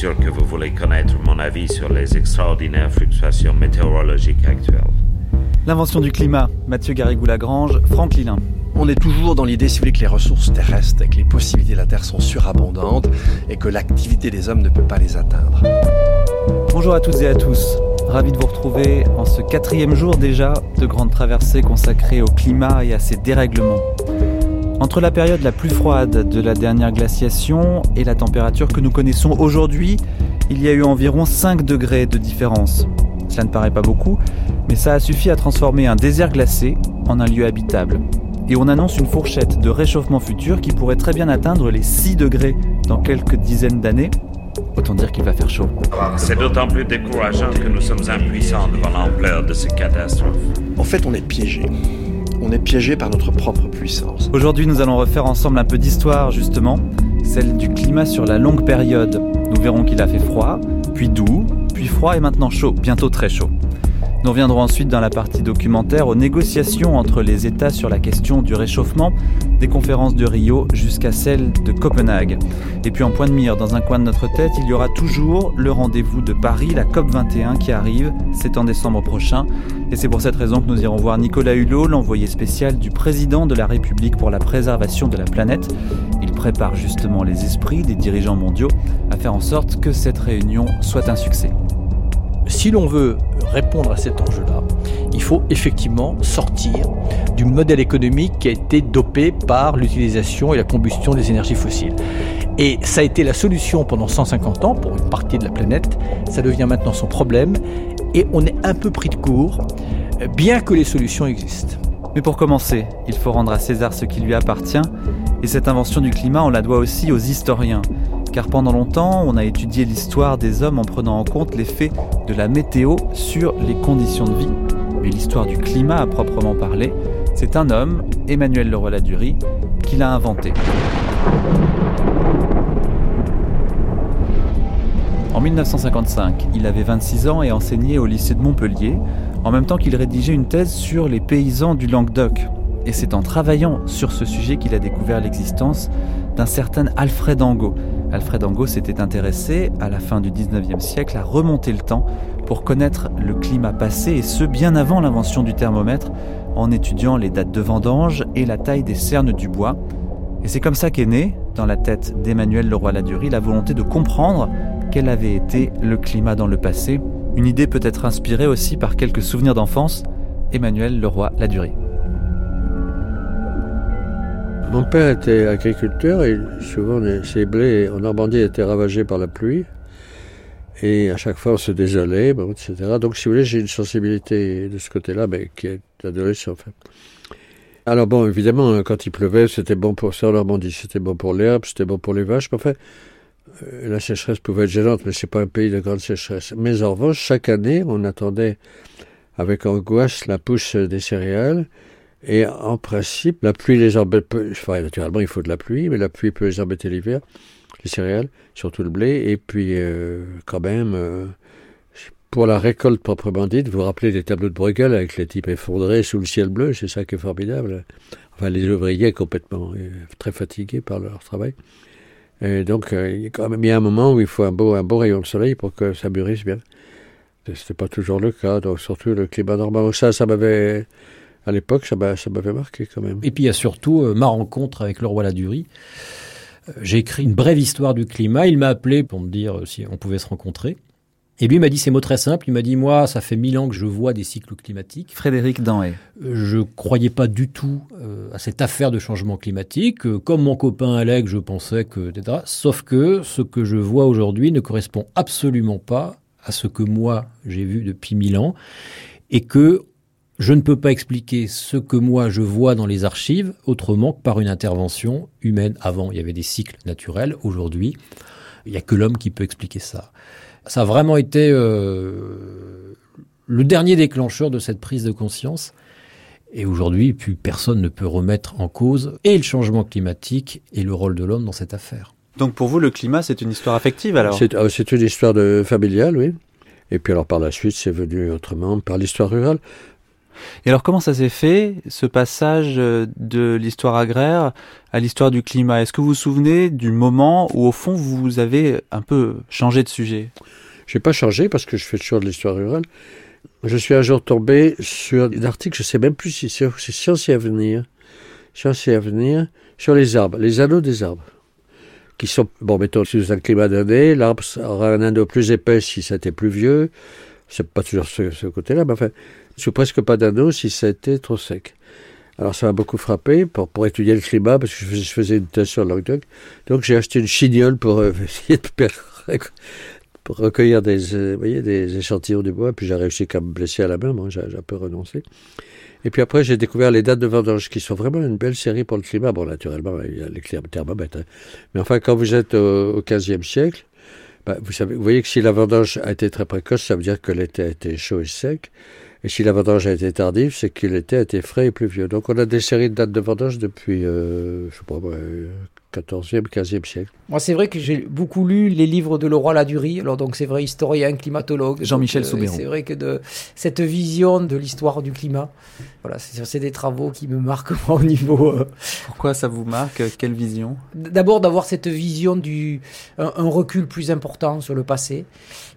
sûr que vous voulez connaître mon avis sur les extraordinaires fluctuations météorologiques actuelles. L'invention du climat, Mathieu Garrigou-Lagrange, Franck Lilin. On est toujours dans l'idée, si vous voulez, que les ressources terrestres et que les possibilités de la Terre sont surabondantes et que l'activité des hommes ne peut pas les atteindre. Bonjour à toutes et à tous. Ravi de vous retrouver en ce quatrième jour déjà de grande traversée consacrée au climat et à ses dérèglements. Entre la période la plus froide de la dernière glaciation et la température que nous connaissons aujourd'hui, il y a eu environ 5 degrés de différence. Cela ne paraît pas beaucoup, mais ça a suffi à transformer un désert glacé en un lieu habitable. Et on annonce une fourchette de réchauffement futur qui pourrait très bien atteindre les 6 degrés dans quelques dizaines d'années. Autant dire qu'il va faire chaud. C'est d'autant plus décourageant que nous sommes impuissants devant l'ampleur de ces catastrophes. En fait, on est piégé. On est piégé par notre propre puissance. Aujourd'hui, nous allons refaire ensemble un peu d'histoire, justement, celle du climat sur la longue période. Nous verrons qu'il a fait froid, puis doux, puis froid et maintenant chaud, bientôt très chaud. Nous reviendrons ensuite dans la partie documentaire aux négociations entre les États sur la question du réchauffement, des conférences de Rio jusqu'à celle de Copenhague. Et puis en point de mire, dans un coin de notre tête, il y aura toujours le rendez-vous de Paris, la COP21 qui arrive, c'est en décembre prochain. Et c'est pour cette raison que nous irons voir Nicolas Hulot, l'envoyé spécial du président de la République pour la préservation de la planète. Il prépare justement les esprits des dirigeants mondiaux à faire en sorte que cette réunion soit un succès si l'on veut répondre à cet enjeu-là, il faut effectivement sortir du modèle économique qui a été dopé par l'utilisation et la combustion des énergies fossiles. Et ça a été la solution pendant 150 ans pour une partie de la planète. Ça devient maintenant son problème. Et on est un peu pris de court, bien que les solutions existent. Mais pour commencer, il faut rendre à César ce qui lui appartient. Et cette invention du climat, on la doit aussi aux historiens car pendant longtemps, on a étudié l'histoire des hommes en prenant en compte l'effet de la météo sur les conditions de vie. Mais l'histoire du climat à proprement parler, c'est un homme, Emmanuel Leroy-Ladurie, qui l'a inventé. En 1955, il avait 26 ans et enseignait au lycée de Montpellier, en même temps qu'il rédigeait une thèse sur les paysans du Languedoc. Et c'est en travaillant sur ce sujet qu'il a découvert l'existence d'un certain Alfred Angot, Alfred Angot s'était intéressé, à la fin du 19e siècle, à remonter le temps pour connaître le climat passé, et ce bien avant l'invention du thermomètre, en étudiant les dates de vendange et la taille des cernes du bois. Et c'est comme ça qu'est née, dans la tête d'Emmanuel Leroy-Ladurie, la volonté de comprendre quel avait été le climat dans le passé, une idée peut-être inspirée aussi par quelques souvenirs d'enfance, Emmanuel Leroy-Ladurie. Mon père était agriculteur et souvent ses blés en Normandie étaient ravagés par la pluie. Et à chaque fois, on se désolait, etc. Donc, si vous voulez, j'ai une sensibilité de ce côté-là, mais qui est adolescent, en fait. Alors bon, évidemment, quand il pleuvait, c'était bon pour ça en Normandie. C'était bon pour l'herbe, c'était bon pour les vaches. Mais enfin, euh, la sécheresse pouvait être gênante, mais c'est pas un pays de grande sécheresse. Mais en revanche, chaque année, on attendait avec angoisse la pousse des céréales. Et en principe, la pluie les embête. Enfin, naturellement, il faut de la pluie, mais la pluie peut les embêter l'hiver, les céréales, surtout le blé. Et puis, euh, quand même, euh, pour la récolte proprement dite, vous vous rappelez des tableaux de Bruegel avec les types effondrés sous le ciel bleu, c'est ça qui est formidable. Enfin, les ouvriers complètement euh, très fatigués par leur travail. Et donc, il y a un moment où il faut un beau, un beau rayon de soleil pour que ça mûrisse bien. C'était pas toujours le cas, donc surtout le climat normal. Ça, ça m'avait à l'époque, ça m'avait marqué quand même. Et puis il y a surtout euh, ma rencontre avec le roi Ladurie. Euh, j'ai écrit une brève histoire du climat. Il m'a appelé pour me dire euh, si on pouvait se rencontrer. Et lui m'a dit ces mots très simples. Il m'a dit Moi, ça fait mille ans que je vois des cycles climatiques. Frédéric Danhé. Je ne croyais pas du tout à cette affaire de changement climatique. Comme mon copain Alec, je pensais que. Etc. Sauf que ce que je vois aujourd'hui ne correspond absolument pas à ce que moi j'ai vu depuis mille ans. Et que je ne peux pas expliquer ce que moi je vois dans les archives autrement que par une intervention humaine. Avant, il y avait des cycles naturels. Aujourd'hui, Il n'y a que l'homme qui peut expliquer ça. Ça a vraiment été euh, le dernier déclencheur de cette prise de conscience. Et aujourd'hui, plus personne ne peut remettre en cause et le changement climatique et le rôle de l'homme dans cette affaire. Donc pour vous, le climat, c'est une histoire affective alors? C'est euh, c'est une histoire de, familiale, oui. Et puis alors par la suite, c'est venu autrement par l'histoire rurale. Et alors comment ça s'est fait, ce passage euh, de l'histoire agraire à l'histoire du climat? Est-ce que vous vous souvenez du moment où au fond vous avez un peu changé de sujet? Je n'ai pas changé parce que je fais toujours de l'histoire rurale. Je suis un jour tombé sur un article, je ne sais même plus si c'est Science et Avenir, Science sur les arbres, les anneaux des arbres qui sont, bon, mettons, sous un climat donné, l'arbre aura un anneau plus épais si c'était plus vieux. C'est pas toujours ce côté-là, mais enfin, sous presque pas d'anneau si c'était trop sec. Alors ça m'a beaucoup frappé pour, étudier le climat, parce que je faisais une thèse sur le Languedoc. Donc j'ai acheté une chignole pour euh, essayer de recueillir des, euh, des échantillons de bois, puis j'ai réussi qu'à me blesser à la main, moi j'ai un peu renoncé. Et puis après, j'ai découvert les dates de vendange, qui sont vraiment une belle série pour le climat. Bon, naturellement, il y a les thermomètres. Hein. Mais enfin, quand vous êtes au, XVe siècle, bah, vous voyez que si la vendange a été très précoce, ça veut dire que l'été a été chaud et sec. Et si la vendange a été tardive, c'est que l'été a été frais et pluvieux. Donc on a des séries de dates de vendange depuis, euh, je sais pas, 14e, 15e siècle. Moi, c'est vrai que j'ai beaucoup lu les livres de Leroy Ladurie. Alors, donc, c'est vrai, historien, climatologue. Jean-Michel euh, Soubéron. C'est vrai que de cette vision de l'histoire du climat, voilà, c'est des travaux qui me marquent moi, au niveau. Euh, Pourquoi ça vous marque? Quelle vision? D'abord, d'avoir cette vision du. Un, un, recul plus important sur le passé.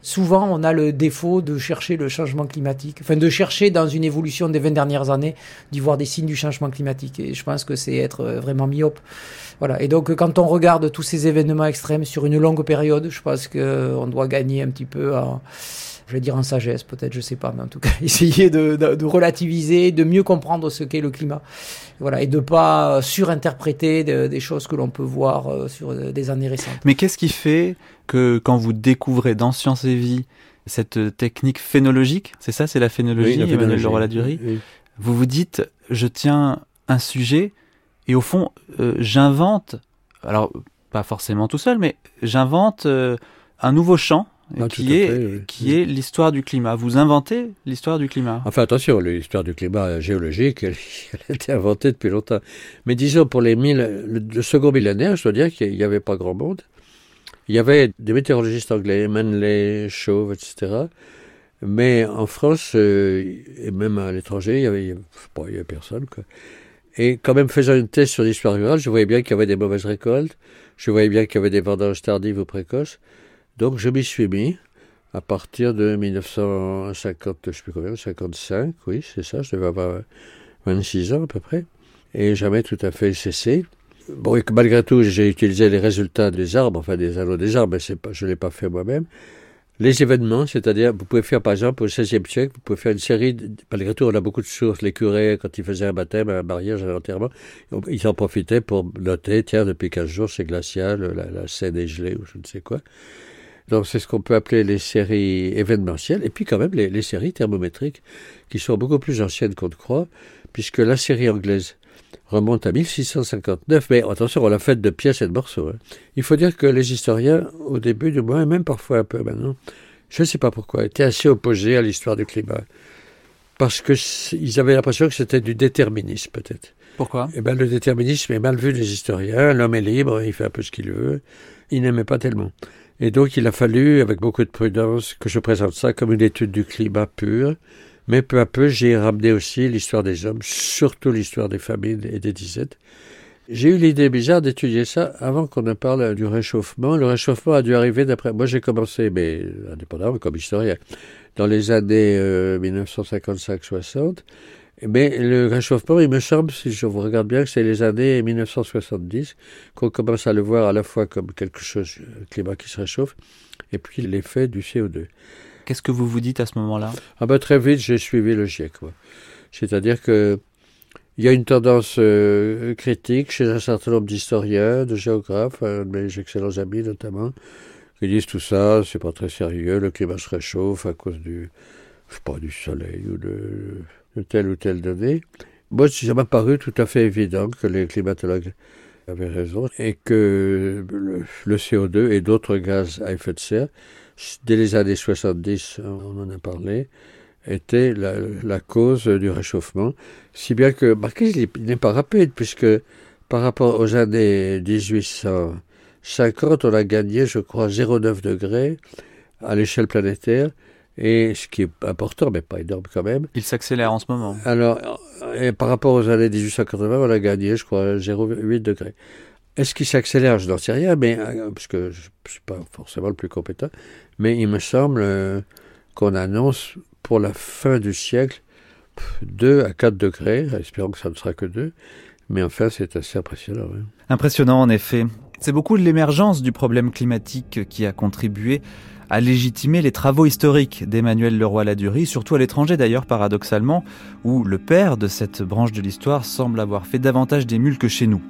Souvent, on a le défaut de chercher le changement climatique, enfin, de chercher dans une évolution des 20 dernières années, d'y voir des signes du changement climatique. Et je pense que c'est être vraiment myope. Voilà. Et donc, quand on regarde tous ces événements extrêmes sur une longue période, je pense qu'on doit gagner un petit peu en, je vais dire en sagesse, peut-être, je sais pas, mais en tout cas, essayer de, de, de relativiser, de mieux comprendre ce qu'est le climat. Voilà. Et de pas surinterpréter de, des choses que l'on peut voir euh, sur des années récentes. Mais qu'est-ce qui fait que quand vous découvrez dans Science et Vie cette technique phénologique, c'est ça, c'est la phénologie, oui, Emmanuel oui. vous vous dites, je tiens un sujet et au fond, euh, j'invente, alors pas forcément tout seul, mais j'invente euh, un nouveau champ Ah, qui est, fait, oui. qui est l'histoire du climat. Vous inventez l'histoire du climat. Enfin, attention, l'histoire du climat géologique, elle, elle, a été inventée depuis longtemps. Mais disons, pour les mille, le, le second millénaire, je dois dire qu'il n'y avait pas grand monde. Il y avait des météorologistes anglais, Manley, Chauve, etc. Mais en France, euh, et même à l'étranger, il y avait, bon, avait personne, quoi. Et quand même, faisant une thèse sur l'histoire rurale, je voyais bien qu'il y avait des mauvaises récoltes, je voyais bien qu'il y avait des vendanges tardives ou précoces. Donc, je m'y suis mis à partir de 1950, je sais plus combien, 55, oui, c'est ça, je devais avoir 26 ans à peu près. Et jamais tout à fait cessé. Bon, et malgré tout, j'ai utilisé les résultats des arbres, enfin des anneaux des arbres, mais je ne l'ai pas fait moi-même. Les événements, c'est-à-dire, vous pouvez faire, par exemple, au XVIe siècle, vous pouvez faire une série, malgré tout, on a beaucoup de sources, les curés, quand ils faisaient un baptême, un mariage, un enterrement, ils en profitaient pour noter, tiens, depuis 15 jours, c'est glacial, la, la Seine est gelée, ou je ne sais quoi. Donc, c'est ce qu'on peut appeler les séries événementielles, et puis quand même les, les séries thermométriques, qui sont beaucoup plus anciennes qu'on ne croit, puisque la série anglaise, remonte à 1659, mais attention, on l'a faite de pièces et de morceaux. Hein. Il faut dire que les historiens, au début du mois, et même parfois un peu maintenant, je ne sais pas pourquoi, étaient assez opposés à l'histoire du climat. Parce qu'ils avaient l'impression que c'était du déterminisme, peut-être. Pourquoi? Eh bien, le déterminisme est mal vu des historiens. L'homme est libre, il fait un peu ce qu'il veut. Ils n'aimaient pas tellement. Et donc, il a fallu, avec beaucoup de prudence, que je présente ça comme une étude du climat pur. Mais peu à peu, j'ai ramené aussi l'histoire des hommes, surtout l'histoire des famines et des disettes. J'ai eu l'idée bizarre d'étudier ça avant qu'on ne parle du réchauffement. Le réchauffement a dû arriver d'après. Moi, j'ai commencé, mais indépendamment comme historien, dans les années euh, 1955-60. Mais le réchauffement, il me semble, si je vous regarde bien, que c'est les années 1970 qu'on commence à le voir à la fois comme quelque chose, le climat qui se réchauffe, et puis l'effet du CO2. Qu'est-ce que vous vous dites à ce moment-là? Ah ben très vite, j'ai suivi le GIEC. C'est-à-dire que il y a une tendance euh, critique chez un certain nombre d'historiens, de géographes, de mes excellents amis notamment, qui disent tout ça, c'est pas très sérieux, le climat se réchauffe à cause du, je sais pas, du soleil ou de telle ou telle donnée. Moi, ça m'a paru tout à fait évident que les climatologues avait raison, et que le, le CO2 et d'autres gaz à effet de serre, dès les années 70, on en a parlé, étaient la, cause du réchauffement. Si bien que, marquez, il n'est pas rapide, puisque par rapport aux années 1850, on a gagné, je crois, 0,9 degrés à l'échelle planétaire. Et ce qui est important, mais pas énorme quand même. Il s'accélère en ce moment. Alors, et par rapport aux années 1880, on a gagné, je crois, 0,8 degrés. Est-ce qu'il s'accélère? Je n'en sais rien, mais euh, parce que je ne suis pas forcément le plus compétent. Mais il me semble euh, qu'on annonce pour la fin du siècle 2 à 4 degrés. Espérons que ça ne sera que 2. Mais enfin, c'est assez impressionnant. Oui. Impressionnant, en effet. C'est beaucoup de l'émergence du problème climatique qui a contribué à légitimer les travaux historiques d'Emmanuel Leroy-Ladurie, surtout à l'étranger d'ailleurs, paradoxalement, où le père de cette branche de l'histoire semble avoir fait davantage d'émules que chez nous.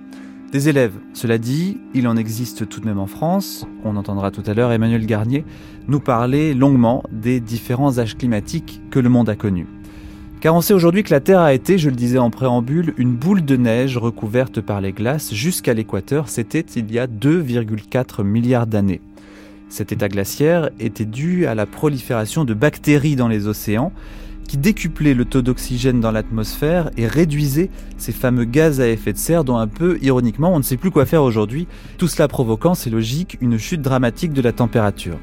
Des élèves, cela dit, il en existe tout de même en France. On entendra tout à l'heure Emmanuel Garnier nous parler longuement des différents âges climatiques que le monde a connus. Car on sait aujourd'hui que la Terre a été, je le disais en préambule, une boule de neige recouverte par les glaces jusqu'à l'équateur. C'était il y a 2,4 milliards d'années. Cet état glaciaire était dû à la prolifération de bactéries dans les océans qui décuplaient le taux d'oxygène dans l'atmosphère et réduisaient ces fameux gaz à effet de serre dont un peu ironiquement on ne sait plus quoi faire aujourd'hui, tout cela provoquant, c'est logique, une chute dramatique de la température.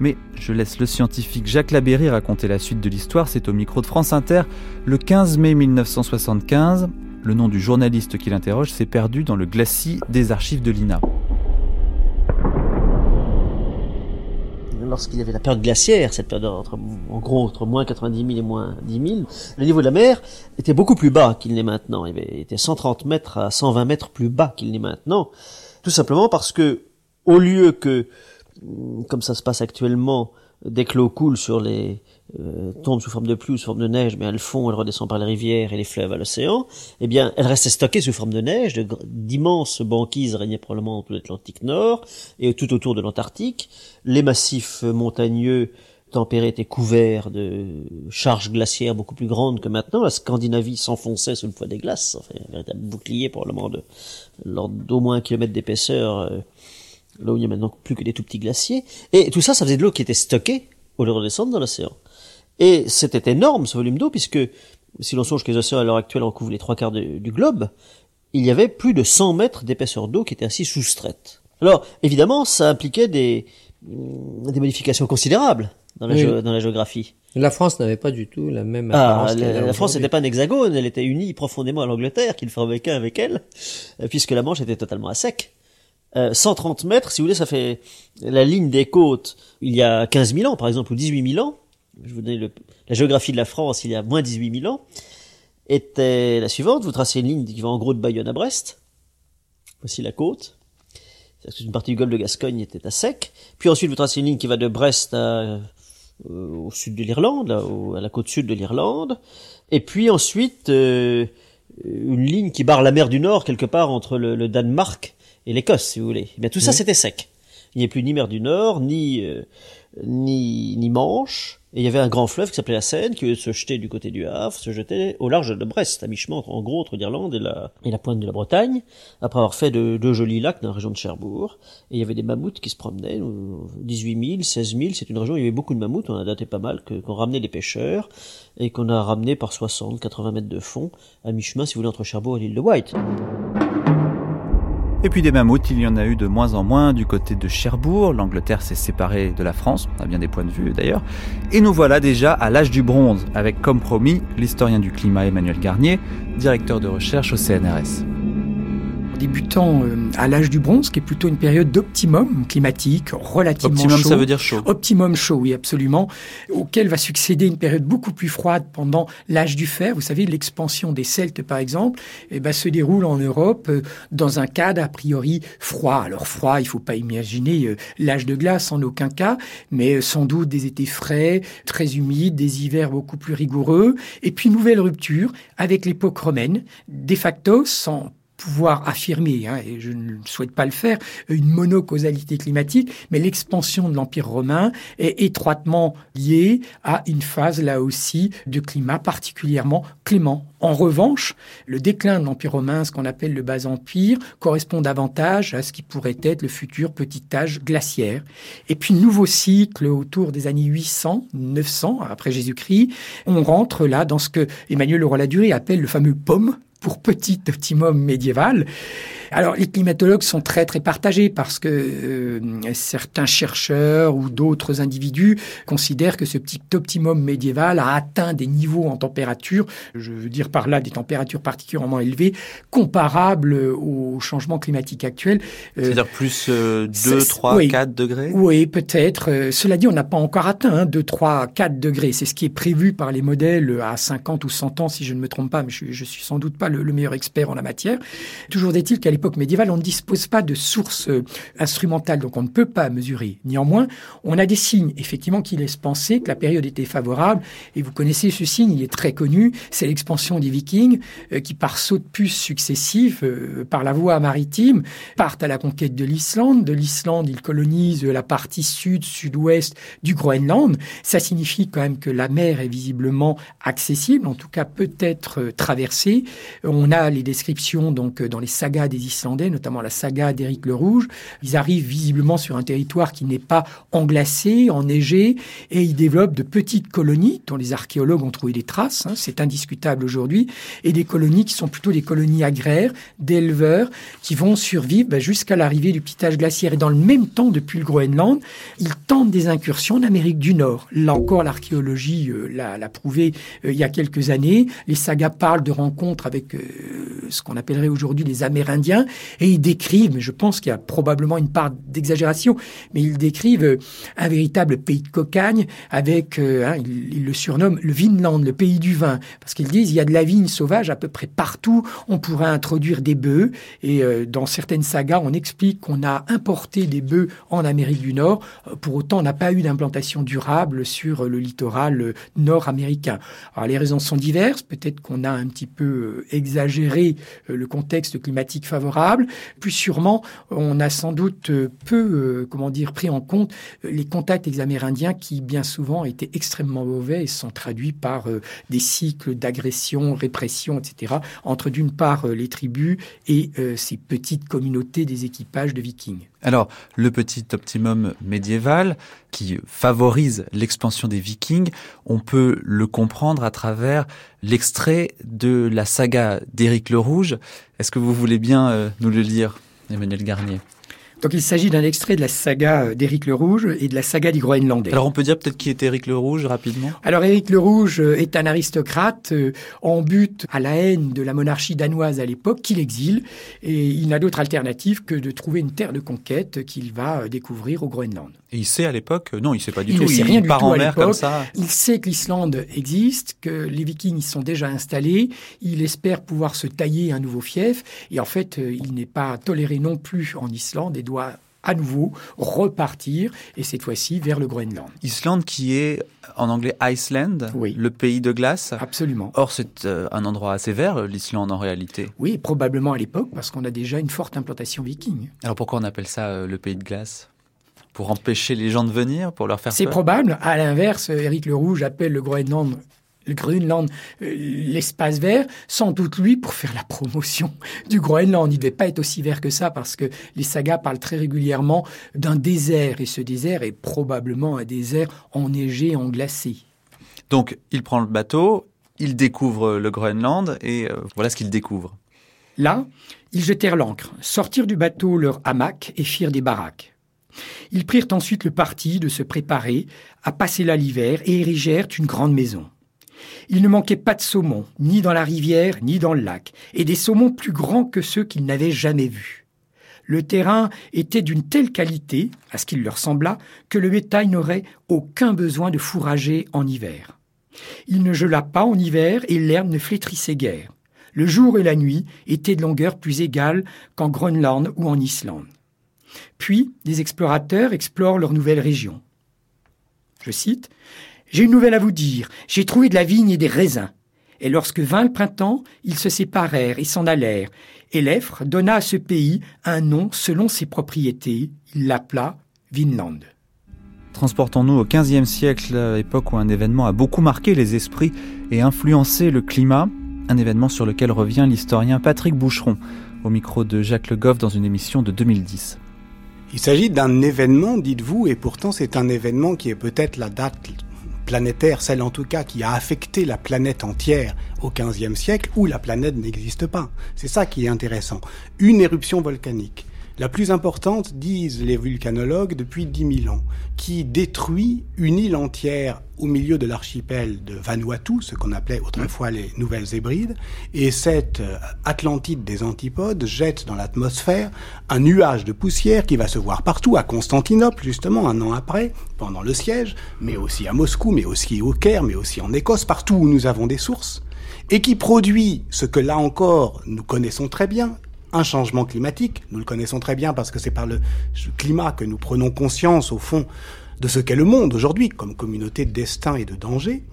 Mais je laisse le scientifique Jacques Labéry raconter la suite de l'histoire, c'est au micro de France Inter, le 15 mai 1975. Le nom du journaliste qui l'interroge s'est perdu dans le glacis des archives de l'INA. Lorsqu'il y avait la période glaciaire, cette période entre, en gros entre moins 90 000 et moins 10 000, le niveau de la mer était beaucoup plus bas qu'il n'est maintenant. Il était 130 mètres à 120 mètres plus bas qu'il n'est maintenant. Tout simplement parce que, au lieu que, comme ça se passe actuellement, dès que l'eau coule sur les, euh, tombe sous forme de pluie ou sous forme de neige, mais elle fond, elle redescend par les rivières et les fleuves à l'océan, eh bien, elle restait stockée sous forme de neige, d'immenses banquises régnaient probablement tout l'Atlantique Nord et tout autour de l'Antarctique. Les massifs montagneux tempérés étaient couverts de charges glaciaires beaucoup plus grandes que maintenant. La Scandinavie s'enfonçait sous le poids des glaces, enfin, un véritable bouclier probablement de d'au moins un kilomètre d'épaisseur, euh, là où il n'y a maintenant plus que des tout petits glaciers. Et tout ça, ça faisait de l'eau qui était stockée au lieu de redescendre dans l'océan. Et c'était énorme ce volume d'eau, puisque si l'on songe que les océans à l'heure actuelle recouvrent les trois quarts du globe, il y avait plus de 100 mètres d'épaisseur d'eau qui étaient ainsi soustraites. Alors, évidemment, ça impliquait des, des modifications considérables dans la, Oui. gé- dans la géographie. La France n'avait pas du tout la même Ah, apparence la, la France n'était pas un hexagone, elle était unie profondément à l'Angleterre, qui ne formait qu'un avec elle, euh, puisque la Manche était totalement à sec. Euh, 130 mètres, si vous voulez, ça fait la ligne des côtes il y a 15 000 ans, par exemple, ou 18 000 ans. Je vous donne le- la géographie de la France il y a moins 18 000 ans. Était la suivante, vous tracez une ligne qui va en gros de Bayonne à Brest. Voici la côte. C'est-à-dire que Une partie du golfe de Gascogne était à sec. Puis ensuite, vous tracez une ligne qui va de Brest à, euh, au sud de l'Irlande, au- à la côte sud de l'Irlande. Et puis ensuite, euh, une ligne qui barre la mer du Nord, quelque part entre le, le Danemark et l'Écosse, si vous voulez. Eh bien, tout ça, c'était sec. Il n'y avait plus ni mer du Nord, ni, euh, ni, ni Manche. Et il y avait un grand fleuve qui s'appelait la Seine, qui se jeter du côté du Havre, se jetait au large de Brest, à mi-chemin, entre- en gros, entre l'Irlande et la, pointe de la Bretagne, après avoir fait de, jolis lacs dans la région de Cherbourg. Et il y avait des mammouths qui se promenaient, euh, 18 000, 16 000, c'est une région où il y avait beaucoup de mammouths, on a daté pas mal, qu'on ramenait les pêcheurs, et qu'on a ramené par 60, 80 mètres de fond, à mi-chemin, si vous voulez, entre Cherbourg et l'île de White. Et puis des mammouths, il y en a eu de moins en moins du côté de Cherbourg. L'Angleterre s'est séparée de la France, à bien des points de vue d'ailleurs. Et nous voilà déjà à l'âge du bronze, avec comme promis l'historien du climat Emmanuel Garnier, directeur de recherche au CNRS. Débutant euh, à l'âge du bronze, qui est plutôt une période d'optimum climatique, relativement Optimum, chaud. ça veut dire chaud. Optimum chaud, oui, absolument, auquel va succéder une période beaucoup plus froide pendant l'âge du fer. Vous savez, l'expansion des Celtes, par exemple, eh ben, se déroule en Europe euh, dans un cadre a priori froid. Alors froid, il faut pas imaginer euh, l'âge de glace en aucun cas, mais euh, sans doute des étés frais, très humides, des hivers beaucoup plus rigoureux, et puis nouvelle rupture avec l'époque romaine, de facto sans pouvoir affirmer, hein, et je ne souhaite pas le faire, une monocausalité climatique, mais l'expansion de l'Empire romain est étroitement liée à une phase, là aussi, de climat particulièrement clément. En revanche, le déclin de l'Empire romain, ce qu'on appelle le bas empire, correspond davantage à ce qui pourrait être le futur petit âge glaciaire. Et puis, nouveau cycle autour des années 800, 900 après Jésus-Christ, on rentre là dans ce que Emmanuel Leroy Ladurie appelle le fameux pomme pour petit optimum médiéval. Alors les climatologues sont très très partagés parce que euh, certains chercheurs ou d'autres individus considèrent que ce petit optimum médiéval a atteint des niveaux en température, je veux dire par là des températures particulièrement élevées, comparables au changement climatique actuel. Euh, C'est-à-dire plus 2, 3, 4 degrés? Oui, peut-être. Euh, cela dit, on n'a pas encore atteint hein, 2, 3, 4 degrés. C'est ce qui est prévu par les modèles à 50 ou 100 ans, si je ne me trompe pas, mais je, je suis sans doute pas le, le meilleur expert en la matière. Toujours est-il qu'à l'époque médiévale, on ne dispose pas de sources euh, instrumentales, donc on ne peut pas mesurer. Néanmoins, on a des signes, effectivement, qui laissent penser que la période était favorable. Et vous connaissez ce signe, il est très connu, c'est l'expansion des Vikings, euh, qui par saut de puce successifs, euh, par la voie maritime, partent à la conquête de l'Islande. De l'Islande, ils colonisent la partie sud, sud-ouest du Groenland. Ça signifie quand même que la mer est visiblement accessible, en tout cas peut-être traversée. On a les descriptions donc dans les sagas des Islandais, notamment la saga d'Éric le Rouge. Ils arrivent visiblement sur un territoire qui n'est pas englacé, enneigé, et ils développent de petites colonies dont les archéologues ont trouvé des traces. Hein, c'est indiscutable aujourd'hui, et des colonies qui sont plutôt des colonies agraires, d'éleveurs, qui vont survivre bah, jusqu'à l'arrivée du petit âge glaciaire. Et dans le même temps, depuis le Groenland, ils tentent des incursions en Amérique du Nord. Là encore, l'archéologie euh, l'a prouvé euh, il y a quelques années. Les sagas parlent de rencontres avec ce qu'on appellerait aujourd'hui les Amérindiens, et ils décrivent, mais je pense qu'il y a probablement une part d'exagération, mais ils décrivent euh, un véritable pays de cocagne avec, euh, hein, ils, ils, le surnomment le Vinland, le pays du vin, parce qu'ils disent il y a de la vigne sauvage à peu près partout, on pourrait introduire des bœufs, et euh, dans certaines sagas, on explique qu'on a importé des bœufs en Amérique du Nord, pour autant on n'a pas eu d'implantation durable sur le littoral nord-américain. Alors les raisons sont diverses, peut-être qu'on a un petit peu exagéré le contexte climatique favorable, puis sûrement on a sans doute peu, comment dire, pris en compte les contacts avec les Amérindiens qui bien souvent étaient extrêmement mauvais et sont traduits par des cycles d'agression, répression, etc. entre d'une part les tribus et ces petites communautés des équipages de vikings. Alors, le petit optimum médiéval qui favorise l'expansion des vikings, on peut le comprendre à travers l'extrait de la saga d'Éric le Rouge. Est-ce que vous voulez bien euh, nous le lire, Emmanuel Garnier? Donc il s'agit d'un extrait de la saga d'Éric le Rouge et de la saga du Groenlandais. Alors on peut dire peut-être qui est Éric le Rouge rapidement? Alors Éric le Rouge est un aristocrate en but à la haine de la monarchie danoise à l'époque qu'il exile et il n'a d'autre alternative que de trouver une terre de conquête qu'il va découvrir au Groenland. Et il sait à l'époque Non, il sait pas du il tout. Il rien du part tout en mer comme ça. Il sait que l'Islande existe, que les Vikings y sont déjà installés. Il espère pouvoir se tailler un nouveau fief. Et en fait, il n'est pas toléré non plus en Islande et doit à nouveau repartir, et cette fois-ci vers le Groenland. Islande qui est en anglais Iceland, oui. le pays de glace. Absolument. Or, c'est euh, un endroit assez vert, l'Islande en réalité. Oui, probablement à l'époque, parce qu'on a déjà une forte implantation viking. Alors pourquoi on appelle ça euh, le pays de glace? Pour empêcher les gens de venir, pour leur faire C'est probable. À l'inverse, Éric le Rouge appelle le Groenland le Groenland, euh, l'espace vert, sans doute lui pour faire la promotion du Groenland. Il ne devait pas être aussi vert que ça parce que les sagas parlent très régulièrement d'un désert et ce désert est probablement un désert enneigé, englacé. Donc il prend le bateau, il découvre le Groenland et euh, voilà ce qu'il découvre. Là, ils jetèrent l'ancre, sortirent du bateau leur hamac et firent des baraques. Ils prirent ensuite le parti de se préparer à passer là l'hiver et érigèrent une grande maison. Il ne manquait pas de saumons, ni dans la rivière, ni dans le lac, et des saumons plus grands que ceux qu'ils n'avaient jamais vus. Le terrain était d'une telle qualité, à ce qu'il leur sembla, que le bétail n'aurait aucun besoin de fourrager en hiver. Il ne gela pas en hiver et l'herbe ne flétrissait guère. Le jour et la nuit étaient de longueur plus égale qu'en Groenland ou en Islande. Puis, des explorateurs explorent leur nouvelle région. Je cite j'ai une nouvelle à vous dire. J'ai trouvé de la vigne et des raisins. Et lorsque vint le printemps, ils se séparèrent et s'en allèrent. Et l'Effre donna à ce pays un nom selon ses propriétés. Il l'appela Vinland. Transportons-nous au XVe siècle, époque où un événement a beaucoup marqué les esprits et influencé le climat, un événement sur lequel revient l'historien Patrick Boucheron, au micro de Jacques Le Goff dans une émission de 2010. Il s'agit d'un événement, dites-vous, et pourtant c'est un événement qui est peut-être la date planétaire, celle en tout cas qui a affecté la planète entière au XVe siècle, où la planète n'existe pas. C'est ça qui est intéressant. Une éruption volcanique la plus importante, disent les vulcanologues, depuis 10 000 ans, qui détruit une île entière au milieu de l'archipel de Vanuatu, ce qu'on appelait autrefois les Nouvelles Hébrides, et cette euh, Atlantide des antipodes jette dans l'atmosphère un nuage de poussière qui va se voir partout, à Constantinople justement un an après, pendant le siège, mais aussi à Moscou, mais aussi au Caire, mais aussi en Écosse, partout où nous avons des sources, et qui produit ce que là encore nous connaissons très bien, un changement climatique. Nous le connaissons très bien parce que c'est par le climat que nous prenons conscience, au fond, de ce qu'est le monde aujourd'hui, comme communauté de destin et de danger,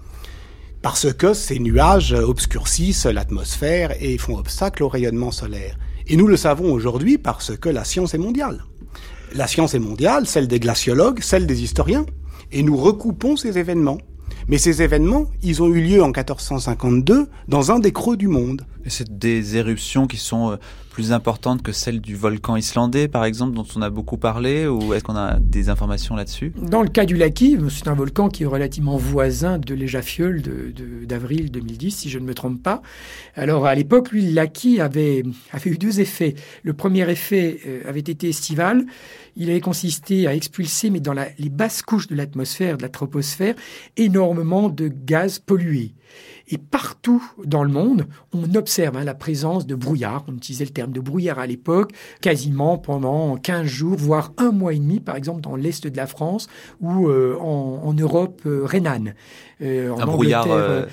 parce que ces nuages obscurcissent l'atmosphère et font obstacle au rayonnement solaire. Et nous le savons aujourd'hui parce que la science est mondiale. La science est mondiale, celle des glaciologues, celle des historiens, et nous recoupons ces événements. Mais ces événements, ils ont eu lieu en 1452 dans un des creux du monde. C'est des éruptions qui sont euh, plus importantes que celles du volcan islandais, par exemple, dont on a beaucoup parlé, ou est-ce qu'on a des informations là-dessus? Dans le cas du Laki, c'est un volcan qui est relativement voisin de l'Éjafieul d'avril de, 2010, si je ne me trompe pas. Alors à l'époque, lui, le Laki avait, avait eu deux effets. Le premier effet euh, avait été estival. Il avait consisté à expulser, mais dans les basses couches de l'atmosphère, de la troposphère, énormément de gaz pollués. Et partout dans le monde, on observe hein, la présence de brouillard. On utilisait le terme de brouillard à l'époque, quasiment pendant 15 jours, voire un mois et demi, par exemple dans l'est de la France ou euh, en, Europe euh, rhénane. Euh, un brouillard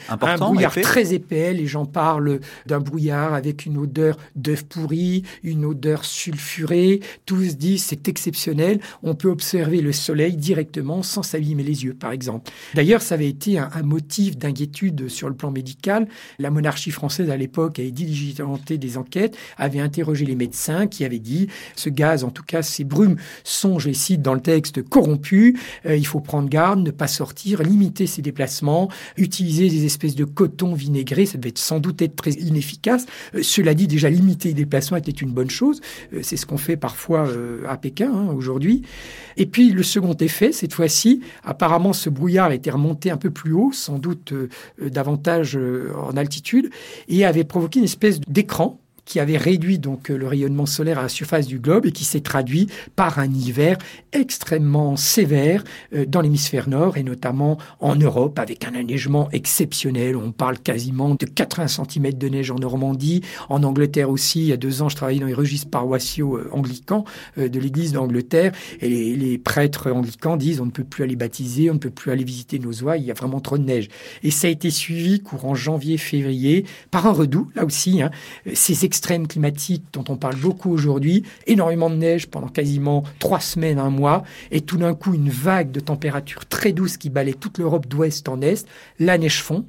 important, un brouillard très épais. Les gens parlent d'un brouillard avec une odeur d'œuf pourri, une odeur sulfurée. Tous disent c'est exceptionnel. On peut observer le soleil directement sans s'abîmer les yeux, par exemple. D'ailleurs, ça avait été un, un motif d'inquiétude sur le plan médical. La monarchie française à l'époque avait diligenté des enquêtes, avait interrogé les médecins qui avaient dit ce gaz, en tout cas ces brumes, sont, je cite dans le texte, corrompus. Euh, il faut prendre garde, ne pas sortir, limiter ses déplacements, utiliser des espèces de coton vinaigré. Ça devait sans doute être très inefficace. Euh, cela dit, déjà limiter les déplacements était une bonne chose. Euh, c'est ce qu'on fait parfois à Pékin hein, aujourd'hui. Et puis le second effet, cette fois-ci, apparemment ce brouillard était remonté un peu plus haut, sans doute davantage euh, en altitude et avait provoqué une espèce d'écran qui avait réduit donc euh, le rayonnement solaire à la surface du globe et qui s'est traduit par un hiver extrêmement sévère euh, dans l'hémisphère nord et notamment en Europe avec un enneigement exceptionnel. On parle quasiment de 80 cm de neige en Normandie. En Angleterre aussi, il y a deux ans, je travaillais dans les registres paroissiaux euh, anglicans de l'église d'Angleterre et les, prêtres anglicans disent on ne peut plus aller baptiser, on ne peut plus aller visiter nos oies, il y a vraiment trop de neige. Et ça a été suivi courant janvier-février par un redout, là aussi, hein, ces extrême climatique dont on parle beaucoup aujourd'hui, énormément de neige pendant quasiment trois semaines, un mois, et tout d'un coup une vague de température très douce qui balait toute l'Europe d'ouest en est, la neige fond,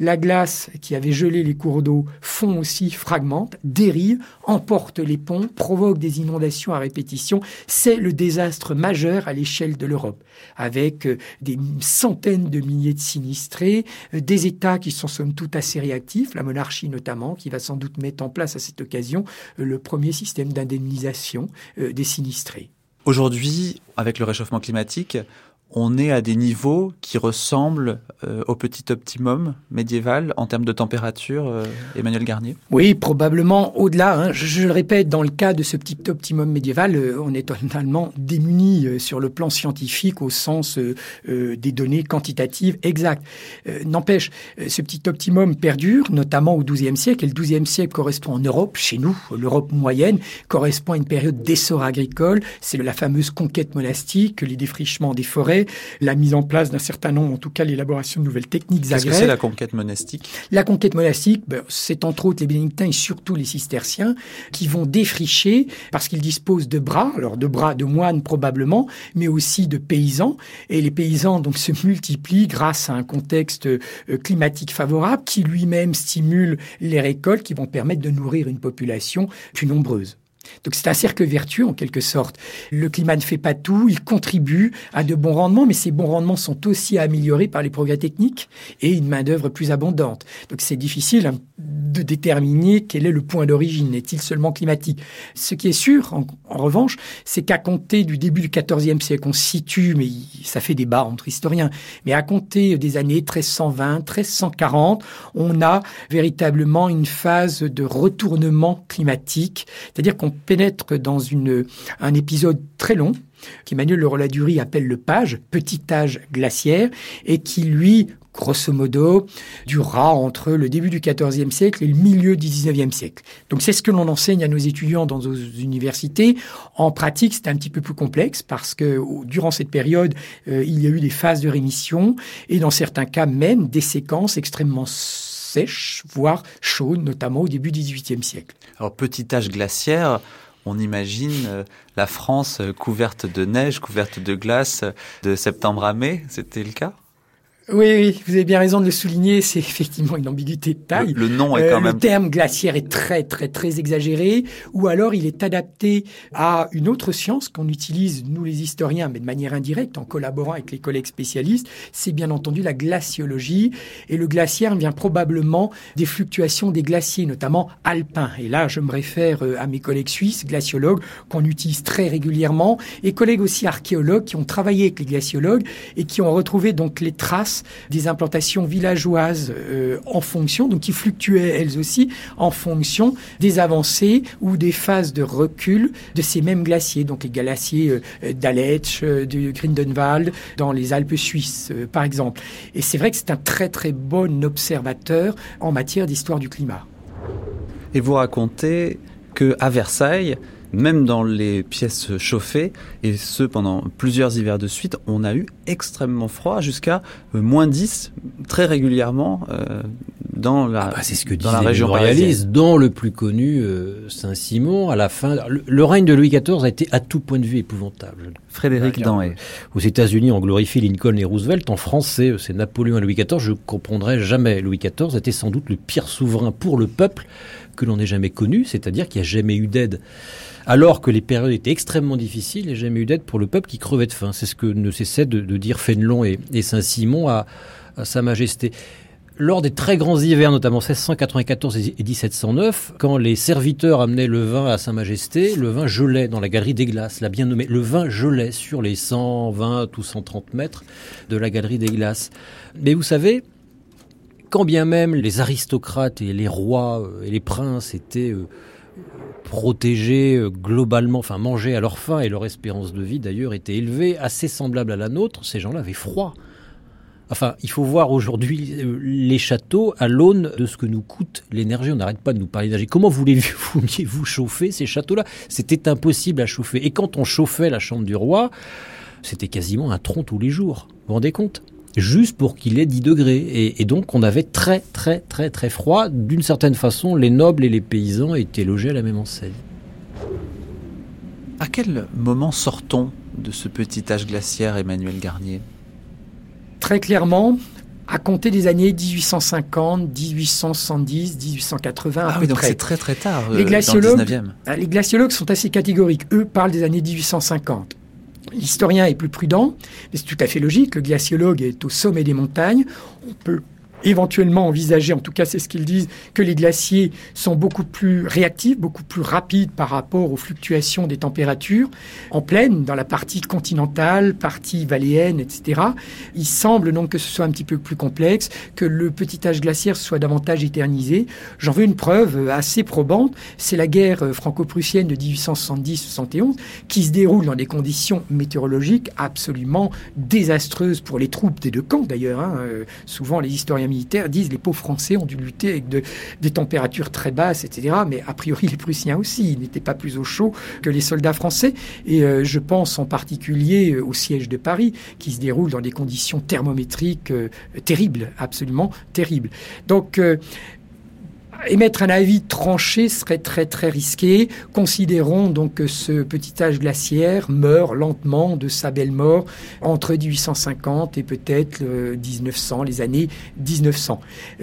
la glace qui avait gelé les cours d'eau fond aussi, fragmente, dérive, emporte les ponts, provoque des inondations à répétition. C'est le désastre majeur à l'échelle de l'Europe, avec euh, des centaines de milliers de sinistrés, euh, des États qui sont somme toute assez réactifs, la monarchie notamment, qui va sans doute mettre en place à cette occasion euh, le premier système d'indemnisation des sinistrés. Aujourd'hui, avec le réchauffement climatique, on est à des niveaux qui ressemblent euh, au petit optimum médiéval en termes de température, euh, Emmanuel Garnier Oui, probablement au-delà. Hein. Je, le répète, dans le cas de ce petit optimum médiéval, euh, on est totalement démuni sur le plan scientifique au sens des données quantitatives exactes. N'empêche, ce petit optimum perdure, notamment au XIIe siècle, et le XIIe siècle correspond en Europe, chez nous, l'Europe moyenne, correspond à une période d'essor agricole. C'est la fameuse conquête monastique, les défrichements des forêts, la mise en place d'un certain nombre, en tout cas l'élaboration de nouvelles techniques que c'est la conquête monastique? La conquête monastique, ben, c'est entre autres les bénédictins et surtout les cisterciens qui vont défricher parce qu'ils disposent de bras, alors de bras de moines probablement, mais aussi de paysans. Et les paysans donc se multiplient grâce à un contexte euh, climatique favorable qui lui-même stimule les récoltes qui vont permettre de nourrir une population plus nombreuse. Donc c'est un cercle vertueux en quelque sorte. Le climat ne fait pas tout, il contribue à de bons rendements, mais ces bons rendements sont aussi améliorés par les progrès techniques et une main-d'œuvre plus abondante. Donc c'est difficile hein, de déterminer quel est le point d'origine. Est-il seulement climatique? Ce qui est sûr, en, revanche, c'est qu'à compter du début du XIVe siècle, on situe, mais ça fait débat entre historiens, mais à compter des années 1320, 1340, on a véritablement une phase de retournement climatique, c'est-à-dire qu'on pénètre dans un épisode très long qu'Emmanuel Le Rolla-Durie appelle le page, petit âge glaciaire, et qui lui, grosso modo, durera entre le début du XIVe siècle et le milieu du XIXe siècle. Donc c'est ce que l'on enseigne à nos étudiants dans nos universités. En pratique, c'est un petit peu plus complexe parce que durant cette période, euh, il y a eu des phases de rémission et dans certains cas même des séquences extrêmement sèches, voire chaudes, notamment au début du XVIIIe siècle. Alors, petit âge glaciaire, on imagine euh, la France euh, couverte de neige, couverte de glace de septembre à mai. C'était le cas? Oui, oui, vous avez bien raison de le souligner, c'est effectivement une ambiguïté de taille. Le, nom est quand euh, même... Le terme glaciaire est très, très, très exagéré, ou alors il est adapté à une autre science qu'on utilise, nous les historiens, mais de manière indirecte, en collaborant avec les collègues spécialistes, c'est bien entendu la glaciologie, et le glaciaire vient probablement des fluctuations des glaciers, notamment alpins. Et là, je me réfère euh, à mes collègues suisses, glaciologues, qu'on utilise très régulièrement, et collègues aussi archéologues qui ont travaillé avec les glaciologues et qui ont retrouvé donc les traces des implantations villageoises euh, en fonction, donc qui fluctuaient elles aussi en fonction des avancées ou des phases de recul de ces mêmes glaciers, donc les glaciers euh, d'Aletsch, euh, de Grindenwald, dans les Alpes suisses par exemple. Et c'est vrai que c'est un très très bon observateur en matière d'histoire du climat. Et vous racontez que à Versailles, même dans les pièces chauffées, et ce pendant plusieurs hivers de suite, on a eu extrêmement froid jusqu'à euh, moins 10 très régulièrement euh, dans la, ah bah c'est ce que dans la région réaliste, dont le plus connu euh, Saint-Simon. À la fin, le, règne de Louis XIV a été à tout point de vue épouvantable. Frédéric Danhé. Aux États-Unis, on glorifie Lincoln et Roosevelt. En français, c'est Napoléon et Louis XIV. Je comprendrai jamais. Louis XIV était sans doute le pire souverain pour le peuple que l'on ait jamais connu, c'est-à-dire qu'il n'y a jamais eu d'aide alors que les périodes étaient extrêmement difficiles et jamais eu d'aide pour le peuple qui crevait de faim. C'est ce que ne cessait de, dire Fénelon et, Saint-Simon à, Sa Majesté lors des très grands hivers, notamment 1694 et 1709, quand les serviteurs amenaient le vin à Sa Majesté, le vin gelait dans la galerie des glaces, la bien nommée. Le vin gelait sur les 120 ou 130 mètres de la galerie des glaces. Mais vous savez, quand bien même les aristocrates et les rois euh, et les princes étaient euh, protégés euh, globalement, enfin manger à leur faim et leur espérance de vie d'ailleurs était élevée, assez semblable à la nôtre, ces gens-là avaient froid. Enfin, il faut voir aujourd'hui euh, les châteaux à l'aune de ce que nous coûte l'énergie. On n'arrête pas de nous parler d'énergie. Comment voulez-vous vous chauffer ces châteaux-là? C'était impossible à chauffer. Et quand on chauffait la chambre du roi, c'était quasiment un tronc tous les jours. Vous vous rendez compte? Juste pour qu'il ait 10 degrés. Et, donc on avait très très très très froid. D'une certaine façon, les nobles et les paysans étaient logés à la même enseigne. À quel moment sort-on de ce petit âge glaciaire, Emmanuel Garnier? Très clairement, à compter des années 1850, 1870, 1880. Ah oui, donc c'est très très tard. Les glaciologues, dans le 19e. Ah, les glaciologues sont assez catégoriques. Eux parlent des années 1850. L'historien est plus prudent, mais c'est tout à fait logique. Le glaciologue est au sommet des montagnes. On peut éventuellement envisager, en tout cas c'est ce qu'ils disent, que les glaciers sont beaucoup plus réactifs, beaucoup plus rapides par rapport aux fluctuations des températures en plaine, dans la partie continentale, partie valéenne, etc. Il semble donc que ce soit un petit peu plus complexe, que le petit âge glaciaire soit davantage éternisé. J'en veux une preuve assez probante, c'est la guerre franco-prussienne de 1870-71 qui se déroule dans des conditions météorologiques absolument désastreuses pour les troupes des deux camps d'ailleurs. Hein. Souvent les historiens militaires disent les pauvres Français ont dû lutter avec de, des températures très basses, etc. Mais a priori, les Prussiens aussi, ils n'étaient pas plus au chaud que les soldats français. Et euh, je pense en particulier au siège de Paris, qui se déroule dans des conditions thermométriques terribles, absolument terribles. Donc, émettre un avis tranché serait très très risqué. Considérons donc que ce petit âge glaciaire meurt lentement de sa belle mort entre 1850 et peut-être 1900, les années 1900.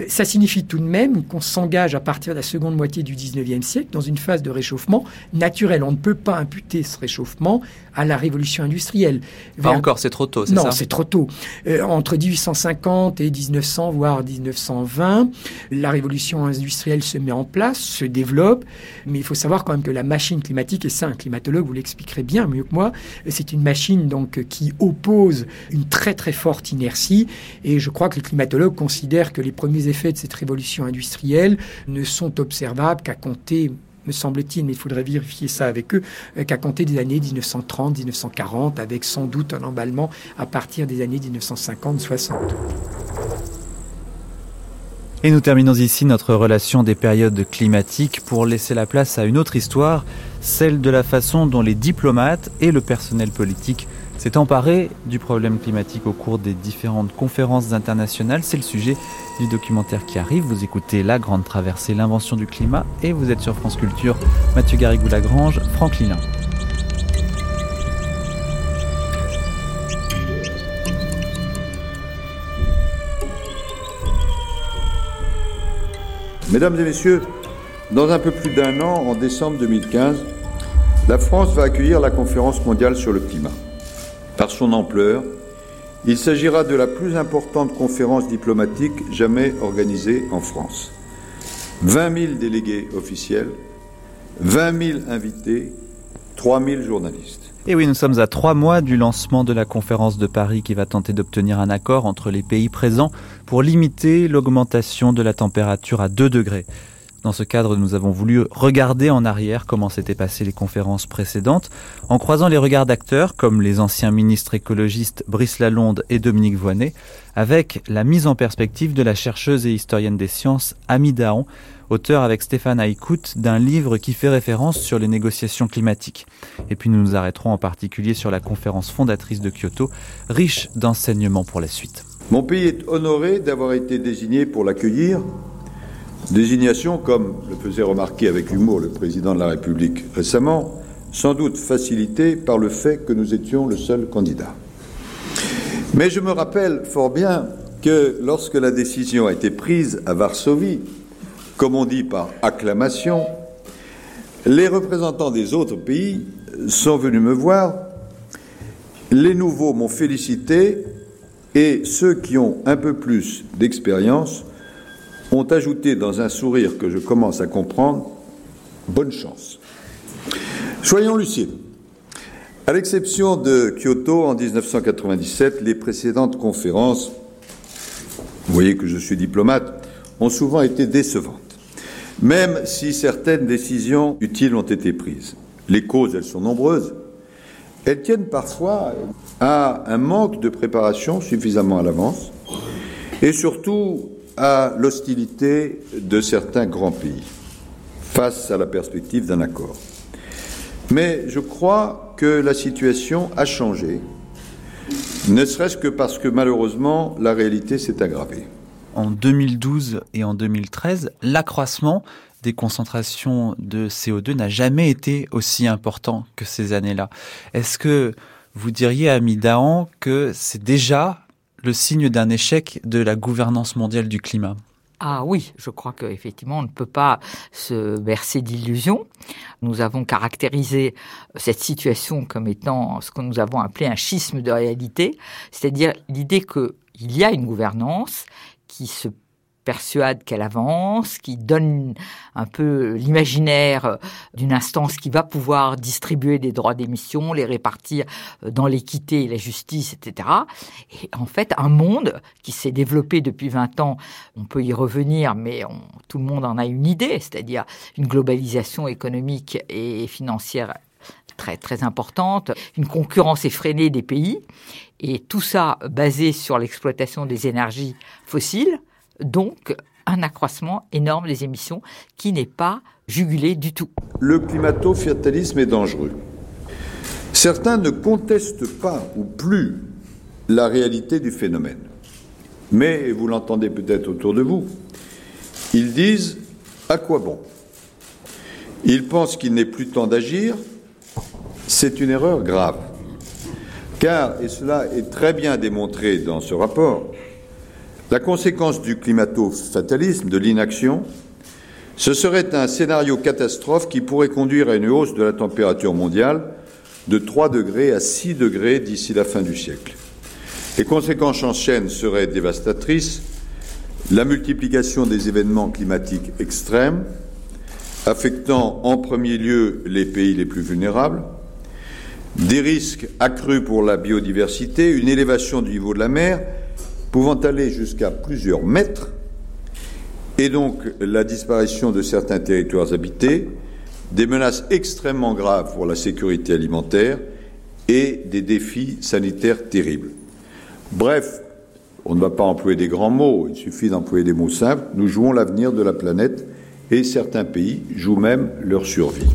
Ça signifie tout de même qu'on s'engage à partir de la seconde moitié du 19e siècle dans une phase de réchauffement naturel. On ne peut pas imputer ce réchauffement à la révolution industrielle. Pas encore, c'est trop tôt, c'est ça? Non, c'est trop tôt. Euh, entre 1850 et 1900, voire 1920, la révolution industrielle se met en place, se développe, mais il faut savoir quand même que la machine climatique, et ça un climatologue vous l'expliquerait bien mieux que moi, c'est une machine donc qui oppose une très très forte inertie, et je crois que les climatologues considèrent que les premiers effets de cette révolution industrielle ne sont observables qu'à compter me semble-t-il, mais il faudrait vérifier ça avec eux, qu'à compter des années 1930-1940, avec sans doute un emballement à partir des années 1950-60. Et nous terminons ici notre relation des périodes climatiques pour laisser la place à une autre histoire, celle de la façon dont les diplomates et le personnel politique s'est emparé du problème climatique au cours des différentes conférences internationales. C'est le sujet du documentaire qui arrive. Vous écoutez La Grande Traversée, l'invention du climat et vous êtes sur France Culture. Mathieu Garrigou-Lagrange, Franck Lilin. Mesdames et messieurs, dans un peu plus d'un an, en décembre 2015, la France va accueillir la conférence mondiale sur le climat. Par son ampleur, il s'agira de la plus importante conférence diplomatique jamais organisée en France. 20 000 délégués officiels, 20 000 invités, 3 000 journalistes. Et oui, nous sommes à trois mois du lancement de la conférence de Paris qui va tenter d'obtenir un accord entre les pays présents pour limiter l'augmentation de la température à 2 degrés. Dans ce cadre, nous avons voulu regarder en arrière comment s'étaient passées les conférences précédentes, en croisant les regards d'acteurs comme les anciens ministres écologistes Brice Lalonde et Dominique Voynet, avec la mise en perspective de la chercheuse et historienne des sciences Ami Daon, auteur avec Stéphane Haïkout d'un livre qui fait référence sur les négociations climatiques. Et puis nous nous arrêterons en particulier sur la conférence fondatrice de Kyoto, riche d'enseignements pour la suite. Mon pays est honoré d'avoir été désigné pour l'accueillir Désignation, comme le faisait remarquer avec humour le président de la République récemment, sans doute facilitée par le fait que nous étions le seul candidat. Mais je me rappelle fort bien que lorsque la décision a été prise à Varsovie, comme on dit par acclamation, les représentants des autres pays sont venus me voir, les nouveaux m'ont félicité et ceux qui ont un peu plus d'expérience ont ajouté dans un sourire que je commence à comprendre Bonne chance. Soyons lucides. À l'exception de Kyoto en 1997, les précédentes conférences, vous voyez que je suis diplomate, ont souvent été décevantes, même si certaines décisions utiles ont été prises. Les causes, elles sont nombreuses. Elles tiennent parfois à un manque de préparation suffisamment à l'avance et surtout à l'hostilité de certains grands pays face à la perspective d'un accord. Mais je crois que la situation a changé, ne serait-ce que parce que malheureusement la réalité s'est aggravée. En 2012 et en 2013, l'accroissement des concentrations de CO2 n'a jamais été aussi important que ces années-là. Est-ce que vous diriez à Midahan que c'est déjà le signe d'un échec de la gouvernance mondiale du climat? Ah oui, je crois qu'effectivement, on ne peut pas se bercer d'illusions. Nous avons caractérisé cette situation comme étant ce que nous avons appelé un schisme de réalité, c'est-à-dire l'idée qu'il y a une gouvernance qui se persuade qu'elle avance, qui donne un peu l'imaginaire d'une instance qui va pouvoir distribuer des droits d'émission, les répartir dans l'équité et la justice, etc. Et en fait, un monde qui s'est développé depuis 20 ans, on peut y revenir, mais tout le monde en a une idée, c'est-à-dire une globalisation économique et financière très très importante, une concurrence effrénée des pays, et tout ça basé sur l'exploitation des énergies fossiles, donc un accroissement énorme des émissions qui n'est pas jugulé du tout. Le climato-fatalisme est dangereux. Certains ne contestent pas ou plus la réalité du phénomène. Mais, vous l'entendez peut-être autour de vous, ils disent à quoi bon? Ils pensent qu'il n'est plus temps d'agir. C'est une erreur grave. Car, et cela est très bien démontré dans ce rapport, la conséquence du climato-fatalisme, de l'inaction, ce serait un scénario catastrophe qui pourrait conduire à une hausse de la température mondiale de 3 degrés à 6 degrés d'ici la fin du siècle. Les conséquences en chaîne seraient dévastatrices. La multiplication des événements climatiques extrêmes, affectant en premier lieu les pays les plus vulnérables, des risques accrus pour la biodiversité, une élévation du niveau de la mer pouvant aller jusqu'à plusieurs mètres, et donc la disparition de certains territoires habités, des menaces extrêmement graves pour la sécurité alimentaire et des défis sanitaires terribles. Bref, on ne va pas employer des grands mots, il suffit d'employer des mots simples. Nous jouons l'avenir de la planète et certains pays jouent même leur survie.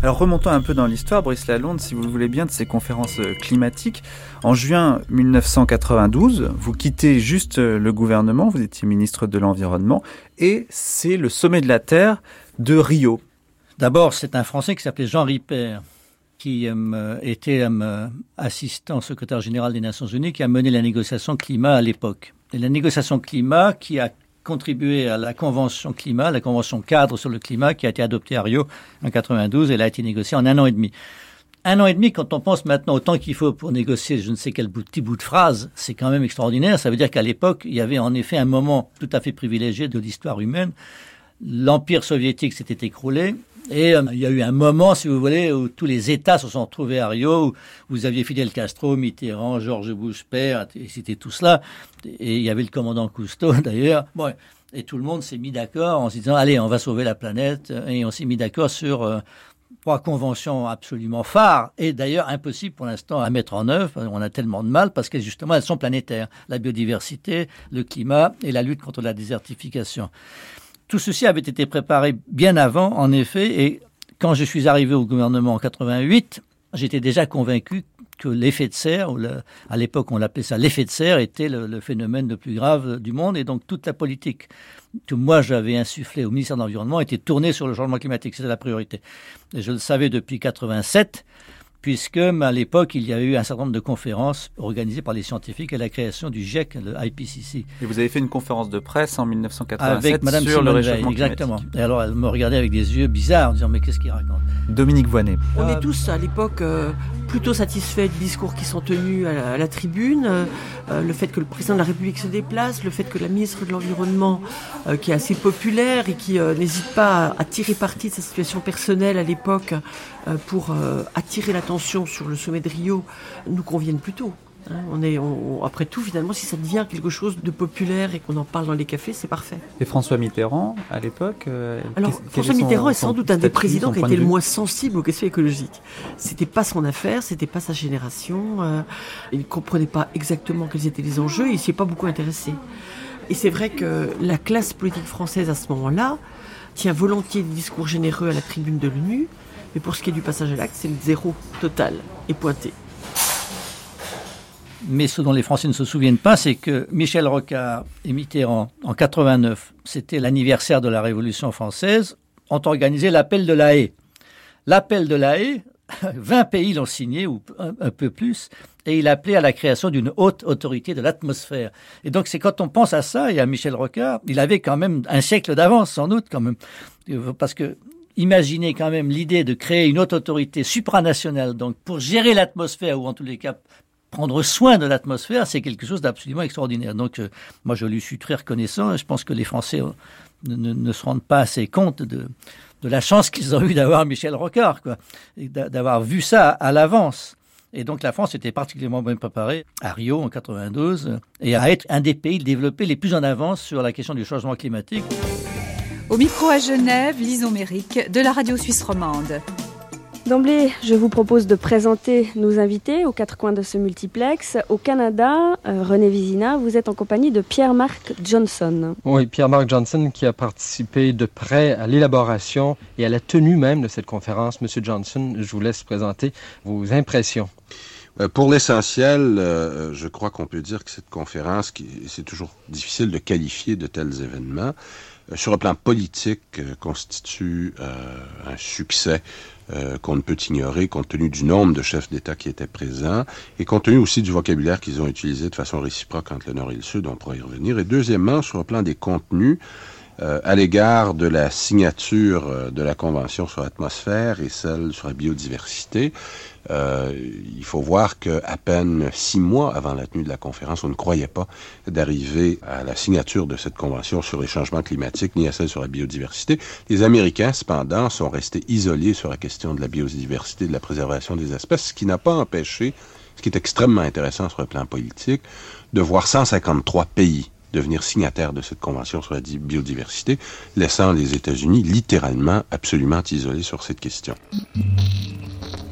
Alors remontons un peu dans l'histoire, Brice Lalonde, si vous le voulez bien, de ces conférences euh, climatiques. En juin 1992, vous quittez juste euh, le gouvernement, vous étiez ministre de l'Environnement, et c'est le sommet de la Terre de Rio. D'abord, c'est un Français qui s'appelait Jean Ripper, qui euh, était assistant secrétaire général des Nations Unies, qui a mené la négociation climat à l'époque. Et la négociation climat qui a contribué à la convention climat, la convention cadre sur le climat qui a été adoptée à Rio en 92. Elle a été négociée en un an et demi. Un an et demi, quand on pense maintenant au temps qu'il faut pour négocier je ne sais quel petit bout de phrase, c'est quand même extraordinaire. Ça veut dire qu'à l'époque, il y avait en effet un moment tout à fait privilégié de l'histoire humaine. L'Empire soviétique s'était écroulé, et euh, il y a eu un moment, si vous voulez, où tous les États se sont retrouvés à Rio, où vous aviez Fidel Castro, Mitterrand, Georges Bush père, et c'était tout cela. Et il y avait le commandant Cousteau d'ailleurs. Bon, et tout le monde s'est mis d'accord en se disant, allez, on va sauver la planète. Et on s'est mis d'accord sur euh, trois conventions absolument phares et d'ailleurs impossibles pour l'instant à mettre en œuvre. On a tellement de mal parce que justement elles sont planétaires. La biodiversité, le climat et la lutte contre la désertification. Tout ceci avait été préparé bien avant, en effet, et quand je suis arrivé au gouvernement en 88, j'étais déjà convaincu que l'effet de serre, ou à l'époque on l'appelait ça l'effet de serre, était le, phénomène le plus grave du monde, et donc toute la politique que moi j'avais insufflée au ministère de l'Environnement était tournée sur le changement climatique, c'était la priorité. Et je le savais depuis 87, puisque à l'époque, il y a eu un certain nombre de conférences organisées par les scientifiques à la création du GIEC, le IPCC. Et vous avez fait une conférence de presse en 1987 avec Madame sur le réchauffement exactement. Et alors, elle me regardait avec des yeux bizarres en disant mais qu'est-ce qu'il raconte? Dominique Voinet. On est tous à l'époque euh, plutôt satisfaits du discours qui sont tenus à la, tribune, euh, euh, le fait que le président de la République se déplace, le fait que la ministre de l'Environnement, qui est assez populaire et qui n'hésite pas à, tirer parti de sa situation personnelle à l'époque pour attirer la attention sur le sommet de Rio nous conviennent plutôt. Hein. on est, après tout, finalement, si ça devient quelque chose de populaire et qu'on en parle dans les cafés, c'est parfait. Et François Mitterrand, à l'époque euh, Alors, François Mitterrand est sans doute un des présidents qui a été le moins sensible aux questions écologiques. C'était pas son affaire, c'était pas sa génération. Euh, il ne comprenait pas exactement quels étaient les enjeux, il s'y est pas beaucoup intéressé. Et c'est vrai que la classe politique française à ce moment-là tient volontiers des discours généreux à la tribune de l'ONU, mais pour ce qui est du passage à l'acte, c'est le zéro total et pointé. Mais ce dont les Français ne se souviennent pas, c'est que Michel Rocard et Mitterrand, en 89, c'était l'anniversaire de la Révolution française, ont organisé l'appel de la haie. L'appel de la haie, 20 pays l'ont signé, ou un, peu plus, et il appelait à la création d'une haute autorité de l'atmosphère. Et donc c'est quand on pense à ça, et à Michel Rocard, il avait quand même un siècle d'avance, sans doute, quand même. Parce que imaginez quand même l'idée de créer une haute autorité supranationale, donc pour gérer l'atmosphère, ou en tous les cas prendre soin de l'atmosphère, c'est quelque chose d'absolument extraordinaire. Donc euh, moi je lui suis très reconnaissant, et je pense que les Français euh, ne, se rendent pas assez compte de, de la chance qu'ils ont eu d'avoir Michel Rocard, quoi, d'avoir vu ça à l'avance. Et donc la France était particulièrement bien préparée à Rio en 92 et à être un des pays développés les plus en avance sur la question du changement climatique. Au micro à Genève, Lison Méric de la radio suisse romande. D'emblée, je vous propose de présenter nos invités aux quatre coins de ce multiplex. Au Canada, euh, René Vizina, vous êtes en compagnie de Pierre-Marc Johnson. Oui, Pierre-Marc Johnson qui a participé de près à l'élaboration et à la tenue même de cette conférence. Monsieur Johnson, je vous laisse présenter vos impressions. Euh, pour l'essentiel, euh, je crois qu'on peut dire que cette conférence, qui, c'est toujours difficile de qualifier de tels événements, sur le plan politique, constitue un succès euh, qu'on ne peut ignorer compte tenu du nombre de chefs d'État qui étaient présents et compte tenu aussi du vocabulaire qu'ils ont utilisé de façon réciproque entre le Nord et le Sud, on pourra y revenir. Et deuxièmement, sur le plan des contenus, euh, à l'égard de la signature euh, de la Convention sur l'atmosphère et celle sur la biodiversité, euh, il faut voir qu'à peine six mois avant la tenue de la conférence, on ne croyait pas d'arriver à la signature de cette convention sur les changements climatiques ni à celle sur la biodiversité. Les Américains, cependant, sont restés isolés sur la question de la biodiversité, de la préservation des espèces, ce qui n'a pas empêché, ce qui est extrêmement intéressant sur le plan politique, de voir 153 pays devenir signataires de cette convention sur la biodiversité, laissant les États-Unis littéralement absolument isolés sur cette question.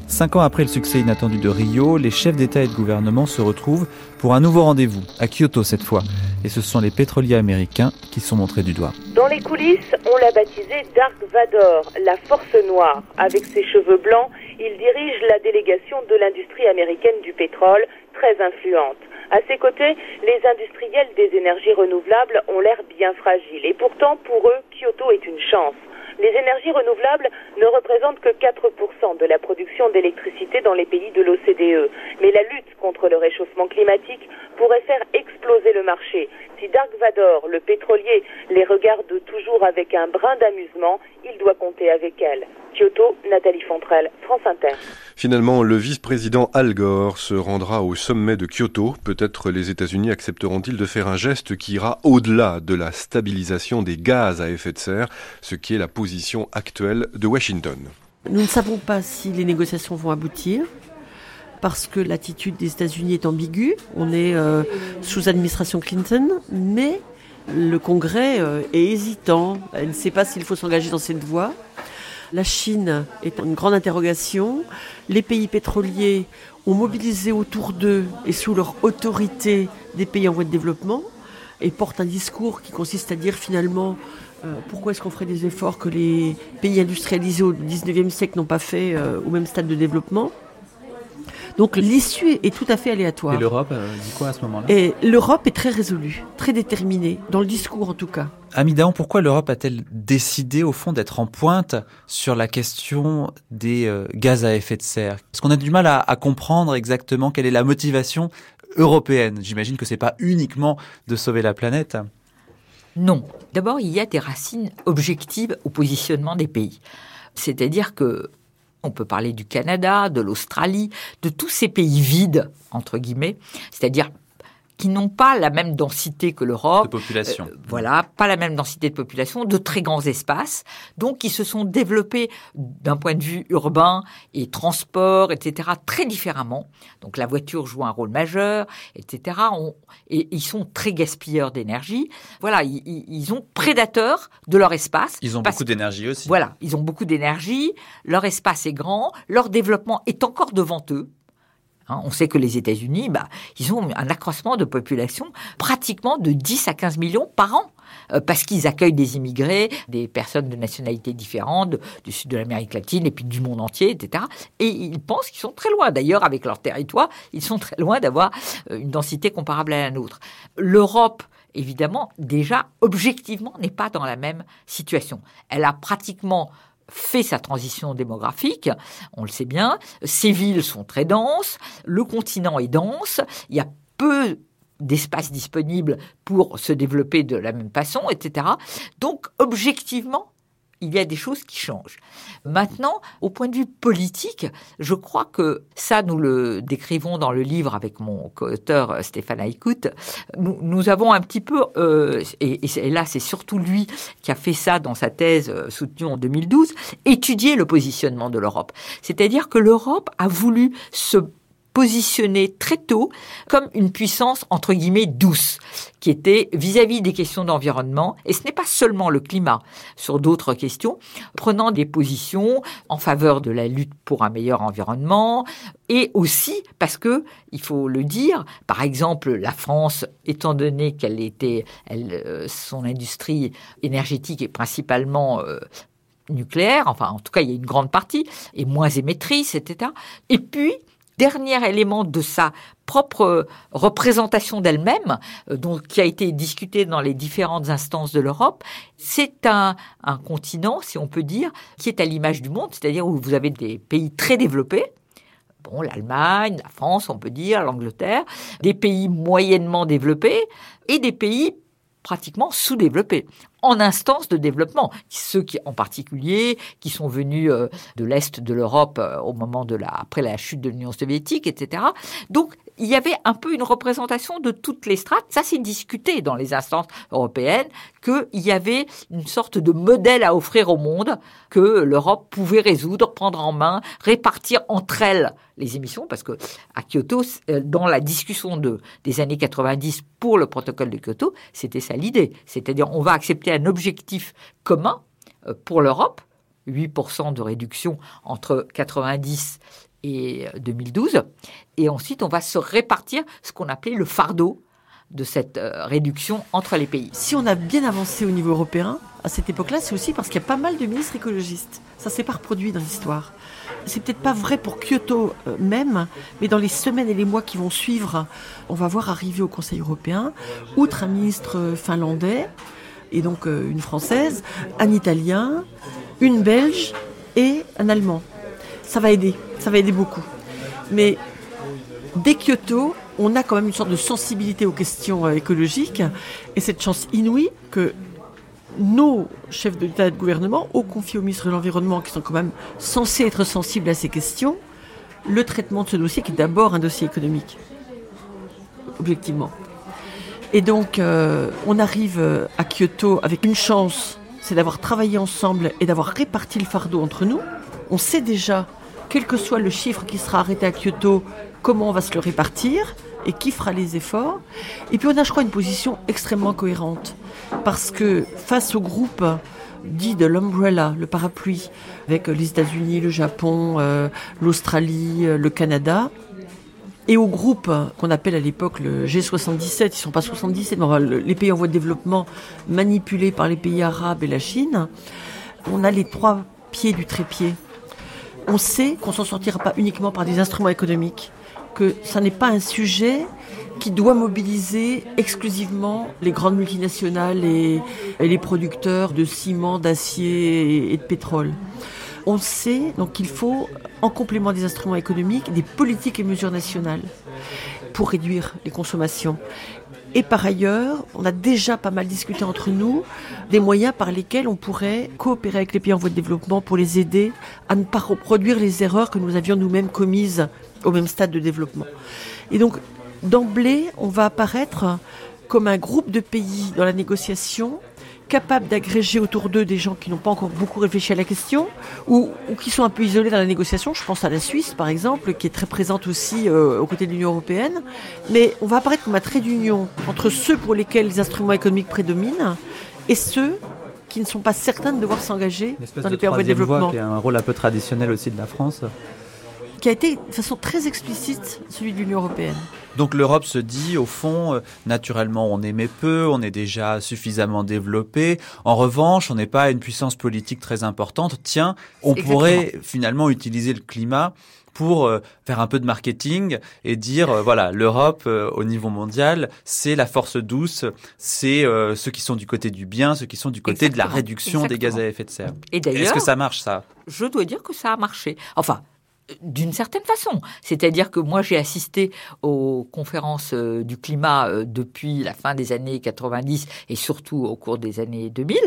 Cinq ans après le succès inattendu de Rio, les chefs d'État et de gouvernement se retrouvent pour un nouveau rendez-vous, à Kyoto cette fois. Et ce sont les pétroliers américains qui sont montrés du doigt. Dans les coulisses, on l'a baptisé Dark Vador, la force noire. Avec ses cheveux blancs, il dirige la délégation de l'industrie américaine du pétrole, très influente. À ses côtés, les industriels des énergies renouvelables ont l'air bien fragiles. Et pourtant, pour eux, Kyoto est une chance. Les énergies renouvelables ne représentent que 4% de la production d'électricité dans les pays de l'OCDE. Mais la lutte contre le réchauffement climatique pourrait faire exploser le marché. Si Dark Vador, le pétrolier, les regarde toujours avec un brin d'amusement, il doit compter avec elle. Kyoto, Nathalie Fontrelle, France Inter. Finalement, le vice-président Al Gore se rendra au sommet de Kyoto. Peut-être les États-Unis accepteront-ils de faire un geste qui ira au-delà de la stabilisation des gaz à effet de serre, ce qui est la position actuelle de Washington. Nous ne savons pas si les négociations vont aboutir parce que l'attitude des États-Unis est ambiguë. On est euh, sous administration Clinton, mais le Congrès euh, est hésitant. Elle ne sait pas s'il faut s'engager dans cette voie. La Chine est une grande interrogation. Les pays pétroliers ont mobilisé autour d'eux et sous leur autorité des pays en voie de développement et portent un discours qui consiste à dire finalement euh, pourquoi est-ce qu'on ferait des efforts que les pays industrialisés au 19e siècle n'ont pas fait au même stade de développement? Donc l'issue est tout à fait aléatoire. Et l'Europe euh, dit quoi à ce moment-là? Et l'Europe est très résolue, très déterminée, dans le discours en tout cas. Amidaon, pourquoi l'Europe a-t-elle décidé au fond d'être en pointe sur la question des euh, gaz à effet de serre? Parce qu'on a du mal à, à comprendre exactement quelle est la motivation européenne. J'imagine que c'est pas uniquement de sauver la planète. Non. D'abord, il y a des racines objectives au positionnement des pays. C'est-à-dire que on peut parler du Canada, de l'Australie, de tous ces pays vides, entre guillemets, c'est-à-dire qui n'ont pas la même densité que l'Europe. De population. Euh, voilà, pas la même densité de population, de très grands espaces, donc qui se sont développés d'un point de vue urbain et transport, etc., très différemment. Donc la voiture joue un rôle majeur, etc. et ils sont très gaspilleurs d'énergie. Voilà, ils, ils, ont prédateurs de leur espace. Ils ont beaucoup d'énergie aussi. Voilà, ils ont beaucoup d'énergie, leur espace est grand, leur développement est encore devant eux. Hein, on sait que les États-Unis, bah, ils ont un accroissement de population pratiquement de 10 à 15 millions par an euh, parce qu'ils accueillent des immigrés, des personnes de nationalités différentes, du sud de l'Amérique latine et puis du monde entier, etc. Et ils pensent qu'ils sont très loin. D'ailleurs, avec leur territoire, ils sont très loin d'avoir euh, une densité comparable à la nôtre. L'Europe, évidemment, déjà, objectivement, n'est pas dans la même situation. Elle a pratiquement fait sa transition démographique, on le sait bien, ces villes sont très denses, le continent est dense, il y a peu d'espace disponible pour se développer de la même façon, etc. Donc, objectivement, il y a des choses qui changent. Maintenant, au point de vue politique, je crois que ça, nous le décrivons dans le livre avec mon co-auteur euh, Stéphane Aïkout. Nous, avons un petit peu, euh, et, et, là c'est surtout lui qui a fait ça dans sa thèse euh, soutenue en 2012, étudié le positionnement de l'Europe. C'est-à-dire que l'Europe a voulu se positionné très tôt comme une puissance entre guillemets douce, qui était vis-à-vis des questions d'environnement, et ce n'est pas seulement le climat, sur d'autres questions, prenant des positions en faveur de la lutte pour un meilleur environnement, et aussi parce que, il faut le dire, par exemple, la France, étant donné qu'elle était, euh, son industrie énergétique est principalement euh, nucléaire, enfin en tout cas il y a une grande partie, et moins émettrice, etc. Et puis, dernier élément de sa propre représentation d'elle-même, euh, donc qui a été discutée dans les différentes instances de l'Europe, c'est un, un continent, si on peut dire, qui est à l'image du monde, c'est-à-dire où vous avez des pays très développés, bon, l'Allemagne, la France, on peut dire, l'Angleterre, des pays moyennement développés et des pays pratiquement sous-développés en instance de développement. Ceux qui, en particulier, qui sont venus euh, de l'est de l'Europe euh, au moment de la, après la chute de l'Union soviétique, etc. Donc, il y avait un peu une représentation de toutes les strates. Ça, c'est discuté dans les instances européennes qu'il y avait une sorte de modèle à offrir au monde que l'Europe pouvait résoudre, prendre en main, répartir entre elles les émissions, parce que à Kyoto, euh, dans la discussion de, des années 90 pour le protocole de Kyoto, c'était ça l'idée. C'est-à-dire, on va accepter un objectif commun euh, pour l'Europe, 8% de réduction entre 90 et 2012. Euh, et ensuite, on va se répartir ce qu'on appelait le fardeau de cette euh, réduction entre les pays. Si on a bien avancé au niveau européen, à cette époque-là, c'est aussi parce qu'il y a pas mal de ministres écologistes. Ça s'est pas reproduit dans l'histoire. C'est peut-être pas vrai pour Kyoto même, mais dans les semaines et les mois qui vont suivre, on va voir arriver au Conseil européen, outre un ministre finlandais, et donc euh, une française, un italien, une belge et un allemand. Ça va aider, ça va aider beaucoup. Mais dès Kyoto, on a quand même une sorte de sensibilité aux questions euh, écologiques et cette chance inouïe que nos chefs d'État et de gouvernement ont confié au ministre de l'Environnement, qui sont quand même censés être sensibles à ces questions, le traitement de ce dossier qui est d'abord un dossier économique, objectivement. Et donc, euh, on arrive euh, à Kyoto avec une chance, c'est d'avoir travaillé ensemble et d'avoir réparti le fardeau entre nous. On sait déjà, quel que soit le chiffre qui sera arrêté à Kyoto, comment on va se le répartir et qui fera les efforts. Et puis on a, je crois, une position extrêmement cohérente. Parce que face au groupe dit de l'umbrella, le parapluie, avec les États-Unis, le Japon, euh, l'Australie, le Canada, et au groupe qu'on appelle à l'époque le G77, ils sont pas 77, mais les pays en voie de développement manipulés par les pays arabes et la Chine, on a les trois pieds du trépied. On sait qu'on s'en sortira pas uniquement par des instruments économiques, que ça n'est pas un sujet qui doit mobiliser exclusivement les grandes multinationales et, les producteurs de ciment, d'acier et de pétrole on sait donc qu'il faut, en complément des instruments économiques, des politiques et mesures nationales pour réduire les consommations. Et par ailleurs, on a déjà pas mal discuté entre nous des moyens par lesquels on pourrait coopérer avec les pays en voie de développement pour les aider à ne pas reproduire les erreurs que nous avions nous-mêmes commises au même stade de développement. Et donc, d'emblée, on va apparaître comme un groupe de pays dans la négociation capables d'agréger autour d'eux des gens qui n'ont pas encore beaucoup réfléchi à la question ou, qui sont un peu isolés dans la négociation. Je pense à la Suisse, par exemple, qui est très présente aussi euh, aux côtés de l'Union européenne. Mais on va apparaître comme un trait d'union entre ceux pour lesquels les instruments économiques prédominent et ceux qui ne sont pas certains de devoir s'engager dans les pays en développement. Voie qui a un rôle un peu traditionnel aussi de la France qui a été de façon très explicite celui de l'Union européenne. Donc l'Europe se dit, au fond, euh, naturellement, on émet peu, on est déjà suffisamment développé. En revanche, on n'est pas une puissance politique très importante. Tiens, on pourrait finalement utiliser le climat pour euh, faire un peu de marketing et dire euh, voilà l'Europe au niveau mondial c'est la force douce c'est ceux qui sont du côté du bien ceux qui sont du côté de la réduction des gaz à effet de serre. Et d'ailleurs est-ce que ça marche ça? Je dois dire que ça a marché. Enfin d'une certaine façon. C'est-à-dire que moi, j'ai assisté aux conférences euh, du climat euh, depuis la fin des années 90 et surtout au cours des années 2000.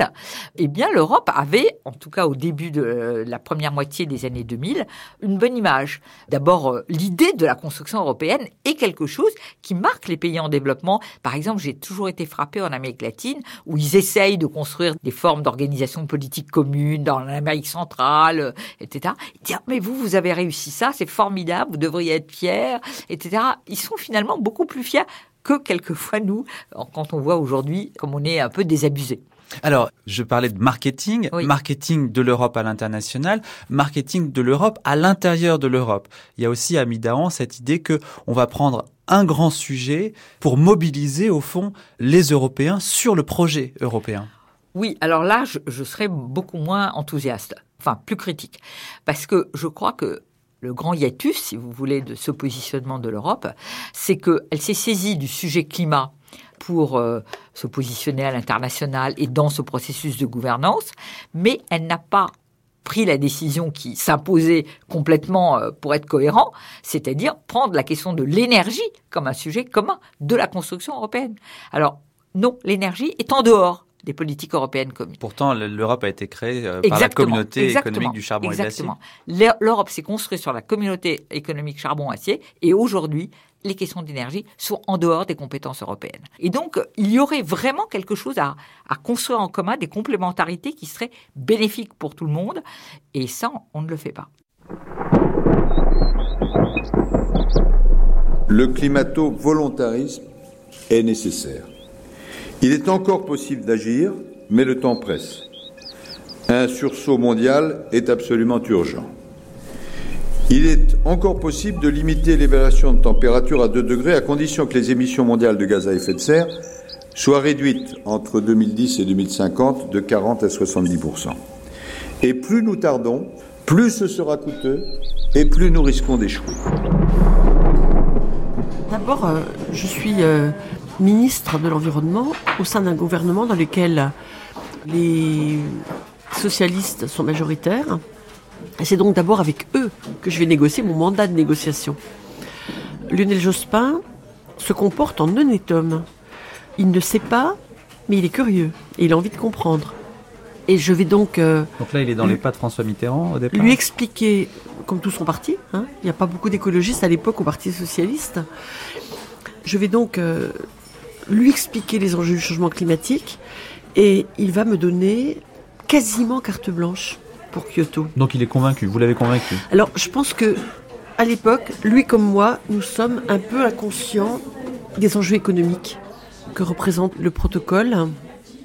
Eh bien, l'Europe avait, en tout cas au début de euh, la première moitié des années 2000, une bonne image. D'abord, l'idée de la construction européenne est quelque chose qui marque les pays en développement. Par exemple, j'ai toujours été frappé en Amérique latine où ils essayent de construire des formes d'organisation politique commune dans l'Amérique centrale, etc. Dire, mais vous, vous avez réussi réussi ça, c'est formidable, vous devriez être fiers, etc. Ils sont finalement beaucoup plus fiers que quelquefois nous, quand on voit aujourd'hui comme on est un peu désabusé. Alors, je parlais de marketing, marketing de l'Europe à l'international, marketing de l'Europe à l'intérieur de l'Europe. Il y a aussi à Midahan cette idée que on va prendre un grand sujet pour mobiliser au fond les Européens sur le projet européen. Oui, alors là, je, je serais beaucoup moins enthousiaste, enfin plus critique, parce que je crois que le grand hiatus, si vous voulez, de ce positionnement de l'Europe, c'est qu'elle s'est saisie du sujet climat pour euh, se positionner à l'international et dans ce processus de gouvernance, mais elle n'a pas pris la décision qui s'imposait complètement euh, pour être cohérent, c'est-à-dire prendre la question de l'énergie comme un sujet commun de la construction européenne. Alors non, l'énergie est en dehors des politiques européennes communes. Pourtant, l'Europe a été créée euh, par la communauté économique du charbon exactement. et de l'acier. L'Europe s'est construite sur la communauté économique charbon-acier et aujourd'hui, les questions d'énergie sont en dehors des compétences européennes. Et donc, il y aurait vraiment quelque chose à, à construire en commun, des complémentarités qui seraient bénéfiques pour tout le monde. Et ça, on ne le fait pas. Le climato-volontarisme est nécessaire. Il est encore possible d'agir, mais le temps presse. Un sursaut mondial est absolument urgent. Il est encore possible de limiter l'évaluation de température à 2 degrés à condition que les émissions mondiales de gaz à effet de serre soient réduites entre 2010 et 2050 de 40 à 70% Et plus nous tardons, plus ce sera coûteux et plus nous risquons d'échouer. D'abord, euh, je suis euh, ministre de l'Environnement au sein d'un gouvernement dans lequel les socialistes sont majoritaires. Et c'est donc d'abord avec eux que je vais négocier mon mandat de négociation. Lionel Jospin se comporte en honnête homme. Il ne sait pas, mais il est curieux et il a envie de comprendre. Et je vais donc. Euh, donc là, il est dans les pas de François Mitterrand au départ Lui expliquer, comme tout son parti, hein, il n'y a pas beaucoup d'écologistes à l'époque au Parti Socialiste. Je vais donc euh, lui expliquer les enjeux du changement climatique et il va me donner quasiment carte blanche pour Kyoto. Donc il est convaincu, vous l'avez convaincu Alors je pense que à l'époque, lui comme moi, nous sommes un peu inconscients des enjeux économiques que représente le protocole.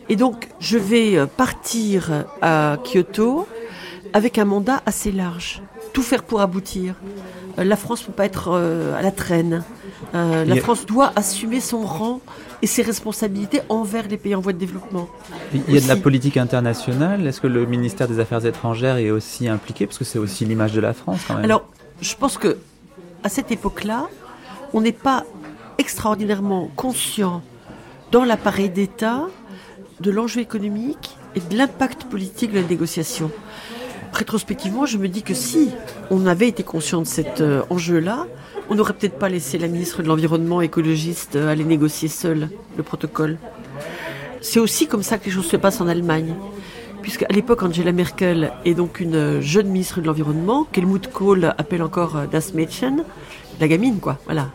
Et donc je vais partir à Kyoto avec un mandat assez large. Tout faire pour aboutir. La France ne peut pas être euh, à la traîne. Euh, la France doit assumer son rang et ses responsabilités envers les pays en voie de développement. Il y a de la politique internationale. Est-ce que le ministère des Affaires étrangères est aussi impliqué? Parce que c'est aussi l'image de la France quand même. Alors, je pense que à cette époque-là, on n'est pas extraordinairement conscient dans l'appareil d'État de l'enjeu économique et de l'impact politique de la négociation. Rétrospectivement, je me dis que si on avait été conscient de cet euh, enjeu-là, on n'aurait peut-être pas laissé la ministre de l'Environnement écologiste euh, aller négocier seule le protocole. C'est aussi comme ça que les choses se passent en Allemagne. Puisqu'à l'époque, Angela Merkel est donc une euh, jeune ministre de l'Environnement, qu'Helmut Kohl appelle encore Das Mädchen, la gamine, quoi. Voilà.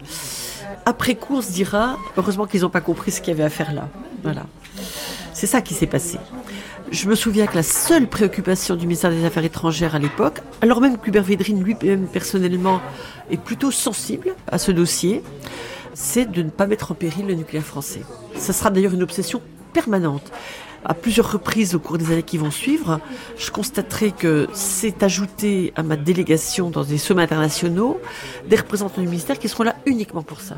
Après coup, on se dira, heureusement qu'ils n'ont pas compris ce qu'il y avait à faire là. Voilà. C'est ça qui s'est passé. Je me souviens que la seule préoccupation du ministère des Affaires étrangères à l'époque, alors même que Hubert Védrine lui-même personnellement est plutôt sensible à ce dossier, c'est de ne pas mettre en péril le nucléaire français. Ça sera d'ailleurs une obsession permanente. À plusieurs reprises au cours des années qui vont suivre, je constaterai que c'est ajouté à ma délégation dans des sommets internationaux des représentants du ministère qui seront là uniquement pour ça.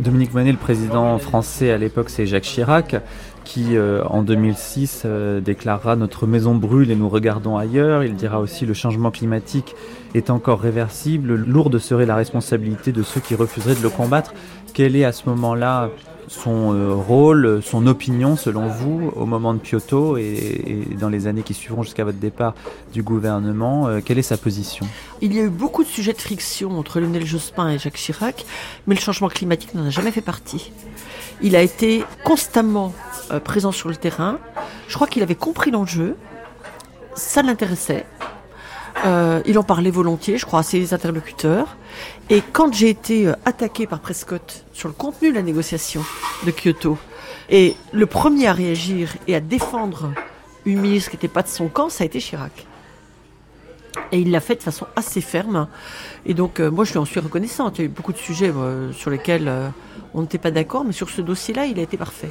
Dominique Monet, le président français à l'époque, c'est Jacques Chirac qui euh, en 2006 euh, déclarera Notre maison brûle et nous regardons ailleurs. Il dira aussi Le changement climatique est encore réversible. Lourde serait la responsabilité de ceux qui refuseraient de le combattre. Quel est à ce moment-là son euh, rôle, son opinion selon vous au moment de Kyoto et, et dans les années qui suivront jusqu'à votre départ du gouvernement Quelle est sa position? Il y a eu beaucoup de sujets de friction entre Lionel Jospin et Jacques Chirac, mais le changement climatique n'en a jamais fait partie. Il a été constamment euh, présent sur le terrain. Je crois qu'il avait compris l'enjeu. Ça l'intéressait. Euh, il en parlait volontiers, je crois, à ses interlocuteurs. Et quand j'ai été euh, attaqué par Prescott sur le contenu de la négociation de Kyoto, et le premier à réagir et à défendre une ministre qui n'était pas de son camp, ça a été Chirac. Et il l'a fait de façon assez ferme. Et donc, moi, je lui en suis reconnaissante. Il y a eu beaucoup de sujets sur lesquels on n'était pas d'accord, mais sur ce dossier-là, il a été parfait.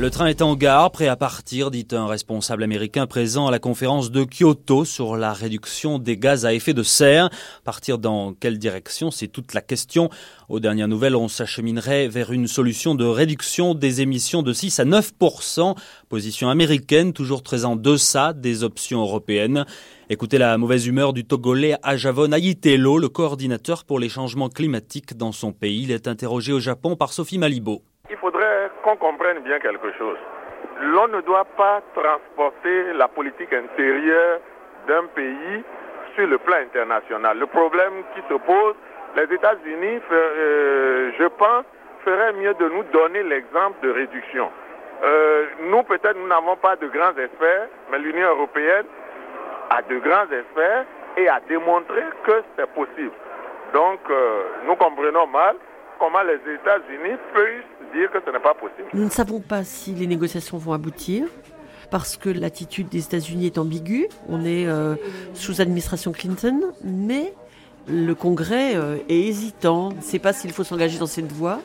Le train est en gare, prêt à partir, dit un responsable américain présent à la conférence de Kyoto sur la réduction des gaz à effet de serre. Partir dans quelle direction C'est toute la question. Aux dernières nouvelles, on s'acheminerait vers une solution de réduction des émissions de 6 à 9% Position américaine, toujours très en deçà des options européennes. Écoutez la mauvaise humeur du Togolais Ajavon Ayitelo, le coordinateur pour les changements climatiques dans son pays. Il est interrogé au Japon par Sophie Malibo. Qu'on comprenne bien quelque chose. L'on ne doit pas transporter la politique intérieure d'un pays sur le plan international. Le problème qui se pose, les États-Unis, euh, je pense, feraient mieux de nous donner l'exemple de réduction. Euh, nous, peut-être, nous n'avons pas de grands experts, mais l'Union européenne a de grands experts et a démontré que c'est possible. Donc, euh, nous comprenons mal comment les États-Unis peuvent Nous ne savons pas si les négociations vont aboutir parce que l'attitude des États-Unis est ambiguë. On est euh, sous administration Clinton, mais le Congrès euh, est hésitant. ne sait pas s'il faut s'engager dans cette voie.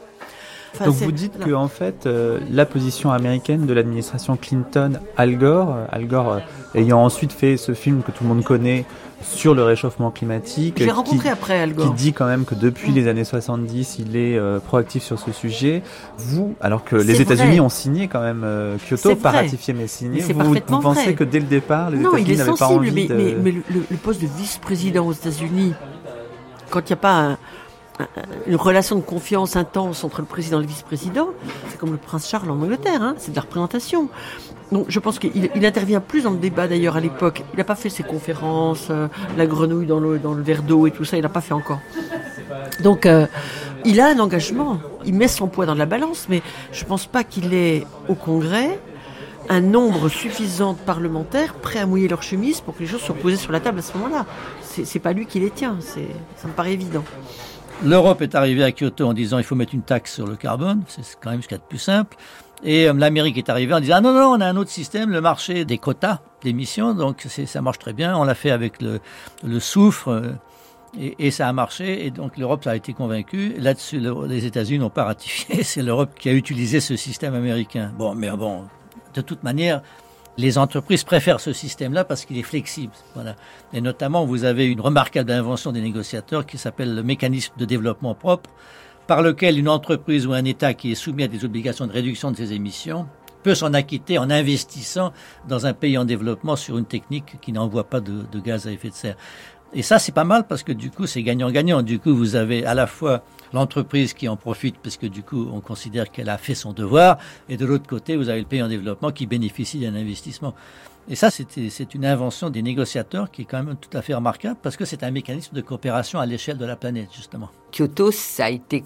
Enfin, Donc vous dites que en fait euh, la position américaine de l'administration Clinton, Al Gore, Al Gore ayant ensuite fait ce film que tout le monde connaît sur le réchauffement climatique. J'ai rencontré après Al Gore. Qui dit quand même que depuis les années 70, il est euh, proactif sur ce sujet. Vous, alors que les États-Unis ont signé quand même euh, Kyoto, pas ratifié mais signé, vous, vous pensez que dès le départ, les États-Unis n'avaient pas envie mais, de... mais, mais le, le, poste de vice-président aux États-Unis, quand il n'y a pas un, une relation de confiance intense entre le président et le vice-président, c'est comme le prince Charles en Angleterre, hein, c'est de la représentation. Donc je pense qu'il il intervient plus dans le débat d'ailleurs à l'époque. Il n'a pas fait ses conférences, euh, la grenouille dans le, dans le verre d'eau et tout ça, il n'a pas fait encore. Donc euh, il a un engagement, il met son poids dans la balance, mais je ne pense pas qu'il ait au Congrès un nombre suffisant de parlementaires prêts à mouiller leur chemise pour que les choses soient posées sur la table à ce moment-là. C'est pas lui qui les tient, ça me paraît évident. L'Europe est arrivée à Kyoto en disant il faut mettre une taxe sur le carbone, c'est quand même ce qu'il y a de plus simple. Et euh, l'Amérique est arrivée en disant ah non non on a un autre système, le marché des quotas d'émissions, donc ça marche très bien. On l'a fait avec le, soufre. Euh, et, et, ça a marché, et donc l'Europe a été convaincue. Là-dessus, les États-Unis n'ont pas ratifié. C'est l'Europe qui a utilisé ce système américain. Bon, mais bon, de toute manière, les entreprises préfèrent ce système-là parce qu'il est flexible. Voilà. Et notamment, vous avez une remarquable invention des négociateurs qui s'appelle le mécanisme de développement propre, par lequel une entreprise ou un État qui est soumis à des obligations de réduction de ses émissions peut s'en acquitter en investissant dans un pays en développement sur une technique qui n'envoie pas de, de, gaz à effet de serre. Et ça, c'est pas mal parce que du coup, c'est gagnant-gagnant. Du coup, vous avez à la fois l'entreprise qui en profite parce que du coup, on considère qu'elle a fait son devoir, et de l'autre côté, vous avez le pays en développement qui bénéficie d'un investissement. Et ça, c'est une invention des négociateurs qui est quand même tout à fait remarquable parce que c'est un mécanisme de coopération à l'échelle de la planète, justement. Kyoto, ça a été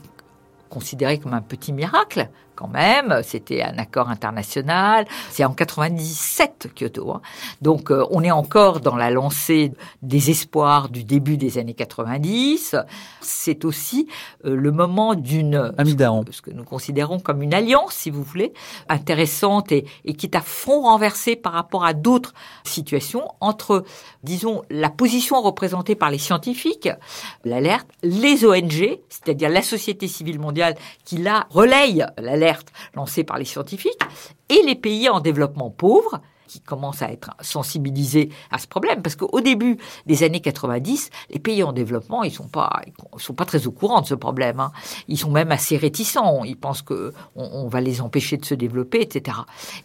considéré comme un petit miracle quand même. C'était un accord international. C'est en 97 Kyoto. Hein. Donc euh, on est encore dans la lancée des espoirs du début des années 90. C'est aussi euh, le moment d'une ce que nous considérons comme une alliance, si vous voulez, intéressante et, et qui est à fond renversée par rapport à d'autres situations entre, disons, la position représentée par les scientifiques, l'alerte, les ONG, c'est-à-dire la société civile mondiale qui là relaye l'alerte lancée par les scientifiques, et les pays en développement pauvre qui commencent à être sensibilisés à ce problème. Parce qu'au début des années 90, les pays en développement, ils sont pas, ils sont pas très au courant de ce problème. Hein. Ils sont même assez réticents. Ils pensent que on, va les empêcher de se développer, etc.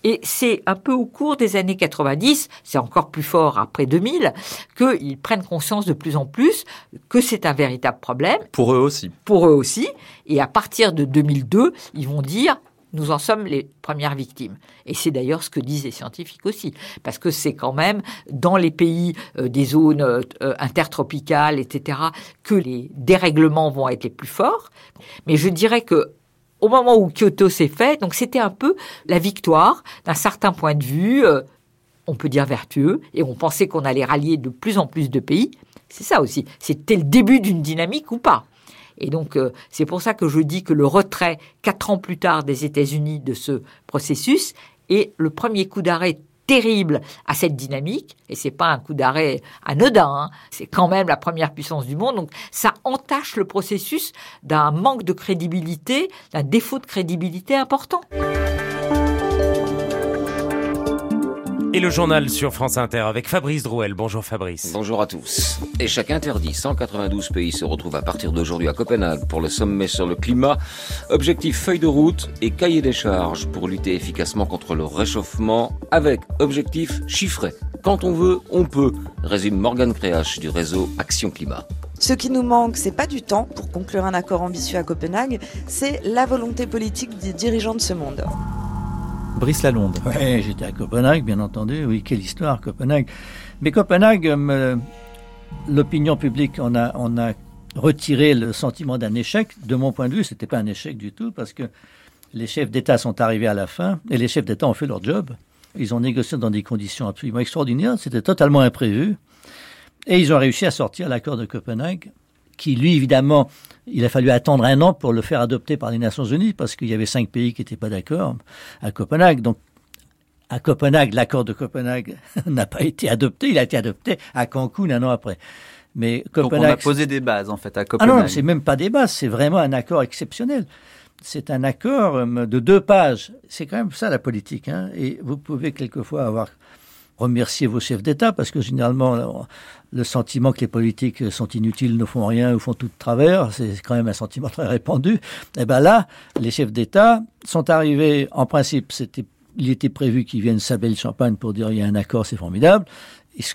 Et c'est un peu au cours des années 90, c'est encore plus fort après 2000, qu'ils prennent conscience de plus en plus que c'est un véritable problème. Pour eux aussi. Pour eux aussi. Et à partir de 2002, ils vont dire nous en sommes les premières victimes. Et c'est d'ailleurs ce que disent les scientifiques aussi, parce que c'est quand même dans les pays euh, des zones euh, intertropicales, etc., que les dérèglements vont être les plus forts. Mais je dirais que au moment où Kyoto s'est fait, donc c'était un peu la victoire d'un certain point de vue, euh, on peut dire vertueux, et on pensait qu'on allait rallier de plus en plus de pays. C'est ça aussi. C'était le début d'une dynamique ou pas. Et donc, euh, c'est pour ça que je dis que le retrait, quatre ans plus tard, des États-Unis de ce processus est le premier coup d'arrêt terrible à cette dynamique, et c'est pas un coup d'arrêt anodin, hein. c'est quand même la première puissance du monde, donc ça entache le processus d'un manque de crédibilité, d'un défaut de crédibilité important. Et le journal sur France Inter avec Fabrice Drouel. Bonjour Fabrice. Bonjour à tous. Échec interdit. 192 pays se retrouvent à partir d'aujourd'hui à Copenhague pour le sommet sur le climat. Objectif feuille de route et cahier des charges pour lutter efficacement contre le réchauffement avec objectif chiffré. Quand on veut, on peut, résume Morgan Créache du réseau Action Climat. Ce qui nous manque, c'est pas du temps pour conclure un accord ambitieux à Copenhague, c'est la volonté politique des dirigeants de ce monde. Brice Lalonde. Oui, j'étais à Copenhague, bien entendu. Oui, quelle histoire, Copenhague. Mais Copenhague, euh, l'opinion publique, on a, on a retiré le sentiment d'un échec. De mon point de vue, c'était pas un échec du tout, parce que les chefs d'État sont arrivés à la fin, et les chefs d'État ont fait leur job. Ils ont négocié dans des conditions absolument extraordinaires. C'était totalement imprévu. Et ils ont réussi à sortir l'accord de Copenhague, qui, lui, évidemment, il a fallu attendre un an pour le faire adopter par les Nations Unies, parce qu'il y avait cinq pays qui n'étaient pas d'accord à Copenhague. Donc, à Copenhague, l'accord de Copenhague n'a pas été adopté, il a été adopté à Cancun un an après. Mais Copenhague, Donc on a posé des bases en fait à Copenhague. Ah non, c'est même pas des bases, c'est vraiment un accord exceptionnel. C'est un accord euh, de deux pages. C'est quand même ça la politique. Hein. Et vous pouvez quelquefois avoir remercier vos chefs d'État, parce que généralement, le sentiment que les politiques sont inutiles, ne font rien ou font tout de travers, c'est quand même un sentiment très répandu. Et eh ben là, les chefs d'État sont arrivés, en principe, c'était, il était prévu qu'ils viennent sabler le champagne pour dire il y a un accord, c'est formidable.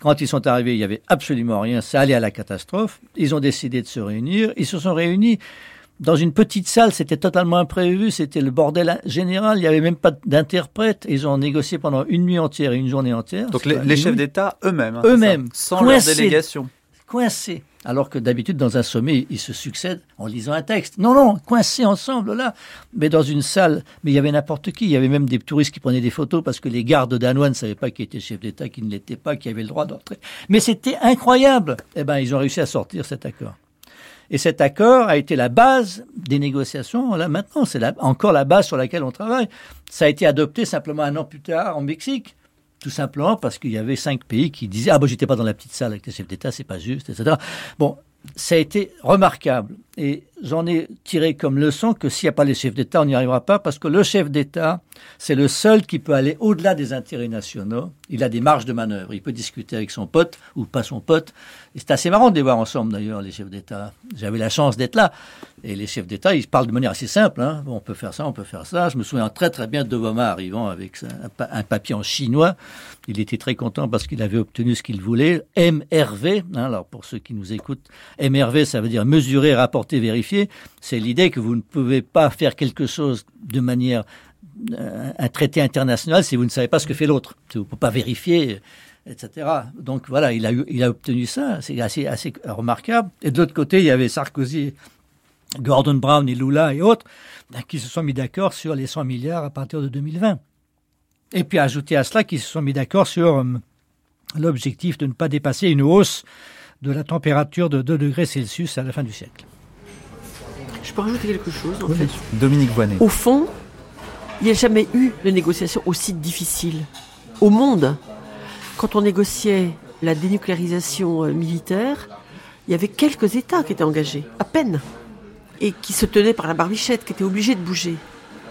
Quand ils sont arrivés, il y avait absolument rien, ça allait à la catastrophe. Ils ont décidé de se réunir. Ils se sont réunis dans une petite salle, c'était totalement imprévu, c'était le bordel général, il n'y avait même pas d'interprète. Ils ont négocié pendant une nuit entière et une journée entière. Donc les, chefs d'État eux-mêmes, hein, eux-mêmes, sans leur délégation. Coincés. Alors que d'habitude, dans un sommet, ils se succèdent en lisant un texte. Non, non, coincés ensemble, là. Mais dans une salle, mais il y avait n'importe qui. Il y avait même des touristes qui prenaient des photos parce que les gardes danois ne savaient pas qui était chef d'État, qui ne l'était pas, qui avait le droit d'entrer. Mais c'était incroyable. Eh ben, ils ont réussi à sortir cet accord. Et cet accord a été la base des négociations. Là, maintenant, c'est encore la base sur laquelle on travaille. Ça a été adopté simplement un an plus tard en Mexique. Tout simplement parce qu'il y avait cinq pays qui disaient Ah, bon, j'étais pas dans la petite salle avec les chefs d'État, c'est pas juste, etc. Bon, ça a été remarquable. Et j'en ai tiré comme leçon que s'il n'y a pas les chefs d'État, on n'y arrivera pas parce que le chef d'État, c'est le seul qui peut aller au-delà des intérêts nationaux. Il a des marges de manœuvre. Il peut discuter avec son pote ou pas son pote. C'est assez marrant de les voir ensemble d'ailleurs, les chefs d'État. J'avais la chance d'être là. Et les chefs d'État, ils parlent de manière assez simple. Hein. on peut faire ça, on peut faire ça. Je me souviens très très bien de Obama arrivant avec un, papier en chinois. Il était très content parce qu'il avait obtenu ce qu'il voulait. MRV, hein, alors pour ceux qui nous écoutent, MRV, ça veut dire mesurer, rapporter, C'est l'idée que vous ne pouvez pas faire quelque chose de manière euh, un traité international si vous ne savez pas ce que fait l'autre. Vous ne pouvez pas vérifier, etc. Donc voilà, il a, il a obtenu ça. C'est assez, assez remarquable. Et de l'autre côté, il y avait Sarkozy, Gordon Brown et Lula et autres ben, qui se sont mis d'accord sur les 100 milliards à partir de 2020. Et puis ajouter à cela qu'ils se sont mis d'accord sur euh, l'objectif de ne pas dépasser une hausse de la température de 2 degrés Celsius à la fin du siècle. Je peux rajouter quelque chose, en fait. Dominique Voinet. Au fond, il n'y a jamais eu de négociation aussi difficile au monde. Quand on négociait la dénucléarisation euh, militaire, il y avait quelques États qui étaient engagés, à peine, et qui se tenaient par la barbichette, qui étaient obligés de bouger.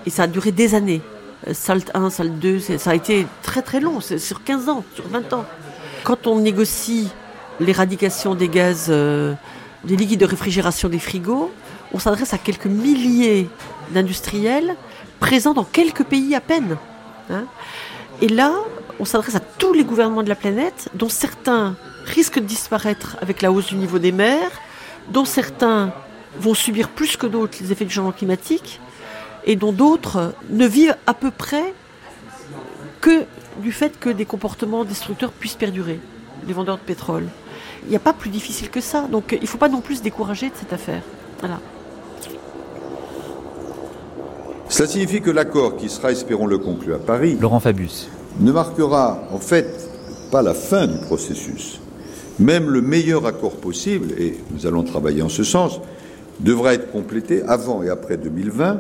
Et ça a duré des années. Euh, SALT 1, SALT 2, ça a été très très long, sur 15 ans, sur 20 ans. Quand on négocie l'éradication des gaz, euh, des liquides de réfrigération des frigos, on s'adresse à quelques milliers d'industriels présents dans quelques pays à peine. Hein. Et là, on s'adresse à tous les gouvernements de la planète, dont certains risquent de disparaître avec la hausse du niveau des mers, dont certains vont subir plus que d'autres les effets du changement climatique, et dont d'autres ne vivent à peu près que du fait que des comportements destructeurs puissent perdurer, les vendeurs de pétrole. Il n'y a pas plus difficile que ça, donc il ne faut pas non plus se décourager de cette affaire. Voilà. Cela signifie que l'accord qui sera, espérons-le, conclu à Paris, Laurent Fabius, ne marquera en fait pas la fin du processus. Même le meilleur accord possible, et nous allons travailler en ce sens, devra être complété avant et après 2020,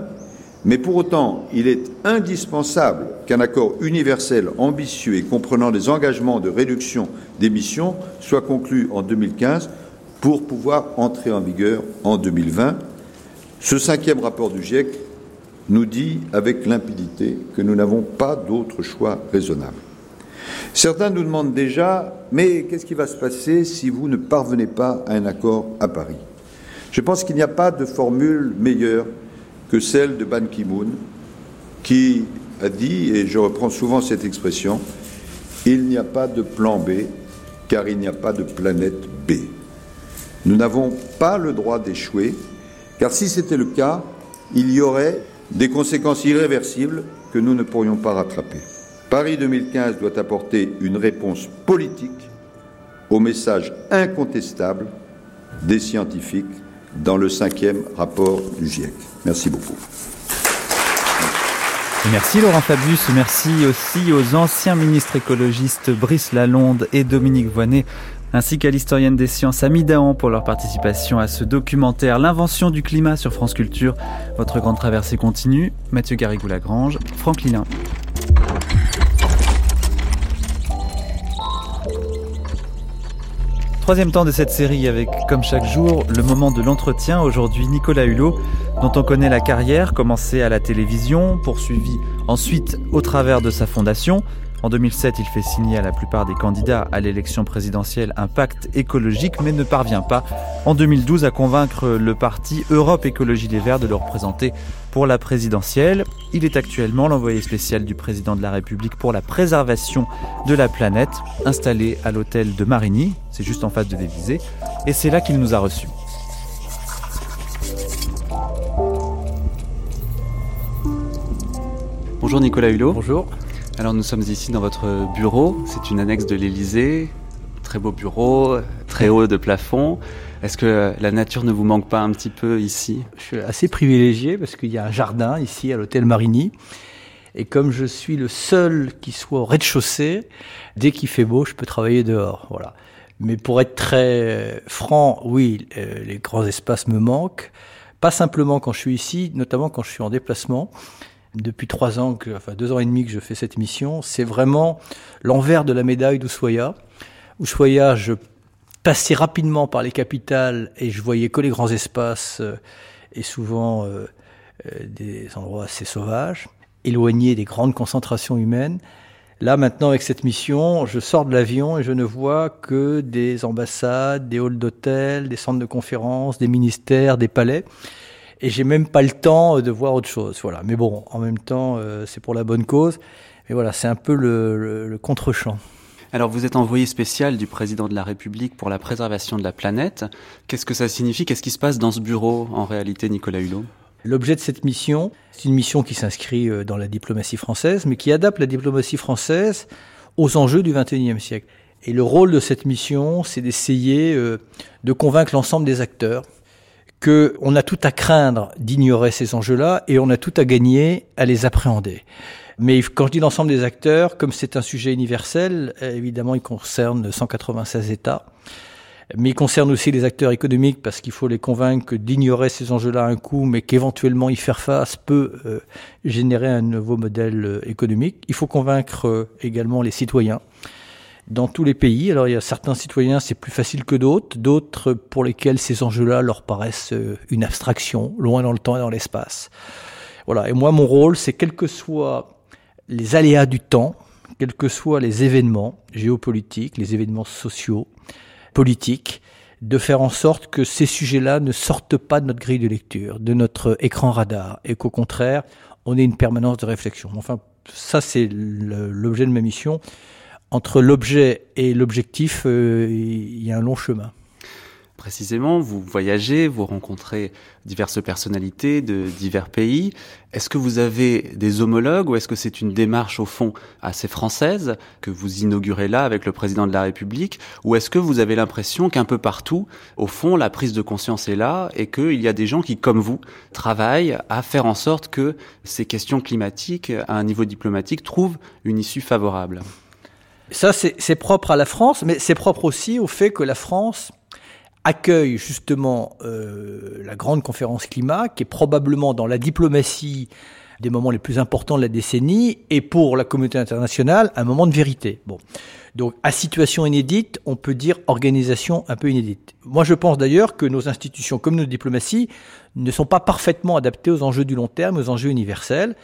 Mais pour autant, il est indispensable qu'un accord universel, ambitieux et comprenant des engagements de réduction d'émissions soit conclu en 2015 pour pouvoir entrer en vigueur en 2020. Ce cinquième rapport du GIEC nous dit avec limpidité que nous n'avons pas d'autre choix raisonnable. Certains nous demandent déjà, mais qu'est-ce qui va se passer si vous ne parvenez pas à un accord à Paris? Je pense qu'il n'y a pas de formule meilleure que celle de Ban Ki-moon, qui a dit, et je reprends souvent cette expression, il n'y a pas de plan B, car il n'y a pas de planète B. Nous n'avons pas le droit d'échouer, car si c'était le cas, il y aurait des conséquences irréversibles que nous ne pourrions pas rattraper. Paris 2015 doit apporter une réponse politique au message incontestable des scientifiques dans le cinquième rapport du GIEC. Merci beaucoup. Merci Laurent Fabius, merci aussi aux anciens ministres écologistes Brice Lalonde et Dominique Voinet, ainsi qu'à l'historienne des sciences Ami Dahan pour leur participation à ce documentaire L'invention du climat sur France Culture. Votre grande traversée continue. Mathieu Garrigou-Lagrange, Franck Lilin. Troisième temps de cette série avec, comme chaque jour, le moment de l'entretien. Aujourd'hui, Nicolas Hulot, dont on connaît la carrière, commencée à la télévision, poursuivie ensuite au travers de sa fondation. En 2007, il fait signer à la plupart des candidats à l'élection présidentielle un pacte écologique, mais ne parvient pas en 2012 à convaincre le parti Europe Écologie Les Verts de le représenter pour la présidentielle. Il est actuellement l'envoyé spécial du président de la République pour la préservation de la planète, installé à l'hôtel de Marigny, c'est juste en face de l'Élysée, et c'est là qu'il nous a reçus. Bonjour Nicolas Hulot. Bonjour. Alors nous sommes ici dans votre bureau, c'est une annexe de l'Élysée, très beau bureau, très haut de plafond. Est-ce que la nature ne vous manque pas un petit peu ici? Je suis assez privilégié parce qu'il y a un jardin ici à l'hôtel Marigny. Et comme je suis le seul qui soit au rez-de-chaussée, dès qu'il fait beau, je peux travailler dehors. Voilà. Mais pour être très franc, oui, euh, les grands espaces me manquent. Pas simplement quand je suis ici, notamment quand je suis en déplacement depuis trois ans, enfin deux ans et demi que je fais cette mission, c'est vraiment l'envers de la médaille d'Ushuaïa. Ushuaïa, je passais rapidement par les capitales et je voyais que les grands espaces euh, et souvent euh, euh, des endroits assez sauvages, éloignés des grandes concentrations humaines. Là, maintenant, avec cette mission, je sors de l'avion et je ne vois que des ambassades, des halls d'hôtels, des centres de conférences, des ministères, des palais et j'ai même pas le temps de voir autre chose. Voilà. Mais bon, en même temps, euh, c'est pour la bonne cause. Mais voilà, c'est un peu le, le, le contre-champ. Alors vous êtes envoyé spécial du président de la République pour la préservation de la planète. Qu'est-ce que ça signifie? Qu'est-ce qui se passe dans ce bureau en réalité, Nicolas Hulot? L'objet de cette mission, c'est une mission qui s'inscrit euh, dans la diplomatie française, mais qui adapte la diplomatie française aux enjeux du XXIe siècle. Et le rôle de cette mission, c'est d'essayer euh, de convaincre l'ensemble des acteurs qu'on a tout à craindre d'ignorer ces enjeux-là et on a tout à gagner à les appréhender. Mais quand je dis l'ensemble des acteurs, comme c'est un sujet universel, évidemment, il concerne 196 États. Mais il concerne aussi les acteurs économiques parce qu'il faut les convaincre d'ignorer ces enjeux-là un coup, mais qu'éventuellement y faire face peut euh, générer un nouveau modèle euh, économique. Il faut convaincre euh, également les citoyens dans tous les pays. Alors il y a certains citoyens, c'est plus facile que d'autres, d'autres pour lesquels ces enjeux-là leur paraissent euh, une abstraction, loin dans le temps et dans l'espace. Voilà, et moi mon rôle, c'est quels que soient les aléas du temps, quels que soient les événements géopolitiques, les événements sociaux, politiques, de faire en sorte que ces sujets-là ne sortent pas de notre grille de lecture, de notre écran radar, et qu'au contraire, on ait une permanence de réflexion. Enfin, ça c'est l'objet de ma mission entre l'objet et l'objectif, euh, il y a un long chemin. Précisément, vous voyagez, vous rencontrez diverses personnalités de divers pays. Est-ce que vous avez des homologues ou est-ce que c'est une démarche au fond assez française que vous inaugurez là avec le président de la République? Ou est-ce que vous avez l'impression qu'un peu partout, au fond, la prise de conscience est là et qu'il y a des gens qui, comme vous, travaillent à faire en sorte que ces questions climatiques, à un niveau diplomatique, trouvent une issue favorable? Ça, c'est propre à la France, mais c'est propre aussi au fait que la France accueille justement euh, la grande conférence climat, qui est probablement dans la diplomatie des moments les plus importants de la décennie, et pour la communauté internationale, un moment de vérité. Bon. Donc, à situation inédite, on peut dire organisation un peu inédite. Moi, je pense d'ailleurs que nos institutions, comme nos diplomaties, ne sont pas parfaitement adaptées aux enjeux du long terme, aux enjeux universels.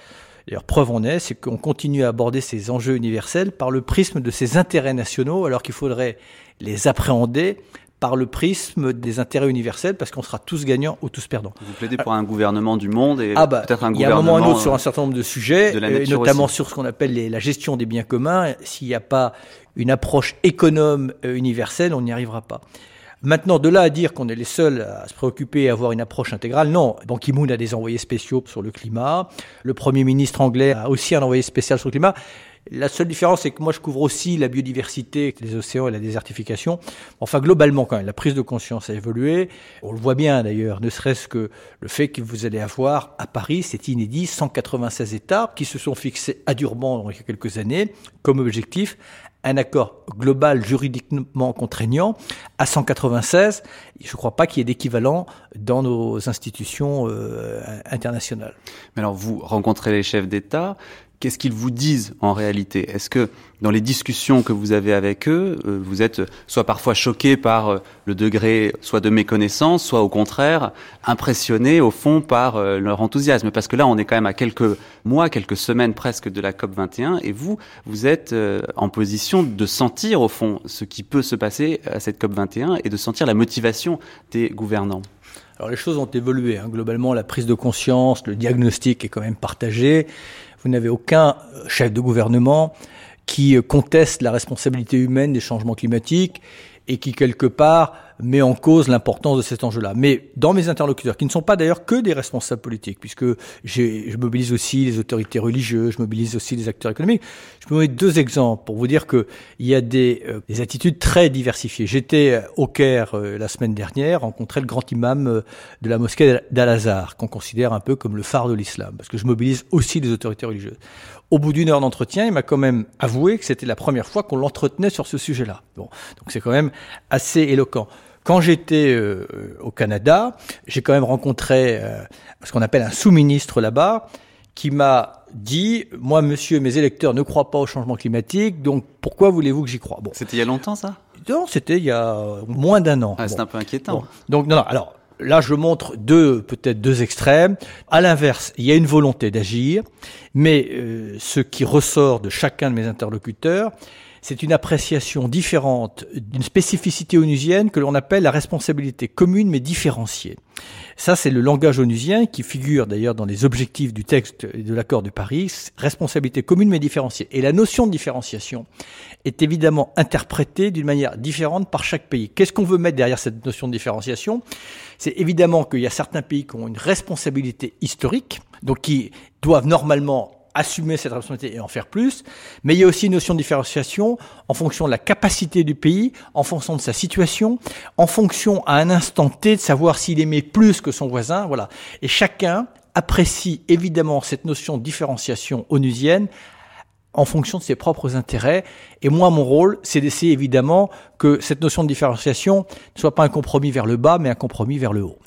D'ailleurs, preuve en est, c'est qu'on continue à aborder ces enjeux universels par le prisme de ces intérêts nationaux, alors qu'il faudrait les appréhender par le prisme des intérêts universels, parce qu'on sera tous gagnants ou tous perdants. Vous plaidez pour un gouvernement du monde et ah bah, peut-être un gouvernement. Il y a un moment ou un autre sur un certain nombre de sujets, de la et notamment sur ce qu'on appelle les, la gestion des biens communs. S'il n'y a pas une approche économe euh, universelle, on n'y arrivera pas. Maintenant, de là à dire qu'on est les seuls à se préoccuper et à avoir une approche intégrale, non. Ban Ki-moon a des envoyés spéciaux sur le climat. Le Premier ministre anglais a aussi un envoyé spécial sur le climat. La seule différence, c'est que moi, je couvre aussi la biodiversité, les océans et la désertification. Enfin, globalement, quand même, la prise de conscience a évolué. On le voit bien, d'ailleurs, ne serait-ce que le fait que vous allez avoir à Paris, c'est inédit, 196 États qui se sont fixés à Durban il y a quelques années comme objectif un accord global juridiquement contraignant à 196. Je ne crois pas qu'il y ait d'équivalent dans nos institutions euh, internationales. Mais alors, vous rencontrez les chefs d'État qu'est-ce qu'ils vous disent en réalité? Est-ce que dans les discussions que vous avez avec eux, euh, vous êtes soit parfois choqué par euh, le degré soit de méconnaissance, soit au contraire impressionné au fond par euh, leur enthousiasme? Parce que là, on est quand même à quelques mois, quelques semaines presque de la COP 21, et vous, vous êtes en position de sentir au fond ce qui peut se passer à cette COP 21 et de sentir la motivation des gouvernants. Alors les choses ont évolué. Hein. Globalement, la prise de conscience, le diagnostic est quand même partagé. Vous n'avez aucun euh, chef de gouvernement qui euh, conteste la responsabilité humaine des changements climatiques et qui, quelque part, met en cause l'importance de cet enjeu-là. Mais dans mes interlocuteurs, qui ne sont pas d'ailleurs que des responsables politiques, puisque je mobilise aussi les autorités religieuses, je mobilise aussi les acteurs économiques, je peux vous donner deux exemples pour vous dire qu'il y a des, euh, des, attitudes très diversifiées. J'étais au Caire la semaine dernière, rencontrer le grand imam de la mosquée d'Al-Azhar, qu'on considère un peu comme le phare de l'islam, parce que je mobilise aussi les autorités religieuses. Au bout d'une heure d'entretien, il m'a quand même avoué que c'était la première fois qu'on l'entretenait sur ce sujet-là. Bon, donc c'est quand même assez éloquent. Quand j'étais euh, au Canada, j'ai quand même rencontré euh, ce qu'on appelle un sous-ministre là-bas, qui m'a dit, moi, monsieur, mes électeurs ne croient pas au changement climatique, donc pourquoi voulez-vous que j'y croie? Bon. C'était il y a longtemps, ça? Non, c'était il y a moins d'un an. Ah, c'est un peu inquiétant. Donc, non, non, alors, Là, je montre deux, peut-être deux extrêmes. À l'inverse, il y a une volonté d'agir, mais euh, ce qui ressort de chacun de mes interlocuteurs, c'est une appréciation différente d'une spécificité onusienne que l'on appelle la responsabilité commune mais différenciée. Ça, c'est le langage onusien qui figure d'ailleurs dans les objectifs du texte de l'accord de Paris, responsabilité commune mais différenciée. Et la notion de différenciation est évidemment interprétée d'une manière différente par chaque pays. Qu'est-ce qu'on veut mettre derrière cette notion de différenciation? C'est évidemment qu'il y a certains pays qui ont une responsabilité historique, donc qui doivent normalement assumer cette responsabilité et en faire plus, mais il y a aussi une notion de différenciation en fonction de la capacité du pays, en fonction de sa situation, en fonction à un instant T de savoir s'il aimait plus que son voisin, voilà. Et chacun apprécie évidemment cette notion de différenciation onusienne en fonction de ses propres intérêts. Et moi, mon rôle, c'est d'essayer évidemment que cette notion de différenciation ne soit pas un compromis vers le bas, mais un compromis vers le haut.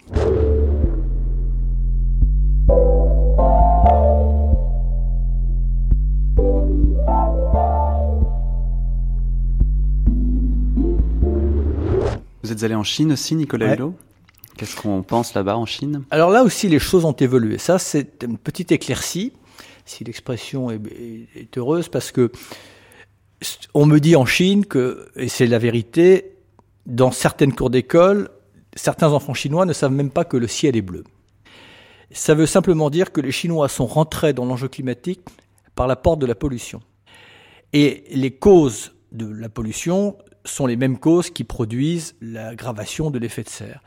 Vous êtes allé en Chine aussi, Nicolas Hulot? Qu'est-ce qu'on pense là-bas en Chine? Alors là aussi, les choses ont évolué. Ça, c'est une petite éclaircie, si l'expression est, est, heureuse, parce que on me dit en Chine que, et c'est la vérité, dans certaines cours d'école, certains enfants chinois ne savent même pas que le ciel est bleu. Ça veut simplement dire que les Chinois sont rentrés dans l'enjeu climatique par la porte de la pollution. Et les causes de la pollution sont les mêmes causes qui produisent l'aggravation de l'effet de serre.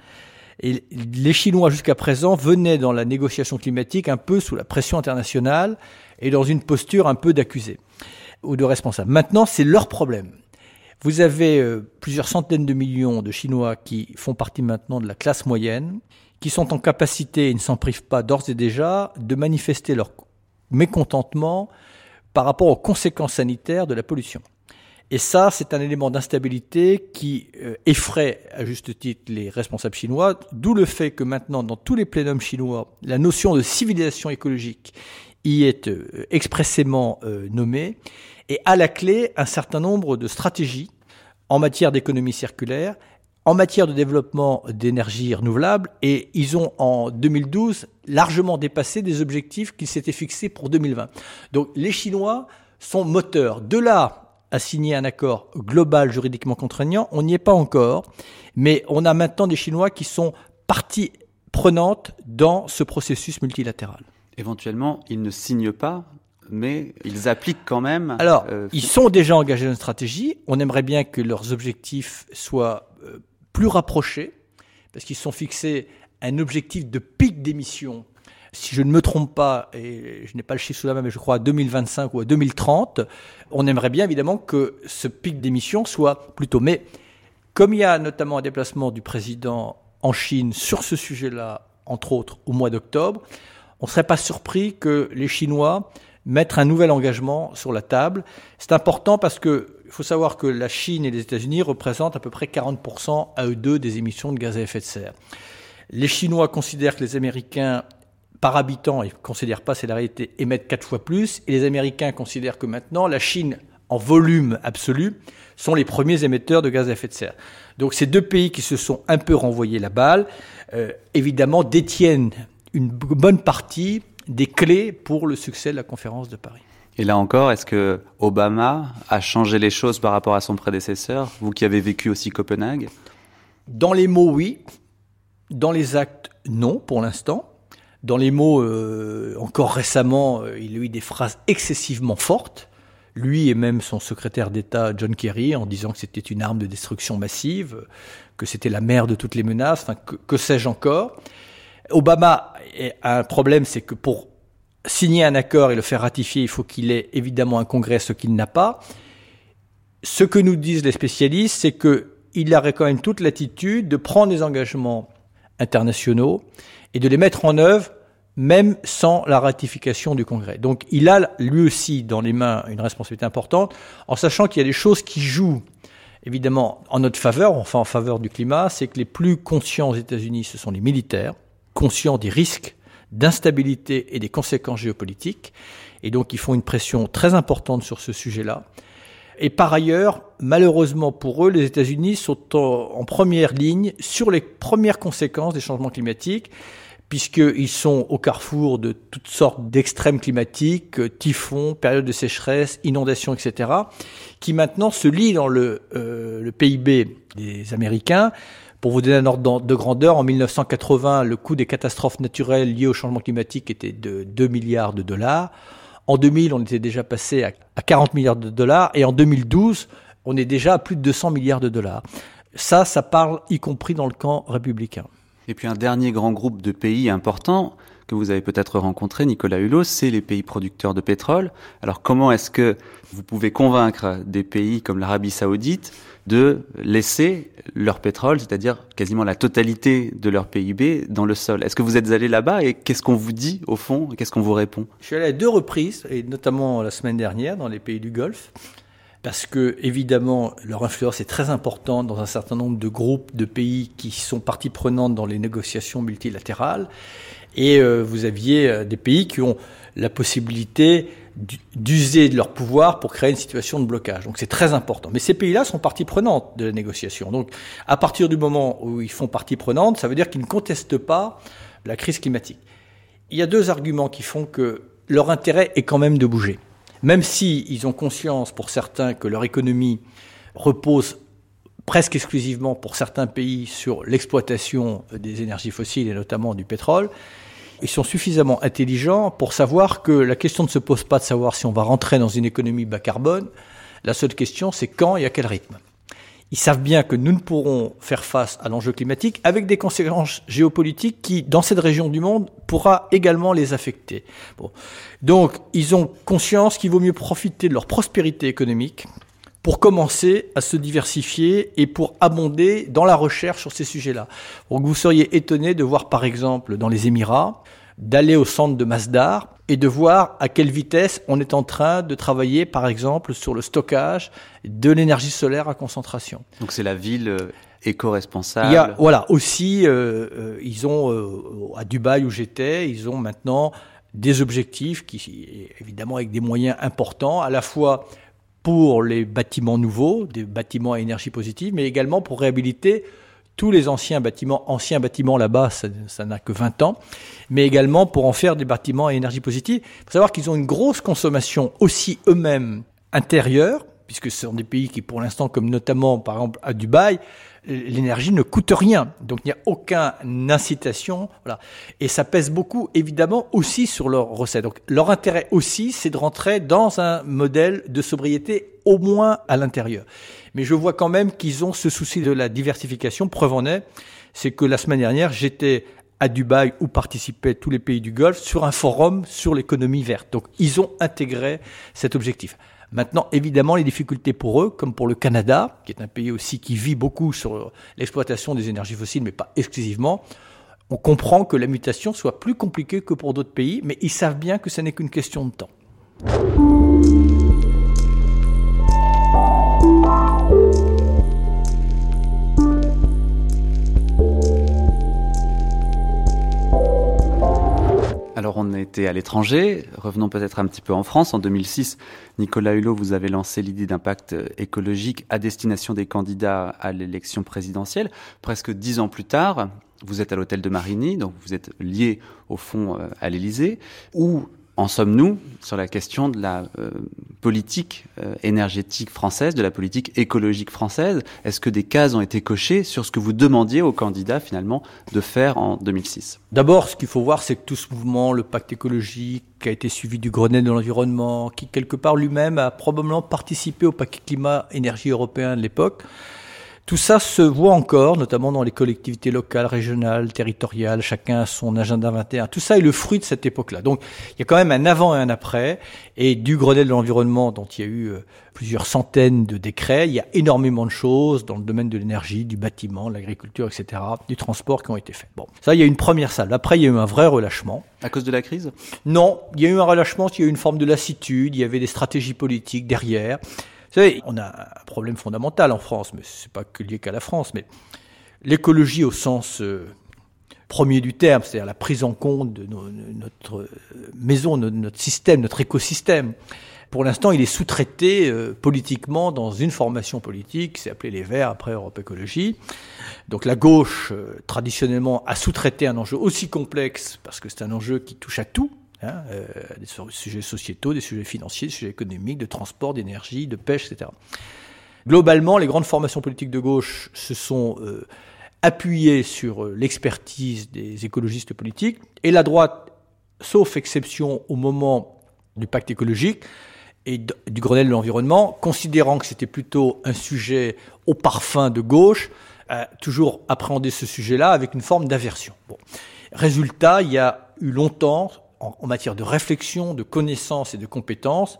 Et les Chinois, jusqu'à présent, venaient dans la négociation climatique un peu sous la pression internationale et dans une posture un peu d'accusé ou de responsable. Maintenant, c'est leur problème. Vous avez euh, plusieurs centaines de millions de Chinois qui font partie maintenant de la classe moyenne, qui sont en capacité, et ne s'en privent pas d'ores et déjà, de manifester leur mécontentement par rapport aux conséquences sanitaires de la pollution. Et ça, c'est un élément d'instabilité qui euh, effraie à juste titre les responsables chinois, d'où le fait que maintenant, dans tous les plénums chinois, la notion de civilisation écologique y est euh, expressément euh, nommée, et à la clé un certain nombre de stratégies en matière d'économie circulaire, en matière de développement d'énergie renouvelable, et ils ont en 2012 largement dépassé des objectifs qu'ils s'étaient fixés pour 2020. Donc les Chinois sont moteurs. De là à signer un accord global juridiquement contraignant, on n'y est pas encore, mais on a maintenant des Chinois qui sont partie prenante dans ce processus multilatéral. Éventuellement, ils ne signent pas, mais ils appliquent quand même. Alors, euh, ils sont déjà engagés dans une stratégie. On aimerait bien que leurs objectifs soient euh, plus rapprochés, parce qu'ils sont fixés un objectif de pic d'émissions si je ne me trompe pas, et je n'ai pas le chiffre sous la main, mais je crois à 2025 ou à 2030, on aimerait bien évidemment que ce pic d'émissions soit plus tôt. Mais comme il y a notamment un déplacement du président en Chine sur ce sujet-là, entre autres au mois d'octobre, on ne serait pas surpris que les Chinois mettent un nouvel engagement sur la table. C'est important parce que il faut savoir que la Chine et les États-Unis représentent à peu près 40% à eux deux des émissions de gaz à effet de serre. Les Chinois considèrent que les Américains par habitant, ils ne considèrent pas, c'est la réalité, émettent quatre fois plus. Et les Américains considèrent que maintenant, la Chine, en volume absolu, sont les premiers émetteurs de gaz à effet de serre. Donc ces deux pays qui se sont un peu renvoyés la balle, euh, évidemment, détiennent une bonne partie des clés pour le succès de la conférence de Paris. Et là encore, est-ce que Obama a changé les choses par rapport à son prédécesseur, vous qui avez vécu aussi Copenhague? Dans les mots, oui. Dans les actes, non, pour l'instant. Dans les mots, euh, encore récemment, euh, il a eu des phrases excessivement fortes, lui et même son secrétaire d'État John Kerry, en disant que c'était une arme de destruction massive, que c'était la mère de toutes les menaces, que sais-je encore. Obama a un problème, c'est que pour signer un accord et le faire ratifier, il faut qu'il ait évidemment un congrès, ce qu'il n'a pas. Ce que nous disent les spécialistes, c'est qu'il aurait quand même toute l'attitude de prendre des engagements internationaux et de les mettre en œuvre même sans la ratification du Congrès. Donc il a lui aussi dans les mains une responsabilité importante, en sachant qu'il y a des choses qui jouent évidemment en notre faveur, enfin en faveur du climat, c'est que les plus conscients aux États-Unis, ce sont les militaires, conscients des risques d'instabilité et des conséquences géopolitiques, et donc ils font une pression très importante sur ce sujet-là. Et par ailleurs, malheureusement pour eux, les États-Unis sont en, première ligne sur les premières conséquences des changements climatiques, puisqu'ils sont au carrefour de toutes sortes d'extrêmes climatiques, typhons, périodes de sécheresse, inondations, etc., qui maintenant se lient dans le, euh, le PIB des Américains. Pour vous donner un ordre de grandeur, en 1980, le coût des catastrophes naturelles liées au changement climatique était de 2 milliards de dollars. En 2000, on était déjà passé à 40 milliards de dollars et en 2012, on est déjà à plus de 200 milliards de dollars. Ça, ça parle y compris dans le camp républicain. Et puis un dernier grand groupe de pays importants que vous avez peut-être rencontré, Nicolas Hulot, c'est les pays producteurs de pétrole. Alors comment est-ce que vous pouvez convaincre des pays comme l'Arabie saoudite de laisser leur pétrole, c'est-à-dire quasiment la totalité de leur PIB, dans le sol? Est-ce que vous êtes allé là-bas et qu'est-ce qu'on vous dit au fond? Qu'est-ce qu'on vous répond? Je suis allé à deux reprises, et notamment la semaine dernière dans les pays du Golfe parce que évidemment leur influence est très importante dans un certain nombre de groupes de pays qui sont partie prenante dans les négociations multilatérales et euh, vous aviez euh, des pays qui ont la possibilité d'user de leur pouvoir pour créer une situation de blocage. Donc c'est très important. Mais ces pays-là sont partie prenante de la négociation. Donc à partir du moment où ils font partie prenante, ça veut dire qu'ils ne contestent pas la crise climatique. Il y a deux arguments qui font que leur intérêt est quand même de bouger. Même si ont conscience pour certains que leur économie repose presque exclusivement pour certains pays sur l'exploitation des énergies fossiles et notamment du pétrole, ils sont suffisamment intelligents pour savoir que la question ne se pose pas de savoir si on va rentrer dans une économie bas carbone. La seule question, c'est quand et à quel rythme. Ils savent bien que nous ne pourrons faire face à l'enjeu climatique avec des conséquences géopolitiques qui, dans cette région du monde, pourra également les affecter. Donc, ils ont conscience qu'il vaut mieux profiter de leur prospérité économique pour commencer à se diversifier et pour abonder dans la recherche sur ces sujets-là. Donc vous seriez étonné de voir par exemple dans les Émirats d'aller au centre de Masdar et de voir à quelle vitesse on est en train de travailler, par exemple, sur le stockage de l'énergie solaire à concentration. Donc c'est la ville euh, éco-responsable. Il y a, voilà, aussi, euh, euh, ils ont, euh, à Dubaï où j'étais, ils ont maintenant des objectifs qui, évidemment, avec des moyens importants, à la fois pour les bâtiments nouveaux, des bâtiments à énergie positive, mais également pour réhabiliter tous les anciens bâtiments, anciens bâtiments là-bas, ça, n'a que 20 ans, mais également pour en faire des bâtiments à énergie positive. Il faut savoir qu'ils ont une grosse consommation aussi eux-mêmes intérieure, puisque ce sont des pays qui, pour l'instant, comme notamment par exemple à Dubaï, l'énergie ne coûte rien. Donc il n'y a aucune incitation. Voilà. Et ça pèse beaucoup, évidemment, aussi sur leurs recettes. Donc leur intérêt aussi, c'est de rentrer dans un modèle de sobriété au moins à l'intérieur. Mais je vois quand même qu'ils ont ce souci de la diversification. Preuve en est, c'est que la semaine dernière, j'étais à Dubaï où participaient tous les pays du Golfe sur un forum sur l'économie verte. Donc ils ont intégré cet objectif. Maintenant, évidemment, les difficultés pour eux, comme pour le Canada, qui est un pays aussi qui vit beaucoup sur l'exploitation des énergies fossiles, mais pas exclusivement, on comprend que la mutation soit plus compliquée que pour d'autres pays, mais ils savent bien que ce n'est qu'une question de temps. Alors on était à l'étranger, revenons peut-être un petit peu en France. En 2006, Nicolas Hulot, vous avez lancé l'idée d'un pacte écologique à destination des candidats à l'élection présidentielle. Presque dix ans plus tard, vous êtes à l'hôtel de Marigny, donc vous êtes lié au fond euh, à l'Élysée, où en sommes-nous sur la question de la euh, politique euh, énergétique française, de la politique écologique française? Est-ce que des cases ont été cochées sur ce que vous demandiez aux candidats finalement de faire en 2006 D'abord, ce qu'il faut voir, c'est que tout ce mouvement, le pacte écologique, qui a été suivi du Grenelle de l'environnement, qui quelque part lui-même a probablement participé au paquet climat-énergie européen de l'époque, tout ça se voit encore, notamment dans les collectivités locales, régionales, territoriales, chacun a son agenda 21. Tout ça est le fruit de cette époque-là. Donc il y a quand même un avant et un après, et du Grenelle de l'environnement, dont il y a eu euh, plusieurs centaines de décrets, il y a énormément de choses dans le domaine de l'énergie, du bâtiment, de l'agriculture, etc., du transport qui ont été faits. Bon, ça, il y a une première salle. Après, il y a eu un vrai relâchement. À cause de la crise? Non, il y a eu un relâchement, il y a eu une forme de lassitude, il y avait des stratégies politiques derrière. On a un problème fondamental en France, mais c'est pas que lié qu'à la France, mais l'écologie au sens euh, premier du terme, c'est-à-dire la prise en compte de notre maison, de notre système, notre écosystème. Pour l'instant, il est sous-traité euh, politiquement dans une formation politique, c'est appelé les Verts après Europe Écologie. Donc la gauche, euh, traditionnellement, a sous-traité un enjeu aussi complexe, parce que c'est un enjeu qui touche à tout, Hein, euh, des sujets sociétaux, des sujets financiers, des sujets économiques, de transport, d'énergie, de pêche, etc. Globalement, les grandes formations politiques de gauche se sont euh, appuyées sur euh, l'expertise des écologistes politiques, et la droite, sauf exception au moment du pacte écologique et du Grenelle de l'environnement, considérant que c'était plutôt un sujet au parfum de gauche, a toujours appréhendé ce sujet-là avec une forme d'aversion. Bon. Résultat, il y a eu longtemps en, en, matière de réflexion, de connaissances et de compétences,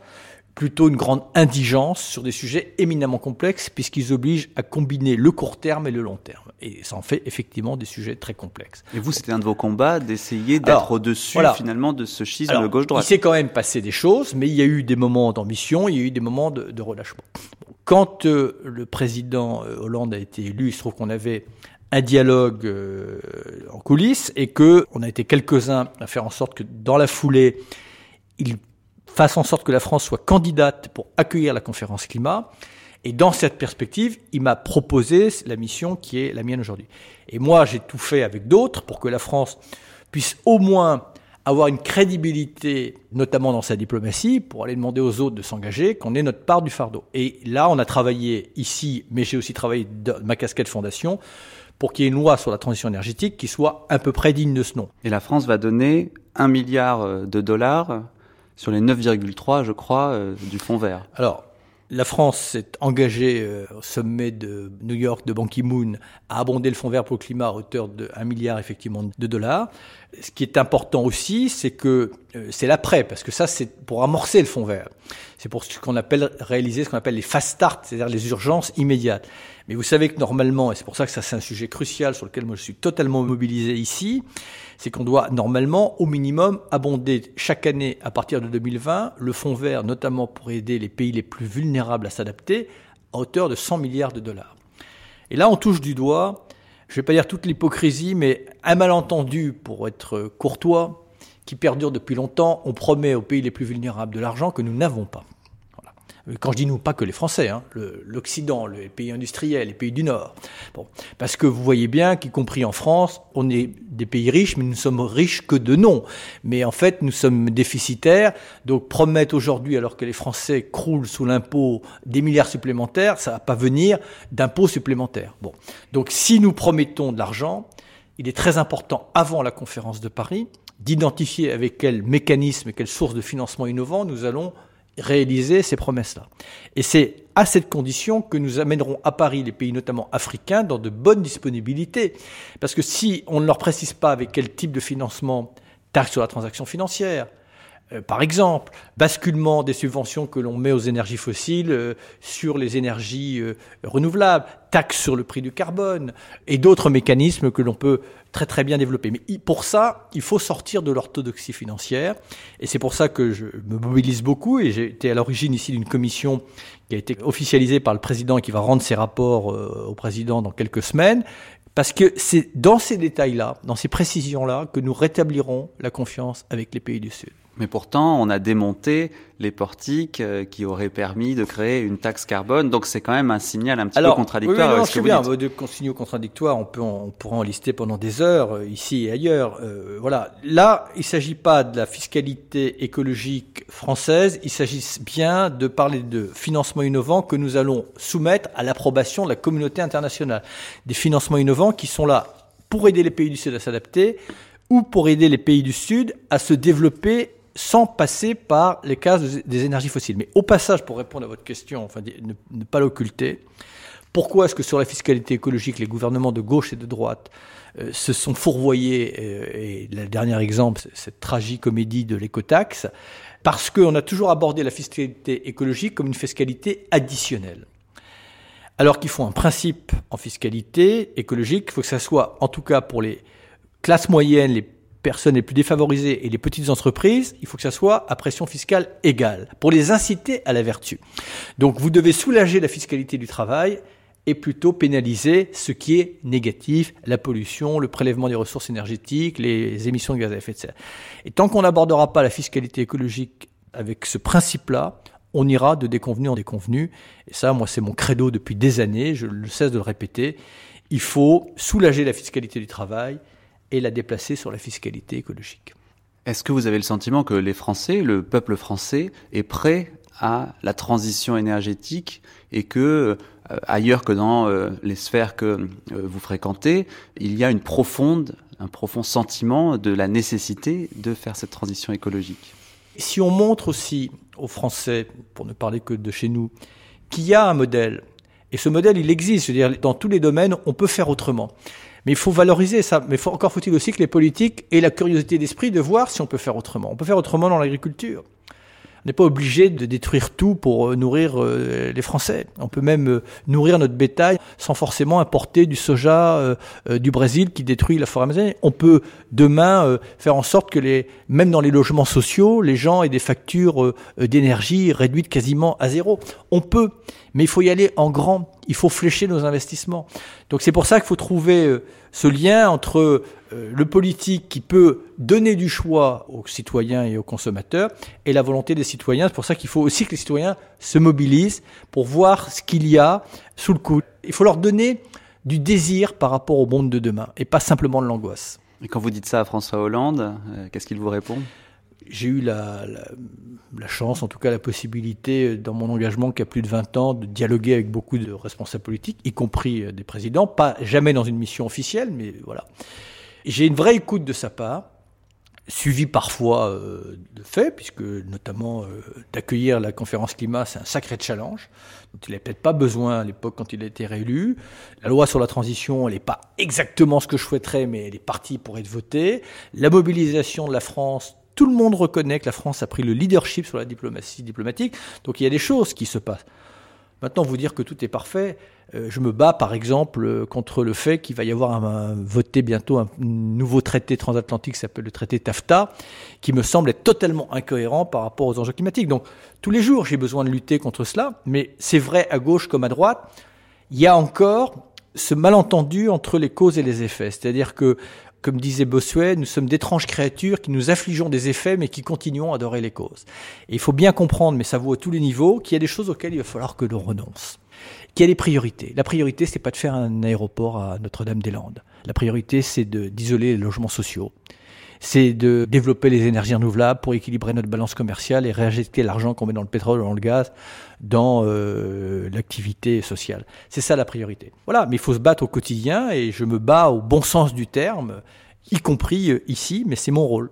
plutôt une grande indigence sur des sujets éminemment complexes, puisqu'ils obligent à combiner le court terme et le long terme. Et ça en fait effectivement des sujets très complexes. Et vous, c'était un de vos combats d'essayer d'être au-dessus voilà. finalement de ce schisme gauche-droite. Il s'est quand même passé des choses, mais il y a eu des moments d'ambition, il y a eu des moments de, de relâchement. Quand euh, le président euh, Hollande a été élu, il se trouve qu'on avait un dialogue euh, en coulisses et que on a été quelques-uns à faire en sorte que dans la foulée, il fasse en sorte que la France soit candidate pour accueillir la conférence climat. Et dans cette perspective, il m'a proposé la mission qui est la mienne aujourd'hui. Et moi, j'ai tout fait avec d'autres pour que la France puisse au moins avoir une crédibilité, notamment dans sa diplomatie, pour aller demander aux autres de s'engager, qu'on ait notre part du fardeau. Et là, on a travaillé ici, mais j'ai aussi travaillé dans ma casquette fondation, pour qu'il y ait une loi sur la transition énergétique qui soit à peu près digne de ce nom. Et la France va donner un milliard de dollars sur les 9,3, je crois, euh, du fonds vert. Alors, la France s'est engagée euh, au sommet de New York de Ban Ki-moon à abonder le fonds vert pour le climat à hauteur de 1 milliard effectivement de dollars. Ce qui est important aussi, c'est que euh, c'est l'après, parce que ça, c'est pour amorcer le fonds vert. C'est pour ce qu'on appelle réaliser ce qu'on appelle les fast start, c'est-à-dire les urgences immédiates. Mais vous savez que normalement, et c'est pour ça que ça c'est un sujet crucial sur lequel moi je suis totalement mobilisé ici, c'est qu'on doit normalement au minimum abonder chaque année à partir de 2020 le fonds vert, notamment pour aider les pays les plus vulnérables à s'adapter, à hauteur de 100 milliards de dollars. Et là, on touche du doigt, je ne vais pas dire toute l'hypocrisie, mais un malentendu, pour être courtois, qui perdure depuis longtemps. On promet aux pays les plus vulnérables de l'argent que nous n'avons pas. Quand je dis nous, pas que les Français, hein, l'Occident, les pays industriels, les pays du Nord. Bon, parce que vous voyez bien qu'y compris en France, on est des pays riches, mais nous sommes riches que de nom. Mais en fait, nous sommes déficitaires. Donc promettre aujourd'hui, alors que les Français croulent sous l'impôt des milliards supplémentaires, ça va pas venir d'impôts supplémentaires. Bon, donc si nous promettons de l'argent, il est très important avant la conférence de Paris d'identifier avec quel mécanisme et quelle source de financement innovant nous allons réaliser ces promesses-là. Et c'est à cette condition que nous amènerons à Paris les pays notamment africains dans de bonnes disponibilités. Parce que si on ne leur précise pas avec quel type de financement, taxe sur la transaction financière, euh, par exemple, basculement des subventions que l'on met aux énergies fossiles euh, sur les énergies euh, renouvelables, taxe sur le prix du carbone et d'autres mécanismes que l'on peut très très bien développer. Mais pour ça, il faut sortir de l'orthodoxie financière et c'est pour ça que je me mobilise beaucoup et j'ai été à l'origine ici d'une commission qui a été officialisée par le président et qui va rendre ses rapports au président dans quelques semaines. Parce que c'est dans ces détails-là, dans ces précisions-là, que nous rétablirons la confiance avec les pays du Sud. Mais pourtant, on a démonté les portiques euh, qui auraient permis de créer une taxe carbone. Donc c'est quand même un signal un petit peu contradictoire. Oui, non, je bien. De signaux contradictoires, on peut, on pourra en lister pendant des heures euh, ici et ailleurs. Euh, voilà. Là, il s'agit pas de la fiscalité écologique française. Il s'agit bien de parler de financements innovants que nous allons soumettre à l'approbation de la communauté internationale. Des financements innovants qui sont là pour aider les pays du Sud à s'adapter ou pour aider les pays du Sud à se développer sans passer par les cases des énergies fossiles. Mais au passage, pour répondre à votre question, enfin ne, pas l'occulter, pourquoi est-ce que sur la fiscalité écologique, les gouvernements de gauche et de droite euh, se sont fourvoyés, euh, et le dernier exemple, cette tragique comédie de l'écotaxe, parce qu'on a toujours abordé la fiscalité écologique comme une fiscalité additionnelle. Alors qu'il faut un principe en fiscalité écologique, il faut que ça soit, en tout cas pour les classes moyennes, les personnes les plus défavorisées et les petites entreprises, il faut que ça soit à pression fiscale égale, pour les inciter à la vertu. Donc vous devez soulager la fiscalité du travail et plutôt pénaliser ce qui est négatif, la pollution, le prélèvement des ressources énergétiques, les émissions de gaz à effet de serre. Et tant qu'on n'abordera pas la fiscalité écologique avec ce principe-là, on ira de déconvenu en déconvenu. Et ça, moi, c'est mon credo depuis des années, je ne cesse de le répéter. Il faut soulager la fiscalité du travail et la déplacer sur la fiscalité écologique. Est-ce que vous avez le sentiment que les Français, le peuple français, est prêt à la transition énergétique et que euh, ailleurs que dans euh, les sphères que euh, vous fréquentez, il y a une profonde, un profond sentiment de la nécessité de faire cette transition écologique? Si on montre aussi aux Français, pour ne parler que de chez nous, qu'il y a un modèle, et ce modèle il existe, je veux dire, dans tous les domaines, on peut faire autrement. Mais il faut valoriser ça. Mais encore faut-il aussi que les politiques aient la curiosité d'esprit de voir si on peut faire autrement. On peut faire autrement dans l'agriculture. On n'est pas obligé de détruire tout pour euh, nourrir euh, les Français. On peut même euh, nourrir notre bétail sans forcément importer du soja du Brésil qui détruit la forêt amazonienne. On peut demain faire en sorte que les, même dans les logements sociaux, les gens aient des factures d'énergie réduites quasiment à zéro. On peut, mais il faut y aller en grand. Il faut flécher nos investissements. Donc c'est pour ça qu'il faut trouver ce lien entre euh, le politique qui peut donner du choix aux citoyens et aux consommateurs et la volonté des citoyens. C'est pour ça qu'il faut aussi que les citoyens se mobilisent pour voir ce qu'il y a sous le coude. Il faut leur donner du désir par rapport au monde de demain et pas simplement de l'angoisse. Et quand vous dites ça à François Hollande, euh, qu'est-ce qu'il vous répond? J'ai eu la, chance, en tout cas la possibilité, dans mon engagement qui a plus de 20 ans, de dialoguer avec beaucoup de responsables politiques, y compris euh, des présidents, pas jamais dans une mission officielle, mais voilà. J'ai une vraie écoute de sa part, suivie parfois euh, de fait, puisque notamment euh, d'accueillir la conférence climat, c'est un sacré challenge, dont il n'avait peut-être pas besoin à l'époque quand il a été réélu. La loi sur la transition, elle n'est pas exactement ce que je souhaiterais, mais elle est partie pour être votée. La mobilisation de la France tout le monde reconnaît que la France a pris le leadership sur la diplomatie diplomatique. Donc il y a des choses qui se passent. Maintenant, vous dire que tout est parfait, euh, je me bats par exemple euh, contre le fait qu'il va y avoir un, voté bientôt un nouveau traité transatlantique qui s'appelle le traité TAFTA, qui me semble être totalement incohérent par rapport aux enjeux climatiques. Donc tous les jours, j'ai besoin de lutter contre cela, mais c'est vrai à gauche comme à droite, il y a encore ce malentendu entre les causes et les effets. C'est-à-dire que comme disait Bossuet, nous sommes d'étranges créatures qui nous affligeons des effets mais qui continuons à adorer les causes. Et il faut bien comprendre, mais ça vaut à tous les niveaux, qu'il y a des choses auxquelles il va falloir que l'on renonce. Qu'il y a des priorités. La priorité, c'est pas de faire un aéroport à Notre-Dame-des-Landes. La priorité, c'est d'isoler les logements sociaux c'est de développer les énergies renouvelables pour équilibrer notre balance commerciale et réinjecter l'argent qu'on met dans le pétrole ou dans le gaz dans euh, l'activité sociale. C'est ça la priorité. Voilà, mais il faut se battre au quotidien et je me bats au bon sens du terme, y compris euh, ici, mais c'est mon rôle.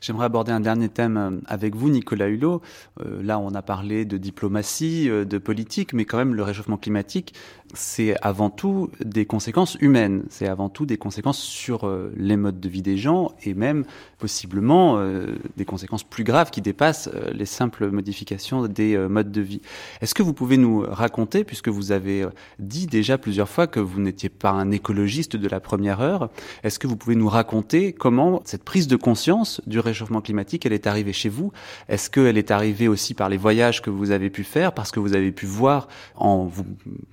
J'aimerais aborder un dernier thème euh, avec vous, Nicolas Hulot. là, on a parlé de diplomatie, de politique, mais quand même, le réchauffement climatique, c'est avant tout des conséquences humaines, c'est avant tout des conséquences sur euh, les modes de vie des gens et même possiblement euh, des conséquences plus graves qui dépassent euh, les simples modifications des modes de vie. Est-ce que vous pouvez nous raconter, puisque vous avez dit déjà plusieurs fois que vous n'étiez pas un écologiste de la première heure, est-ce que vous pouvez nous raconter comment cette prise de conscience du réchauffement climatique, elle est arrivée chez vous? Est-ce qu'elle est arrivée aussi par les voyages que vous avez pu faire, parce que vous avez pu voir en vous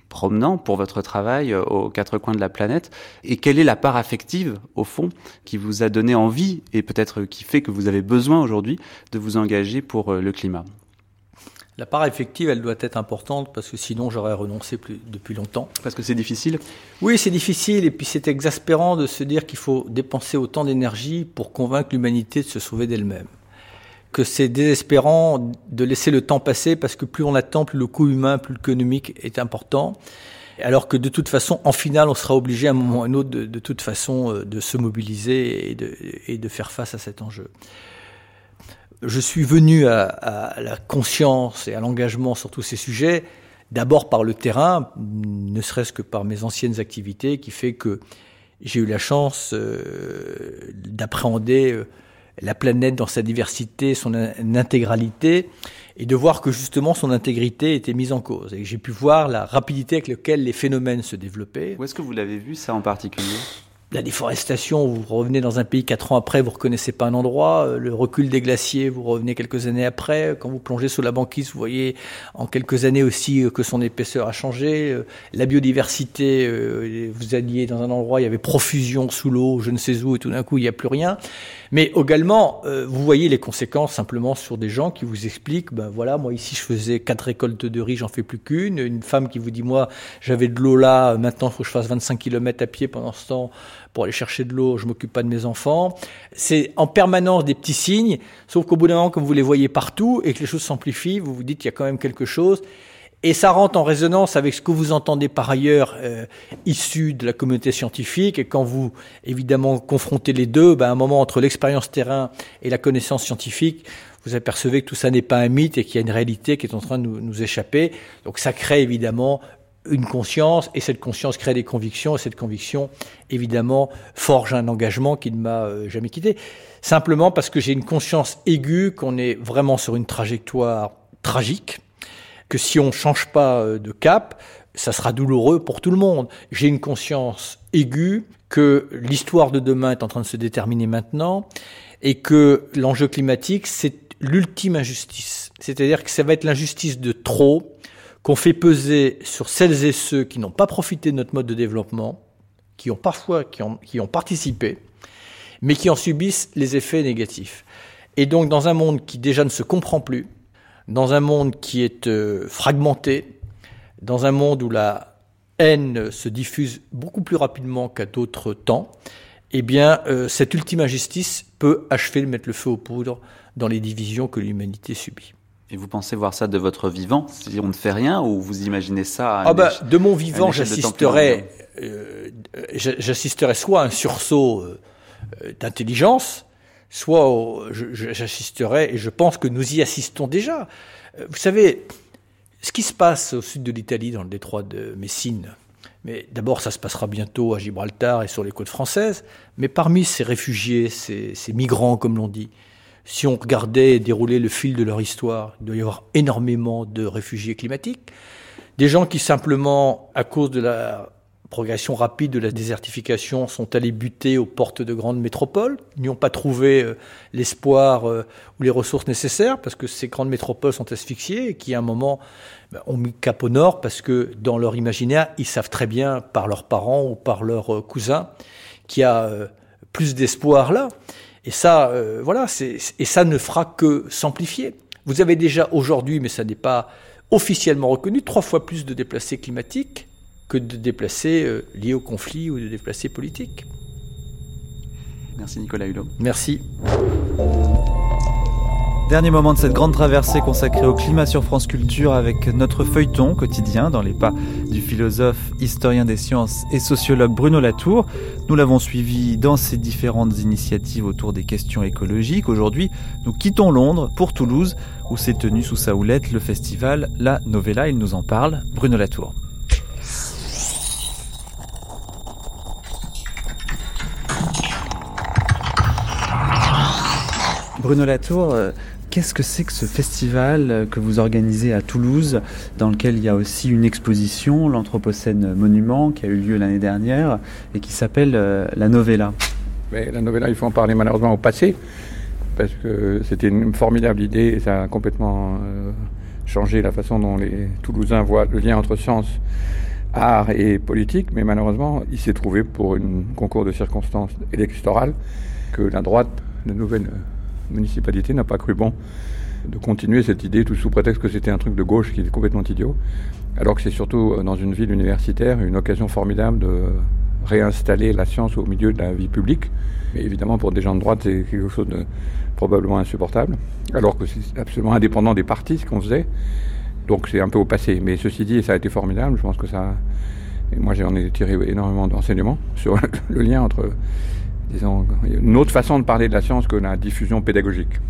promenant pour votre travail euh, aux quatre coins de la planète Et quelle est la part affective, au fond, qui vous a donné envie et peut-être qui fait que vous avez besoin aujourd'hui de vous engager pour euh, le climat? La part affective, elle doit être importante parce que sinon j'aurais renoncé plus, depuis longtemps. Parce que c'est difficile? Oui, c'est difficile et puis c'est exaspérant de se dire qu'il faut dépenser autant d'énergie pour convaincre l'humanité de se sauver d'elle-même que c'est désespérant de laisser le temps passer parce que plus on attend, plus le coût humain, plus l'économique est important. Alors que de toute façon, en finale, on sera obligé à un moment ou à un autre, de, toute façon, euh, de se mobiliser et de, faire face à cet enjeu. Je suis venu à, à la conscience et à l'engagement sur tous ces sujets, d'abord par le terrain, ne serait-ce que par mes anciennes activités, qui fait que j'ai eu la chance euh, d'appréhender euh, la planète dans sa diversité, son intégralité, et de voir que justement son intégrité était mise en cause. Et j'ai pu voir la rapidité avec laquelle les phénomènes se développaient. Où est-ce que vous l'avez vu ça en particulier? La déforestation, vous revenez dans un pays quatre ans après, vous reconnaissez pas un endroit. Euh, le recul des glaciers, vous revenez quelques années après. Quand vous plongez sous la banquise, vous voyez en quelques années aussi euh, que son épaisseur a changé. Euh, la biodiversité, vous alliez dans un endroit, il y avait profusion sous l'eau, je ne sais où, et tout d'un coup, il n'y a plus rien. Mais également, vous voyez les conséquences simplement sur des gens qui vous expliquent, ben voilà, moi ici je faisais quatre récoltes de riz, j'en fais plus qu'une. Une femme qui vous dit, moi j'avais de l'eau là, maintenant il faut que je fasse 25 km à pied pendant ce temps pour aller chercher de l'eau, je m'occupe pas de mes enfants. C'est en permanence des petits signes, sauf qu'au bout d'un moment, comme vous les voyez partout et que les choses s'amplifient, vous vous dites qu'il y a quand même quelque chose. Et ça rentre en résonance avec ce que vous entendez par ailleurs euh, issu de la communauté scientifique. Et quand vous, évidemment, confrontez les deux, ben, à un moment entre l'expérience terrain et la connaissance scientifique, vous apercevez que tout ça n'est pas un mythe et qu'il y a une réalité qui est en train de nous, nous échapper. Donc ça crée évidemment une conscience, et cette conscience crée des convictions, et cette conviction, évidemment, forge un engagement qui ne m'a euh, jamais quitté. Simplement parce que j'ai une conscience aiguë qu'on est vraiment sur une trajectoire tragique, que si on ne change pas euh, de cap, ça sera douloureux pour tout le monde. J'ai une conscience aiguë que l'histoire de demain est en train de se déterminer maintenant, et que l'enjeu climatique, c'est l'ultime injustice. C'est-à-dire que ça va être l'injustice de trop, qu'on fait peser sur celles et ceux qui n'ont pas profité de notre mode de développement, qui ont parfois qui ont, qui ont participé, mais qui en subissent les effets négatifs. Et donc dans un monde qui déjà ne se comprend plus, dans un monde qui est euh, fragmenté, dans un monde où la haine se diffuse beaucoup plus rapidement qu'à d'autres temps, eh bien, euh, cette ultime injustice peut achever de mettre le feu aux poudres dans les divisions que l'humanité subit. Et vous pensez voir ça de votre vivant si on ne fait rien ou vous imaginez ça ah bah, De mon vivant, j'assisterais, euh, j'assisterais soit à un sursaut euh, d'intelligence, soit j'assisterais, et je pense que nous y assistons déjà. Euh, vous savez, ce qui se passe au sud de l'Italie, dans le détroit de Messine, mais d'abord, ça se passera bientôt à Gibraltar et sur les côtes françaises. Mais parmi ces réfugiés, ces, ces migrants, comme l'on dit, Si on regardait dérouler le fil de leur histoire, il doit y avoir énormément de réfugiés climatiques. Des gens qui simplement, à cause de la progression rapide de la désertification, sont allés buter aux portes de grandes métropoles, n'y ont pas trouvé euh, l'espoir euh, ou les ressources nécessaires, parce que ces grandes métropoles sont asphyxiées et qui, à un moment, ben, ont mis cap au nord, parce que dans leur imaginaire, ils savent très bien, par leurs parents ou par leurs euh, cousins, qu'il y a plus d'espoir là. Et ça, voilà, et ça ne fera que s'amplifier. Vous avez déjà aujourd'hui, mais ça n'est pas officiellement reconnu, trois fois plus de déplacés climatiques que de déplacés euh, liés au conflit ou de déplacés politiques. Merci Nicolas Hulot. Merci. Dernier moment de cette grande traversée consacrée au climat sur France Culture avec notre feuilleton quotidien dans les pas du philosophe, historien des sciences et sociologue Bruno Latour. Nous l'avons suivi dans ses différentes initiatives autour des questions écologiques. Aujourd'hui, nous quittons Londres pour Toulouse où s'est tenu sous sa houlette le festival La Novella. Il nous en parle. Bruno Latour. Bruno Latour, euh, qu'est-ce que c'est que ce festival euh, que vous organisez à Toulouse, dans lequel il y a aussi une exposition, l'Anthropocène Monument, qui a eu lieu l'année dernière et qui s'appelle euh, la Novella? La Novella, il faut en parler malheureusement au passé, parce que c'était une formidable idée et ça a complètement changé la façon dont les Toulousains voient le lien entre science, art et politique, mais malheureusement, il s'est trouvé pour un concours de circonstances électorales que la droite, la nouvelle municipalité n'a pas cru bon de continuer cette idée tout sous prétexte que c'était un truc de gauche qui est complètement idiot, alors que c'est surtout euh, dans une ville universitaire une occasion formidable de réinstaller la science au milieu de la vie publique. Évidemment, pour des gens de droite, c'est quelque chose de probablement insupportable, alors que c'est absolument indépendant des partis ce qu'on faisait. Donc c'est un peu au passé. Mais ceci dit, ça a été formidable. Je pense que ça. Moi, j'en ai tiré énormément d'enseignements sur le lien entre disons, une autre façon de parler de la science que la diffusion pédagogique.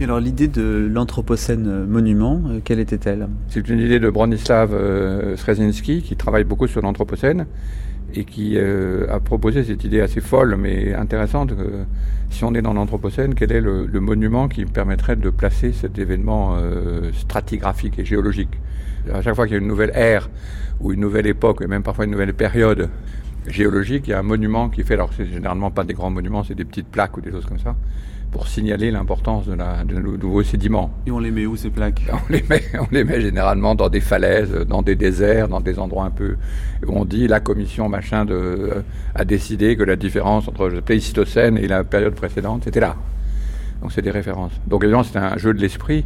Et alors l'idée de l'Anthropocène monument, euh, quelle était-elle? C'est une idée de Bronislav euh, qui travaille beaucoup sur l'Anthropocène et qui euh, a proposé cette idée assez folle mais intéressante. si on est dans l'Anthropocène, quel est le, monument qui permettrait de placer cet événement euh, stratigraphique et géologique? À chaque fois qu'il y a une nouvelle ère ou une nouvelle époque, et même parfois une nouvelle période géologique, il y a un monument qui fait, alors c'est généralement pas des grands monuments, c'est des petites plaques ou des choses comme ça, pour signaler l'importance de, la, de nouveaux sédiments. Et on les met où ces plaques? On les, met, on les met généralement dans des falaises, dans des déserts, dans des endroits un peu où on dit la commission machin de, euh, a décidé que la différence entre le Pléistocène et la période précédente, c'était là. Donc c'est des références. Donc évidemment c'est un jeu de l'esprit,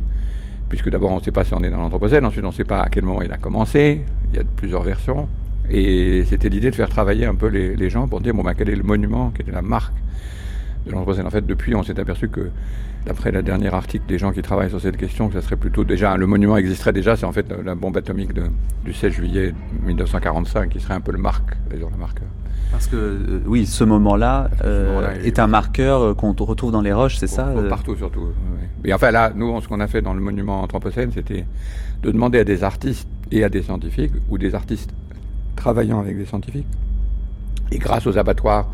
puisque d'abord on ne sait pas si on est dans l'Anthropocène, ensuite on ne sait pas à quel moment il a commencé, il y a plusieurs versions. Et c'était l'idée de faire travailler un peu les, gens pour dire bon, ben, quel est le monument, quelle est la marque de l'Anthropocène. En fait, depuis, on s'est aperçu que, d'après le dernier article des gens qui travaillent sur cette question, que ça serait plutôt déjà, le monument existerait déjà, c'est en fait la, bombe atomique du 16 juillet 1945 qui serait un peu le marque, la marqueur. Parce que euh, oui, ce moment-là euh, est un marqueur euh, qu'on retrouve dans les roches, c'est ça Partout surtout. Et enfin là, nous, ce qu'on a fait dans le monument Anthropocène, c'était de demander à des artistes et à des scientifiques, ou des artistes travaillant avec des scientifiques. Et grâce aux abattoirs,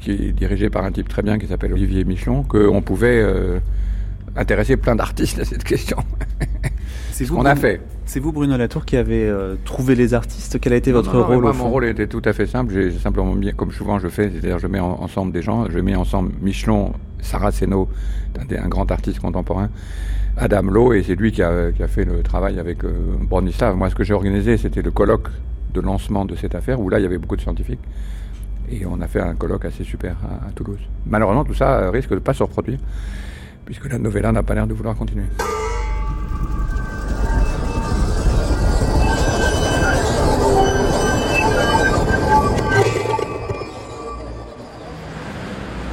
qui est dirigé par un type très bien qui s'appelle Olivier Michelon, qu'on pouvait euh, intéresser plein d'artistes à cette question. C'est ce qu'on a fait. C'est vous, Bruno Latour, qui avez euh, trouvé les artistes. Quel a été votre rôle moi, Mon rôle était tout à fait simple. J'ai simplement mis, comme souvent je fais, c'est-à-dire je mets ensemble des gens. Je mets ensemble Michelon, Sarah Seno, un, grand artiste contemporain, Adam Lowe, et c'est lui qui a, fait le travail avec euh, Bronislav. Moi, ce que j'ai organisé, c'était le colloque de lancement de cette affaire, où là, il y avait beaucoup de scientifiques. Et on a fait un colloque assez super à, Toulouse. Malheureusement, tout ça euh, risque de ne pas se reproduire, puisque la novella n'a pas l'air de vouloir continuer.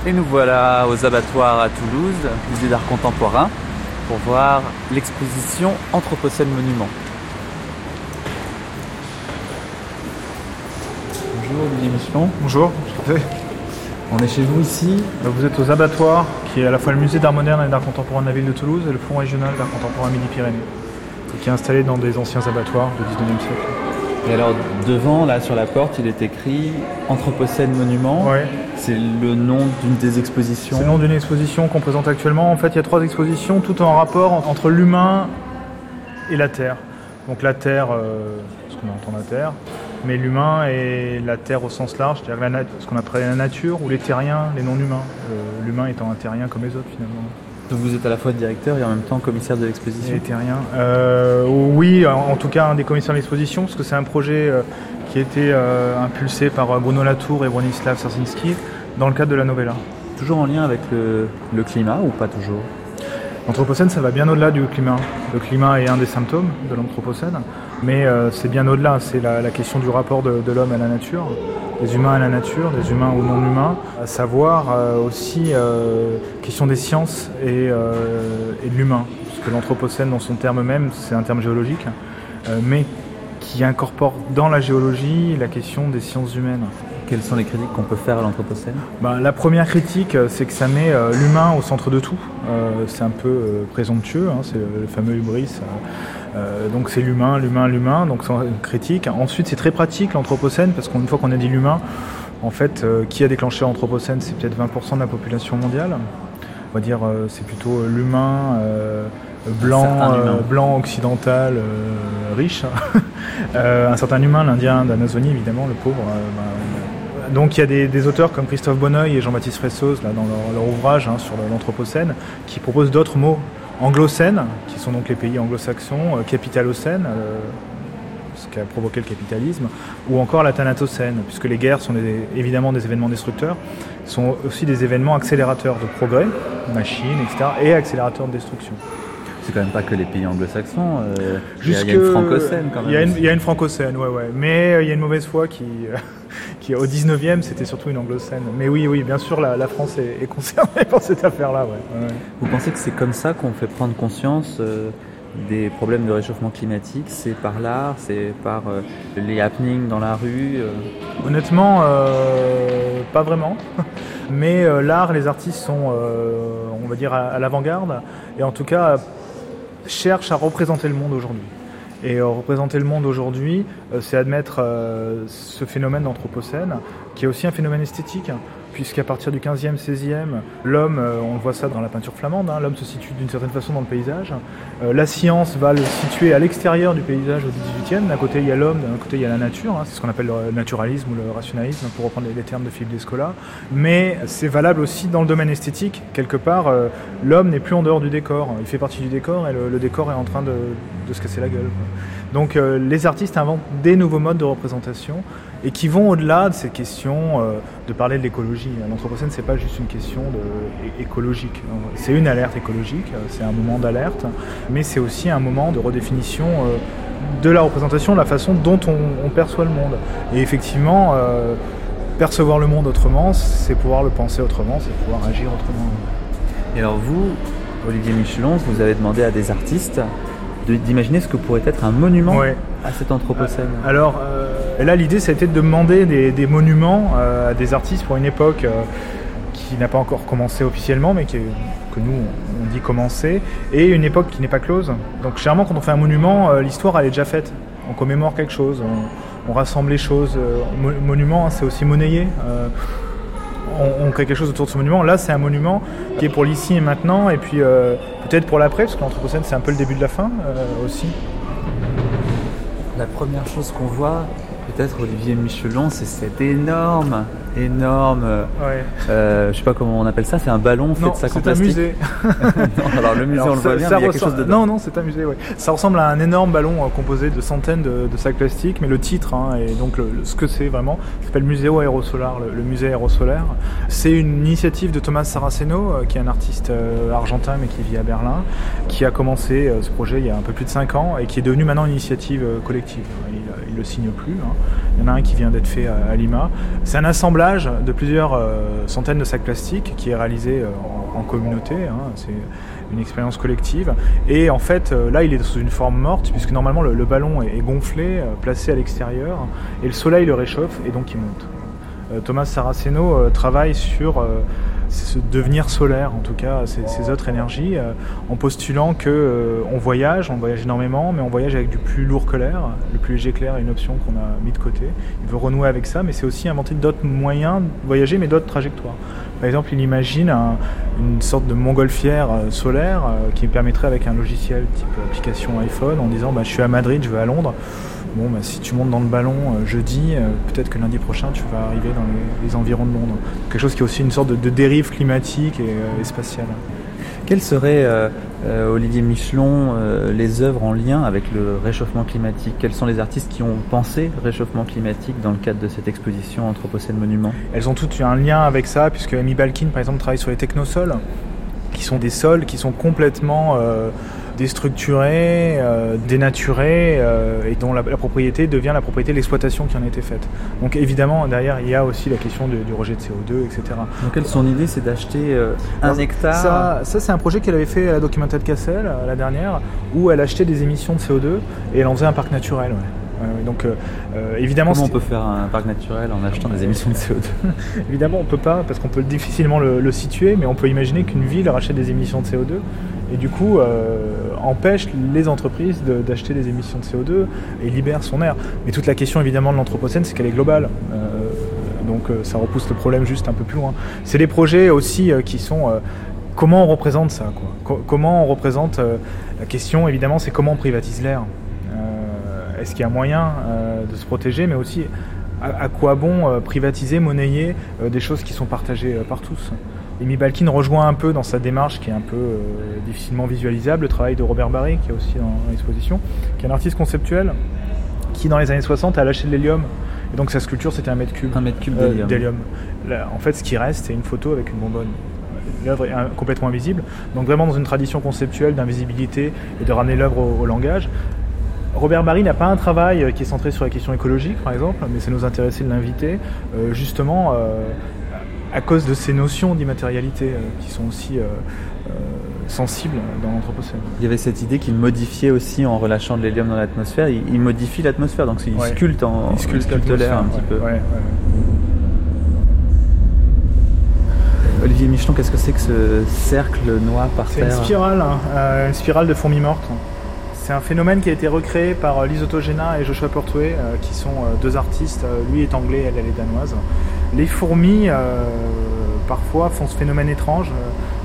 Et nous voilà aux abattoirs à Toulouse, musée d'art contemporain, pour voir l'exposition Anthropocène Monument. Bonjour Olivier Michelon. Bonjour, On est chez vous ici. Vous êtes aux abattoirs, qui est à la fois le musée d'art moderne et d'art contemporain de la ville de Toulouse et le fonds régional d'art contemporain Midi-Pyrénées, qui est installé dans des anciens abattoirs du 19e siècle. Et alors devant, là sur la porte, il est écrit Anthropocène Monument. Ouais. C'est le nom d'une des expositions. C'est le nom d'une exposition qu'on présente actuellement. En fait, il y a trois expositions, tout en rapport entre l'humain et la Terre. Donc la Terre, euh, ce qu'on entend la Terre, mais l'humain et la Terre au sens large, c'est-à-dire ce qu'on appelle la nature ou les terriens, les non-humains. Euh, l'humain étant un terrien comme les autres finalement. Donc vous êtes à la fois directeur et en même temps commissaire de l'exposition. Les terriens. Euh, oui, en, tout cas un des commissaires de l'exposition, parce que c'est un projet euh, qui a été impulsé par Bruno Latour et Bronislav Sarzinski dans le cadre de la novella. Toujours en lien avec le, le climat ou pas toujours? L'anthropocène, ça va bien au-delà du climat. Le climat est un des symptômes de l'anthropocène, mais euh, c'est bien au-delà. C'est la, la question du rapport de, de l'homme à la nature, des humains à la nature, des humains aux non-humains, à savoir euh, aussi euh, question des sciences et, euh, et de l'humain. Parce que l'anthropocène, dans son terme même, c'est un terme géologique, euh, mais qui incorpore dans la géologie la question des sciences humaines. Quelles sont les critiques qu'on peut faire à l'Anthropocène Ben, la première critique, euh, c'est que ça met euh, l'humain au centre de tout. Euh, c'est un peu euh, présomptueux, hein, c'est le, le fameux hubris. donc c'est l'humain, l'humain, l'humain, donc c'est une critique. Ensuite, c'est très pratique l'Anthropocène, parce qu'une fois qu'on a dit l'humain, en fait, qui a déclenché l'Anthropocène C'est peut-être 20% de la population mondiale. On va dire c'est plutôt l'humain blanc, euh, blanc occidental, euh, riche. Euh, un certain humain, l'Indien d'Amazonie, évidemment, le pauvre. ben, donc il y a des, des auteurs comme Christophe Bonneuil et Jean-Baptiste Fressos là, dans leur, leur ouvrage hein, sur l'Anthropocène qui proposent d'autres mots anglocènes, qui sont donc les pays anglo-saxons, euh, capitalocène, euh, ce qui a provoqué le capitalisme, ou encore la thanatocène, puisque les guerres sont des- évidemment des événements destructeurs, sont aussi des événements accélérateurs de progrès, machines, etc., et accélérateurs de destruction. C'est quand même pas que les pays anglo-saxons. euh, il y a- une francocène quand même. Il y a une, aussi. il y a une francocène, ouais, ouais. Mais euh, il y a une mauvaise foi qui, qui au 19e, c'était surtout une anglocène. Mais oui, oui, bien sûr, la, la France est, est concernée par cette affaire-là, ouais. ouais. Vous pensez que c'est comme ça qu'on fait prendre conscience euh, des problèmes de réchauffement climatique? C'est par l'art, c'est par euh, les happenings dans la rue euh, Honnêtement, pas vraiment. Mais l'art, les artistes sont, on va dire, à, à l'avant-garde. Et en tout cas, cherchent à représenter le monde aujourd'hui. Et euh, représenter le monde aujourd'hui, euh, c'est admettre euh, ce phénomène d'anthropocène, qui est aussi un phénomène esthétique, puisqu'à partir du 15e, 16e, l'homme, euh, on voit ça dans la peinture flamande, hein, l'homme se situe d'une certaine façon dans le paysage. Euh, la science va le situer à l'extérieur du paysage au 18e. D'un côté, il y a l'homme, d'un côté, il y a la nature. hein, c'est ce qu'on appelle le naturalisme ou le rationalisme, pour reprendre les, termes de Philippe Descola. Mais c'est valable aussi dans le domaine esthétique. Quelque part, euh, l'homme n'est plus en dehors du décor. Il fait partie du décor et le, décor est en train de, se casser la gueule. Donc les artistes inventent des nouveaux modes de représentation et qui vont au-delà de ces questions euh, de parler de l'écologie. L'anthropocène, c'est pas juste une question écologique. C'est une alerte écologique, euh, c'est un moment d'alerte, mais c'est aussi un moment de redéfinition euh, de la représentation, de la façon dont on, perçoit le monde. Et effectivement, percevoir le monde autrement, c'est pouvoir le penser autrement, c'est pouvoir agir autrement. Et alors vous, Olivier Michelon, vous avez demandé à des artistes d'imaginer ce que pourrait être un monument Ouais. à cet anthropocène. Alors euh, là, l'idée, ça a été de demander des, des monuments euh, à des artistes pour une époque euh, qui n'a pas encore commencé officiellement, mais qui est- que nous, on- dit commencer, et une époque qui n'est pas close. Donc généralement, quand on fait un monument, l'histoire, elle est déjà faite. On commémore quelque chose, on, on rassemble les choses. Mo- monument, hein, c'est aussi monnayer. On, crée quelque chose autour de ce monument. Là, c'est un monument qui est pour l'ici et maintenant, et puis euh, peut-être pour l'après, parce que l'Anthropocène, c'est un peu le début de la fin euh, aussi. La première chose qu'on voit, peut-être Olivier Michelon, c'est cet énorme, énorme, Ouais. euh, je sais pas comment on appelle ça, c'est un ballon fait de sac en c'est un musée. Non, alors le musée Alors, on le voit bien, mais il y a quelque chose dedans. Non, non, c'est un musée, ouais. Ça ressemble à un énorme ballon euh, composé de centaines de, de sacs plastiques, mais le titre, hein, et donc le- le- ce que c'est vraiment, ça s'appelle Museo Aerosolar, le, le musée aérosolaire. C'est une initiative de Thomas Saraceno, euh, qui est un artiste euh, argentin, mais qui vit à Berlin, qui a commencé ce projet il y a un peu plus de 5 ans, et qui est devenu maintenant une initiative collective. Il le signe plus. hein. Il y en a un qui vient d'être fait à, Lima. C'est un assemblage de plusieurs euh, centaines de sacs plastiques qui est réalisé euh, en, communauté. hein. C'est une expérience collective. Et en fait, euh, là, il est sous une forme morte, puisque normalement le, ballon est, est gonflé, placé à l'extérieur, et le soleil le réchauffe, et donc il monte. Thomas Saraceno travaille sur ce devenir solaire, en tout cas, ces, autres énergies, en postulant que on voyage, on voyage énormément, mais on voyage avec du plus lourd que l'air. Le plus léger que est une option qu'on a mis de côté. Il veut renouer avec ça, mais c'est aussi inventer d'autres moyens de voyager, mais d'autres trajectoires. Par exemple, il imagine une sorte de montgolfière solaire qui permettrait avec un logiciel type application iPhone en disant bah, je suis à Madrid, je vais à Londres bon, bah, si tu montes dans le ballon euh, jeudi, euh, peut-être que lundi prochain, tu vas arriver dans les, environs de Londres. Quelque chose qui est aussi une sorte de, dérive climatique et, euh, spatiale. Quelles seraient, Olivier Michelon, les œuvres en lien avec le réchauffement climatique? Quels sont les artistes qui ont pensé réchauffement climatique dans le cadre de cette exposition Anthropocène Monument? Elles ont toutes un lien avec ça, puisque Amy Balkin, par exemple, travaille sur les technosols, qui sont des sols qui sont complètement déstructuré, euh, dénaturé, euh, et dont la, propriété devient la propriété de l'exploitation qui en a été faite. Donc évidemment, derrière, il y a aussi la question du rejet de CO2, etc. Donc elle, son idée, c'est d'acheter euh, un hectare Ça, ça c'est un projet qu'elle avait fait à la Documental Castle, la dernière, où elle achetait des émissions de CO2 et elle en faisait un parc naturel. Donc évidemment, comment on peut faire un parc naturel en achetant des émissions de CO2 Évidemment, on peut pas parce qu'on peut difficilement le, le, situer, mais on peut imaginer qu'une ville rachète des émissions de CO2 et du coup euh, empêche les entreprises d'acheter des émissions de CO2 et libère son air. Mais toute la question évidemment de l'Anthropocène, c'est qu'elle est globale. Euh, donc euh, ça repousse le problème juste un peu plus loin. C'est des projets aussi qui sont comment on représente ça quoi Comment on représente la question évidemment c'est comment on privatise l'air Est-ce qu'il y a moyen de se protéger mais aussi à, quoi bon privatiser, monnayer des choses qui sont partagées par tous Amy Balkin rejoint un peu dans sa démarche qui est un peu euh, difficilement visualisable le travail de Robert Barry qui est aussi dans, l'exposition, qui est un artiste conceptuel qui dans les années 60 a lâché de l'hélium et donc sa sculpture c'était un mètre cube, un mètre cube euh, d'hélium. en fait ce qui reste c'est une photo avec une bonbonne. L'œuvre est complètement invisible, donc vraiment dans une tradition conceptuelle d'invisibilité et de ramener l'œuvre au, langage. Robert Barry n'a pas un travail euh, qui est centré sur la question écologique, par exemple, mais ça nous intéressait de l'inviter, justement à cause de ces notions d'immatérialité euh, qui sont aussi euh, euh, sensibles dans l'Anthropocène. Il y avait cette idée qu'il modifiait aussi en relâchant de l'hélium dans l'atmosphère. Il, modifie l'atmosphère, donc il sculpte en il sculpte, l'air un petit peu. Olivier Michelon, qu'est-ce que c'est que ce cercle noir par terre C'est une spirale, hein, une spirale de fourmis mortes. C'est un phénomène qui a été recréé par Lise Autogena et Joshua Portway, qui sont deux artistes. Lui est anglais, elle, est danoise. Les fourmis, euh, parfois, font ce phénomène étrange.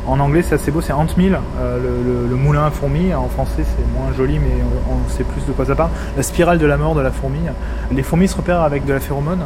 En anglais, c'est assez beau, c'est Antmill, euh, le, moulin à fourmis. En français, c'est moins joli, mais on, sait plus de quoi ça parle. La spirale de la mort de la fourmi. Les fourmis se repèrent avec de la phéromone.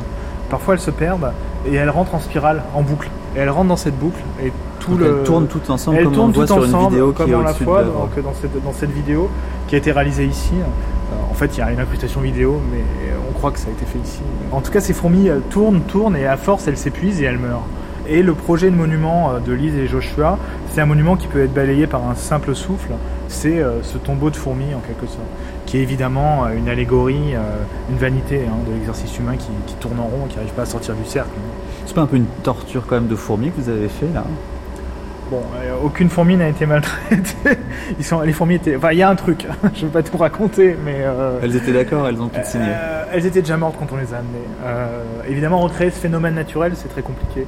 Parfois, elles se perdent et elles rentrent en spirale, en boucle. Et elles rentrent dans cette boucle et tout le. Elles tournent toutes ensemble, elles comme on voit sur une vidéo comme qui est on la donc, dans, cette, dans cette vidéo qui a été réalisée ici. Euh, en fait, il y a une incrustation vidéo, mais on croit que ça a été fait ici. En tout cas, ces fourmis tournent, tournent, et à force, elles s'épuisent et elles meurent. Et le projet de monument euh, de Lise et Joshua, c'est un monument qui peut être balayé par un simple souffle. C'est euh, ce tombeau de fourmis, en quelque sorte, qui est évidemment une allégorie, une vanité hein, de l'exercice humain qui, qui, tourne en rond, qui n'arrive pas à sortir du cercle. C'est pas un peu une torture quand même de fourmis que vous avez fait là Bon, euh, aucune fourmi n'a été maltraitée. Ils sont, les fourmis étaient. Enfin, il y a un truc. je ne vais pas tout raconter, mais. Euh, elles étaient d'accord, elles ont toutes signé. Euh, elles étaient déjà mortes quand on les a amenées. évidemment, recréer ce phénomène naturel, c'est très compliqué.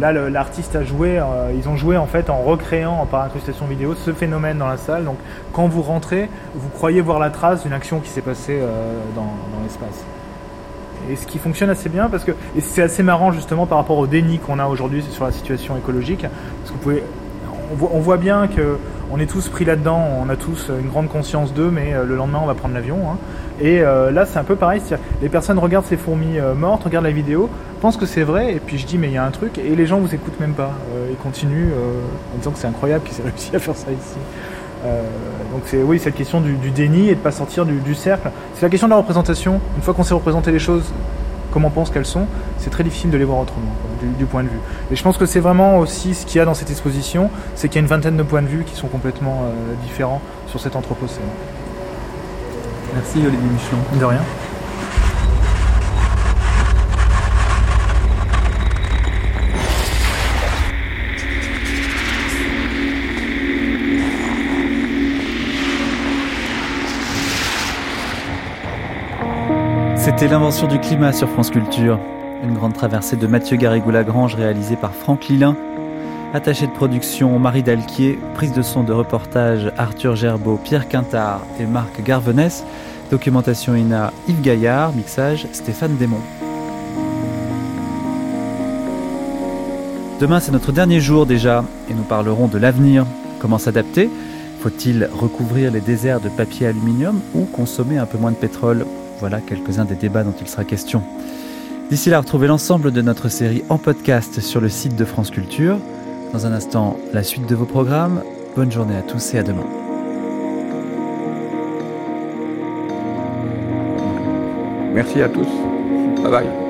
là, l'artiste a joué. ils ont joué en fait en recréant par incrustation vidéo ce phénomène dans la salle. Donc, quand vous rentrez, vous croyez voir la trace d'une action qui s'est passée dans l'espace et ce qui fonctionne assez bien parce que et c'est assez marrant justement par rapport au déni qu'on a aujourd'hui sur la situation écologique parce que vous pouvez on voit, bien que on est tous pris là-dedans, on a tous une grande conscience d'eux, mais euh, le lendemain on va prendre l'avion. Hein. Et euh, là c'est un peu pareil, les personnes regardent ces fourmis euh, mortes, regardent la vidéo, pensent que c'est vrai, et puis je dis mais il y a un truc, et les gens vous écoutent même pas, ils continuent en disant que c'est incroyable qu'ils aient réussi à faire ça ici. Euh, donc c'est oui cette question du, déni et de pas sortir du, cercle. C'est la question de la représentation. Une fois qu'on sait représenter les choses comme on pense qu'elles sont, c'est très difficile de les voir autrement du, point de vue. Et je pense que c'est vraiment aussi ce qu'il y a dans cette exposition, c'est qu'il y a une vingtaine de points de vue qui sont complètement euh, différents sur cet anthropocène. Merci Olivier Michelon. De rien. C'était l'invention du climat sur France Culture. Une grande traversée de Mathieu Garrigou-Lagrange réalisée par Franck Lilin. Attaché de production Marie Dalquier, prise de son de reportage Arthur Gerbeau, Pierre Quintard et Marc Garvenès, documentation INA Yves Gaillard, mixage Stéphane Desmond. Demain c'est notre dernier jour déjà et nous parlerons de l'avenir. Comment s'adapter? Faut-il recouvrir les déserts de papier aluminium ou consommer un peu moins de pétrole? Voilà quelques-uns des débats dont il sera question. D'ici là, retrouvez l'ensemble de notre série en podcast sur le site de France Culture. Dans un instant, la suite de vos programmes. Bonne journée à tous et à demain. Merci à tous. Bye bye.